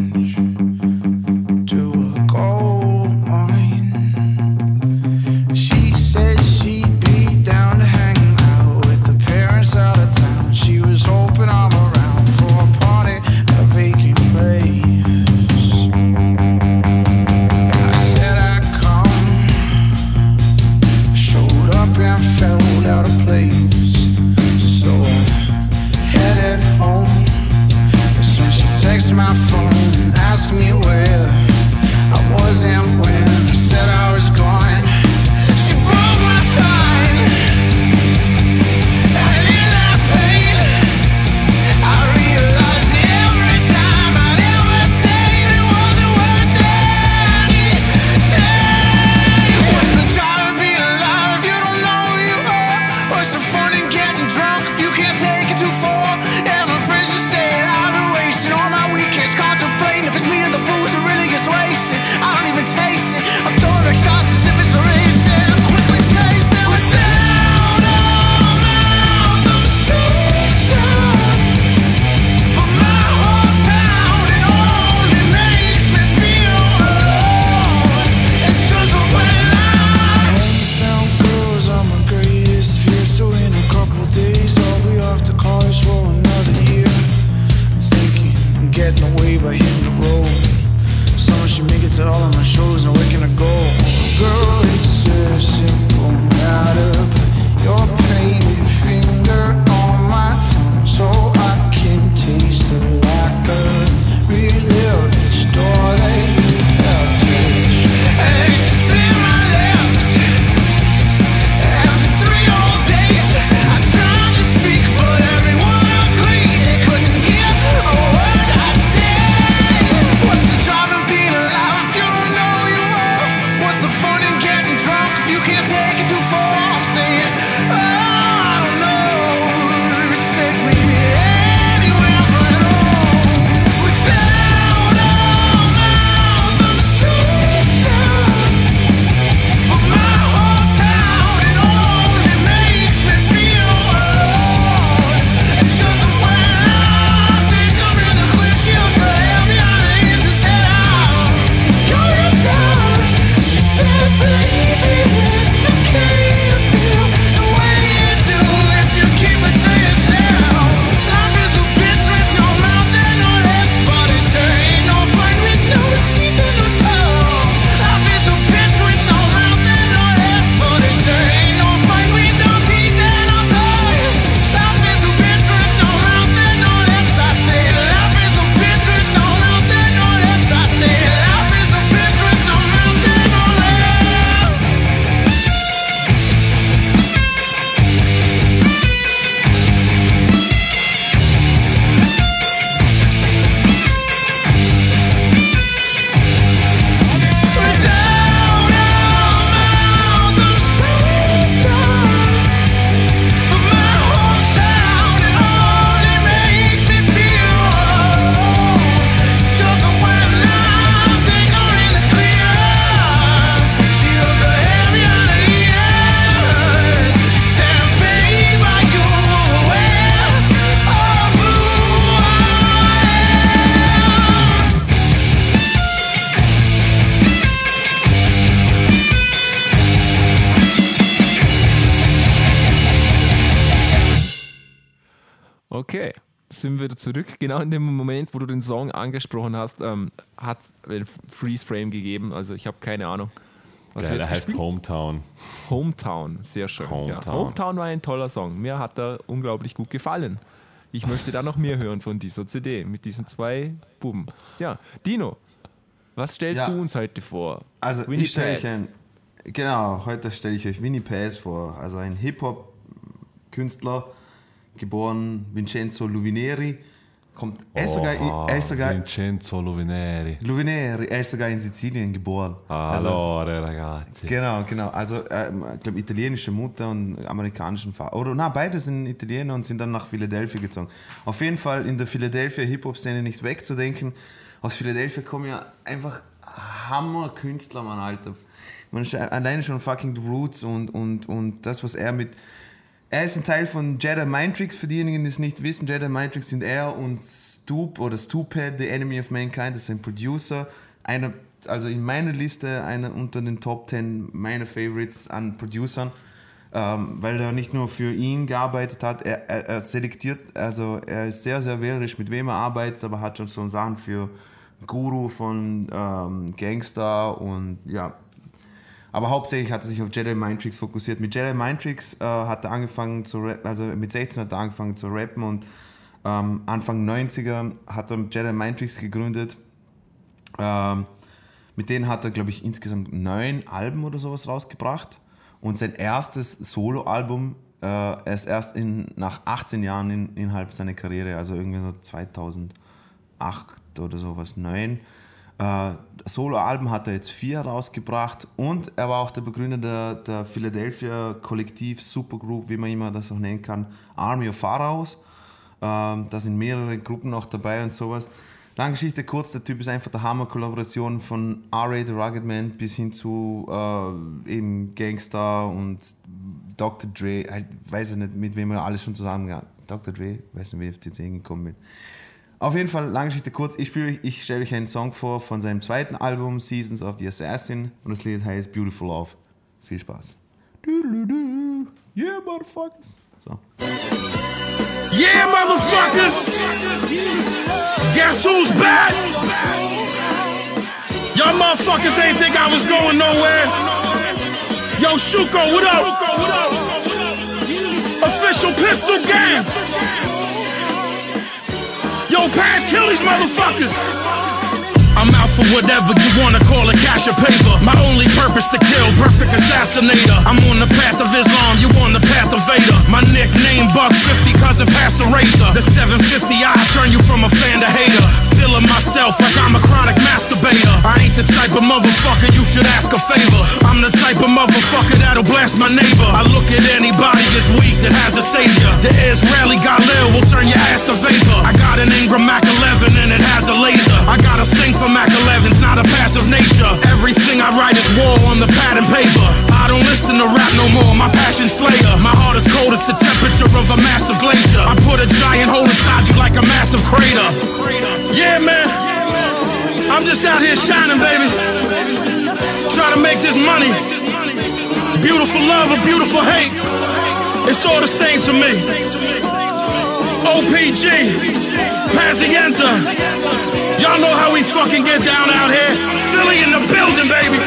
Speaker 2: Genau in dem Moment, wo du den Song angesprochen hast, ähm, hat ein Freeze Frame gegeben. Also ich habe keine Ahnung. Was
Speaker 3: Geil, der heißt
Speaker 2: gespielt?
Speaker 3: Hometown.
Speaker 2: Hometown, sehr schön. Hometown. Ja.
Speaker 3: Hometown.
Speaker 2: War ein toller Song. Mir hat er unglaublich gut gefallen. Ich möchte da noch mehr hören von dieser CD mit diesen zwei Buben. Ja, Dino, was stellst
Speaker 1: Ja.
Speaker 2: du uns heute vor?
Speaker 1: Also
Speaker 2: Winnie
Speaker 1: ich stelle euch ein, genau, heute stelle ich euch Winnie Pass vor, also ein Hip-Hop-Künstler, geboren Vincenzo Luvineri, kommt, er ist sogar,
Speaker 3: Oh,
Speaker 1: er ist sogar,
Speaker 3: Vincenzo Luvineri.
Speaker 1: Luvineri, er ist sogar in Sizilien geboren. Also,
Speaker 3: Allora, ragazzi.
Speaker 1: Genau, genau. Also, ähm, ich glaube, italienische Mutter und amerikanischen Vater. Oder, na, beide sind Italiener und sind dann nach Philadelphia gezogen. Auf jeden Fall in der Philadelphia Hip-Hop-Szene nicht wegzudenken. Aus Philadelphia kommen ja einfach Hammer-Künstler, Mann, Alter. Man, alleine schon fucking The Roots und, und, und das, was er mit. Er ist ein Teil von Jedi Mind Tricks, für diejenigen, die es nicht wissen. Jedi Mind Tricks sind er und Stoop oder Stoophead, The Enemy of Mankind, das ist ein Producer. Einer, also in meiner Liste einer unter den Top 10 meiner Favorites an Producern, ähm, weil er nicht nur für ihn gearbeitet hat, er, er, er selektiert, also er ist sehr, sehr wählerisch, mit wem er arbeitet, aber hat schon so Sachen für Guru von ähm, Gangster und ja, aber hauptsächlich hat er sich auf Jedi Mind Tricks fokussiert. Mit Jedi Mind Tricks äh, hat er angefangen zu rappen, also mit 16 hat er angefangen zu rappen und ähm, Anfang 90er hat er Jedi Mind Tricks gegründet. Ähm, mit denen hat er, glaube ich, insgesamt neun Alben oder sowas rausgebracht. Und sein erstes Solo-Album äh, ist erst in, nach 18 Jahren in, innerhalb seiner Karriere, also irgendwie so 2008 oder sowas, neun. Äh, Solo-Alben hat er jetzt vier rausgebracht und er war auch der Begründer der, der Philadelphia Kollektiv Supergroup, wie man immer das auch nennen kann, Army of Pharaohs. Ähm, da sind mehrere Gruppen noch dabei und sowas. Lange Geschichte kurz, der Typ ist einfach der Hammer, Kollaboration von R.A. The Rugged Man bis hin zu äh, eben Gangster und Dr. Dre, halt, weiß ich nicht, mit wem er alles schon zusammen. Dr. Dre, weiß nicht, wie ich auf die 10 gekommen bin. Auf jeden Fall, lange Geschichte kurz, ich, spiele, ich stelle euch einen Song vor von seinem zweiten Album, Seasons of the Assassin, und das Lied heißt Beautiful Love. Viel Spaß. Yeah, motherfuckers. So.
Speaker 5: Yeah, motherfuckers! Guess who's back? Y'all motherfuckers ain't think I was going nowhere. Yo, Shuko, what up? Official pistol gang. Yo, pass, kill these motherfuckers. I'm out for whatever you wanna call it, cash or paper. My only purpose to kill, perfect assassinator. I'm on the path of Islam, you on the path of Vader. My nickname Buck 50, cousin Pastor Razor. The 750, I turn you from a fan to hater. Feeling myself like I'm a chronic masturbator. I ain't the type of motherfucker you should ask a favor. I'm the type of motherfucker that'll blast my neighbor. I look at anybody as weak that has a savior. The Israeli Galil will turn your ass to vapor. I got an Ingram Mac 11 and it has a laser. I got a thing for Mac 11s, not a passive nature. Everything I write is war on the pad and paper. I don't listen to rap no more, my passion slayer. My heart is cold, it's the temperature of a massive glacier. I put a giant hole inside you like a massive crater. Yeah, man. I'm just out here shining, baby. Trying to make this money. Beautiful love or beautiful hate. It's all the same to me. OPG, Pazienza. Y'all know how we fucking get down out here. Philly in the building, baby.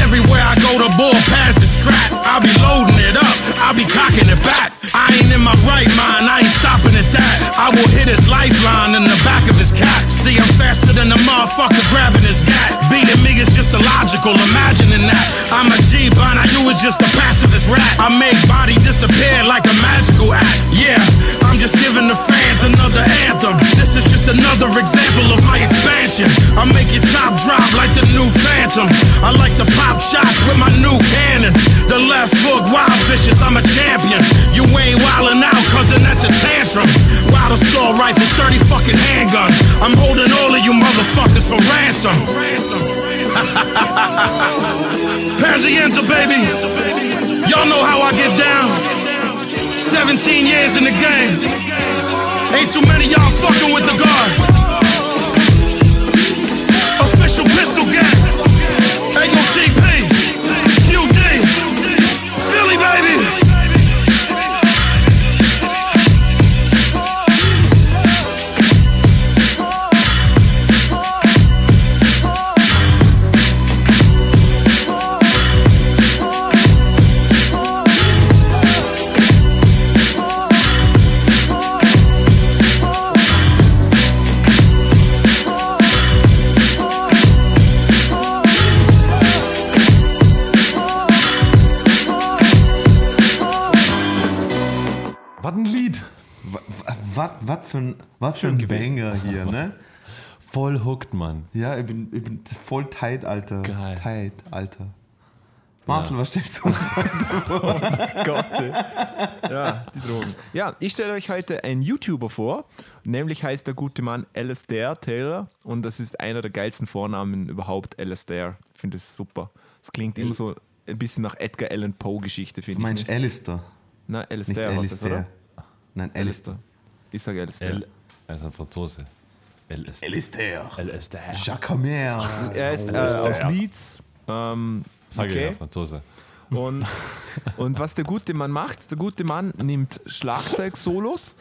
Speaker 5: Everywhere I go, the ball pass is strapped. I'll be loading it up. I'll be cocking it back. I ain't in my right mind. I ain't stopping at that. I will hit his lifeline in the back of his cap. See, I'm faster than the motherfucker grabbing his gat. Beating me is just illogical. Imagining that I'm a G, by now you was just a pacifist rat. I make body disappear like a magical act. Yeah, I'm just giving the fans another anthem. This is just another example of my expansion. I make your top drop like the new Phantom. I like to pop shots with my new cannon. The left hook, wild vicious, I'm a champion. You ain't wildin' out, cousin, that's a tantrum. Wild assault rifles, 30 fucking handguns. I'm holding all of you motherfuckers for ransom. Pazienza, baby. Y'all know how I get down. 17 years in the game. Ain't too many y'all fucking with the guard. Official pistol gang.
Speaker 3: Was
Speaker 1: für ein, was für ein
Speaker 2: gewesen.
Speaker 1: Banger hier, ne?
Speaker 3: Voll hooked, Mann.
Speaker 1: Ja, ich bin, ich bin voll tight, Alter.
Speaker 3: Geil.
Speaker 1: Tight, Alter. Marcel, was stellst du uns?
Speaker 2: Gott. ey. Ja, die Drogen. Ja, ich stelle euch heute einen YouTuber vor. Nämlich heißt der gute Mann Alastair Taylor. Und das ist einer der geilsten Vornamen überhaupt, Alastair. Ich finde das super. Es klingt immer so ein bisschen nach Edgar Allan Poe-Geschichte,
Speaker 1: Du
Speaker 2: finde ich.
Speaker 1: meinst
Speaker 2: Nicht?
Speaker 1: Alistair,
Speaker 2: Na,
Speaker 1: nicht
Speaker 2: Alastair heißt das, oder?
Speaker 1: Alistair. Nein, Alistair.
Speaker 2: Alistair. Ich sage Alastair.
Speaker 3: L, er ist ein Franzose.
Speaker 1: Alistair.
Speaker 3: Ist der.
Speaker 1: Jacques Hammer.
Speaker 2: Er ist äh, aus Leeds. Ähm,
Speaker 3: Sag ich ja,
Speaker 2: okay.
Speaker 3: Franzose.
Speaker 2: Und, und was der gute Mann macht, der gute Mann nimmt Schlagzeug-Solos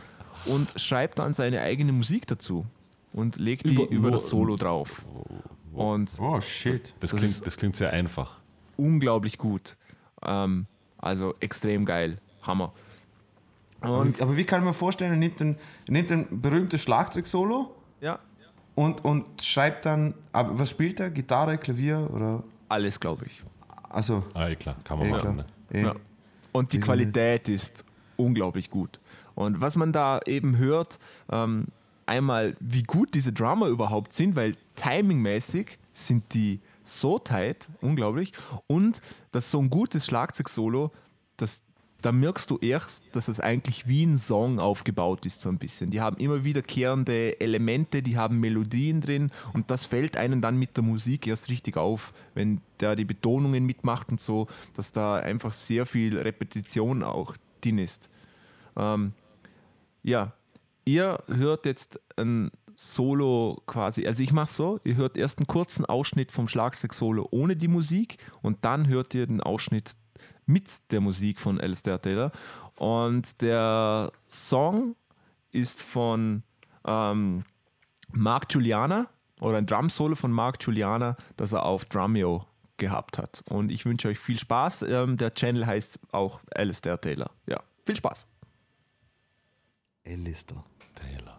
Speaker 2: und schreibt dann seine eigene Musik dazu und legt die
Speaker 3: Über-
Speaker 2: über, das Solo drauf. Und
Speaker 1: Oh, shit.
Speaker 3: Das,
Speaker 2: Das
Speaker 3: klingt,
Speaker 2: ist-
Speaker 3: das klingt sehr einfach.
Speaker 2: unglaublich gut. Ähm, also extrem geil. Hammer. Und
Speaker 1: Aber wie kann ich mir vorstellen, er nimmt ein, er nimmt ein berühmtes Schlagzeug-Solo
Speaker 2: ja,
Speaker 1: und, und schreibt dann, aber was spielt er? Gitarre, Klavier oder?
Speaker 2: alles, glaube ich.
Speaker 1: Also,
Speaker 3: Ah, eh klar, kann man
Speaker 1: eh,
Speaker 3: machen.
Speaker 1: klar.
Speaker 3: Ne?
Speaker 1: Eh.
Speaker 2: Ja. Und die Qualität ist unglaublich gut. Und was man da eben hört, ähm, einmal, wie gut diese Drummer überhaupt sind, weil timingmäßig sind die so tight, unglaublich. Und dass so ein gutes Schlagzeug-Solo, das, da merkst du erst, dass es eigentlich wie ein Song aufgebaut ist, so ein bisschen. Die haben immer wiederkehrende Elemente, die haben Melodien drin und das fällt einem dann mit der Musik erst richtig auf, wenn der die Betonungen mitmacht und so, dass da einfach sehr viel Repetition auch drin ist. Ähm, ja, ihr hört jetzt ein Solo quasi, also ich mache so, ihr hört erst einen kurzen Ausschnitt vom Schlagzeug-Solo ohne die Musik und dann hört ihr den Ausschnitt mit der Musik von Alistair Taylor. Und der Song ist von ähm, Mark Juliana oder ein Drum-Solo von Mark Juliana, das er auf Drumeo gehabt hat. Und ich wünsche euch viel Spaß. Ähm, der Channel heißt auch Alistair Taylor. Ja, viel Spaß.
Speaker 1: Alistair.
Speaker 3: Taylor.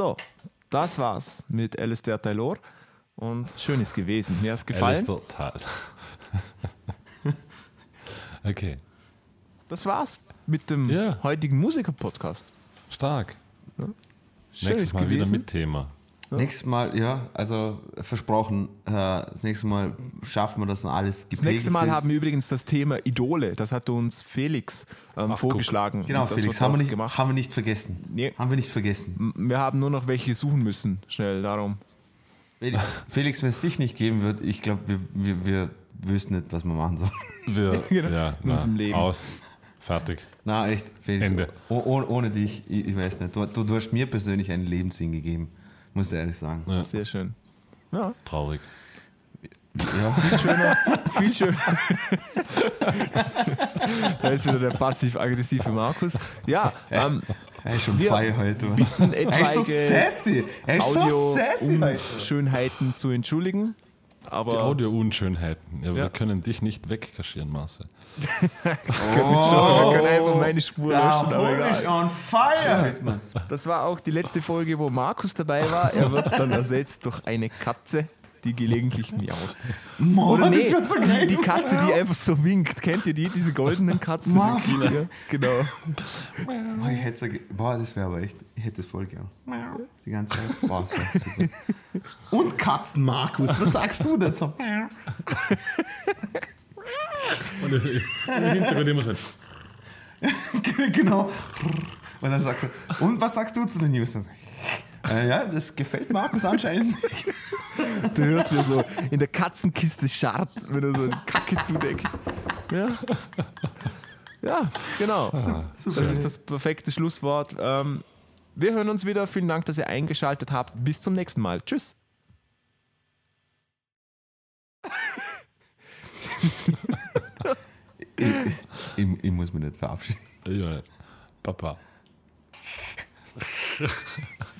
Speaker 2: So, das war's mit Alistair Taylor und schön ist gewesen. Mir hat's gefallen.
Speaker 3: Alistair okay,
Speaker 2: Das war's mit dem
Speaker 3: Ja.
Speaker 2: heutigen Musiker-Podcast.
Speaker 3: stark.
Speaker 2: Schön
Speaker 3: Nächstes
Speaker 2: ist
Speaker 3: Mal wieder
Speaker 2: gewesen.
Speaker 3: mit Thema.
Speaker 1: Nächstes Mal, ja, also versprochen, äh, das nächste Mal schaffen wir das noch alles
Speaker 2: Das nächste Mal
Speaker 1: ist.
Speaker 2: haben wir übrigens das Thema Idole. Das hat uns Felix ähm,
Speaker 3: Ach,
Speaker 2: vorgeschlagen.
Speaker 1: Genau,
Speaker 2: Und das
Speaker 1: Felix, haben wir, nicht,
Speaker 2: gemacht.
Speaker 1: haben wir nicht vergessen.
Speaker 2: Nee.
Speaker 1: Haben wir nicht vergessen.
Speaker 2: Wir haben nur noch welche suchen müssen. Schnell, darum.
Speaker 1: Felix, Felix, wenn es dich nicht geben wird, ich glaube, wir, wir, wir wüssten nicht, was wir machen sollen.
Speaker 3: Wir,
Speaker 2: Genau.
Speaker 3: ja,
Speaker 2: In
Speaker 3: na,
Speaker 2: unserem Leben.
Speaker 3: Aus. Fertig.
Speaker 1: Na, echt, Felix.
Speaker 3: Ende.
Speaker 1: Oh, oh, ohne dich, ich, ich weiß nicht. Du, du, du hast mir persönlich einen Lebenssinn gegeben, muss ich ehrlich sagen.
Speaker 3: Ja,
Speaker 2: Sehr schön. Ja,
Speaker 3: traurig.
Speaker 1: Ja.
Speaker 2: viel schön. da ist wieder der passiv-aggressive Markus. Ja, ähm,
Speaker 1: Er ist schon
Speaker 2: Wir
Speaker 1: feier heute. Er ist so sassy. Er ist so sassy heute.
Speaker 2: Audio-Unschönheiten zu entschuldigen.
Speaker 3: Die
Speaker 2: Aber
Speaker 3: Audio-Unschönheiten. Ja,
Speaker 2: Ja.
Speaker 3: Wir können dich nicht wegkaschieren, Marcel.
Speaker 2: schon, wir können einfach meine Spur
Speaker 1: Da
Speaker 2: löschen, aber egal.
Speaker 1: on fire.
Speaker 2: Das war auch die letzte Folge, wo Markus dabei war. Er wird dann ersetzt durch eine Katze, die gelegentlich miaut.
Speaker 1: Mann,
Speaker 2: Oder nee,
Speaker 1: so
Speaker 2: die, die Katze, die einfach so winkt. Kennt ihr die, diese goldenen Katzen?
Speaker 1: Mann.
Speaker 2: Ja, genau.
Speaker 1: Boah, ich hätte so, boah, das wäre aber echt, ich hätte es voll gern. Die ganze Zeit. Boah, das super. Und Katzen, Markus, was sagst du dazu?
Speaker 3: Und im Hintergrund immer so.
Speaker 1: genau. Und dann sagst du, und was sagst du zu den News? Äh, ja, das gefällt Markus anscheinend nicht.
Speaker 2: Du hörst ja so in der Katzenkiste scharrt, wenn er so eine Kacke zudeckt. Ja. Ja, genau. Das ist das perfekte Schlusswort. Ähm, wir hören uns wieder. Vielen Dank, dass ihr eingeschaltet habt. Bis zum nächsten Mal. Tschüss.
Speaker 1: Ich, ich, ich muss mich nicht verabschieden.
Speaker 3: Ja, Papa.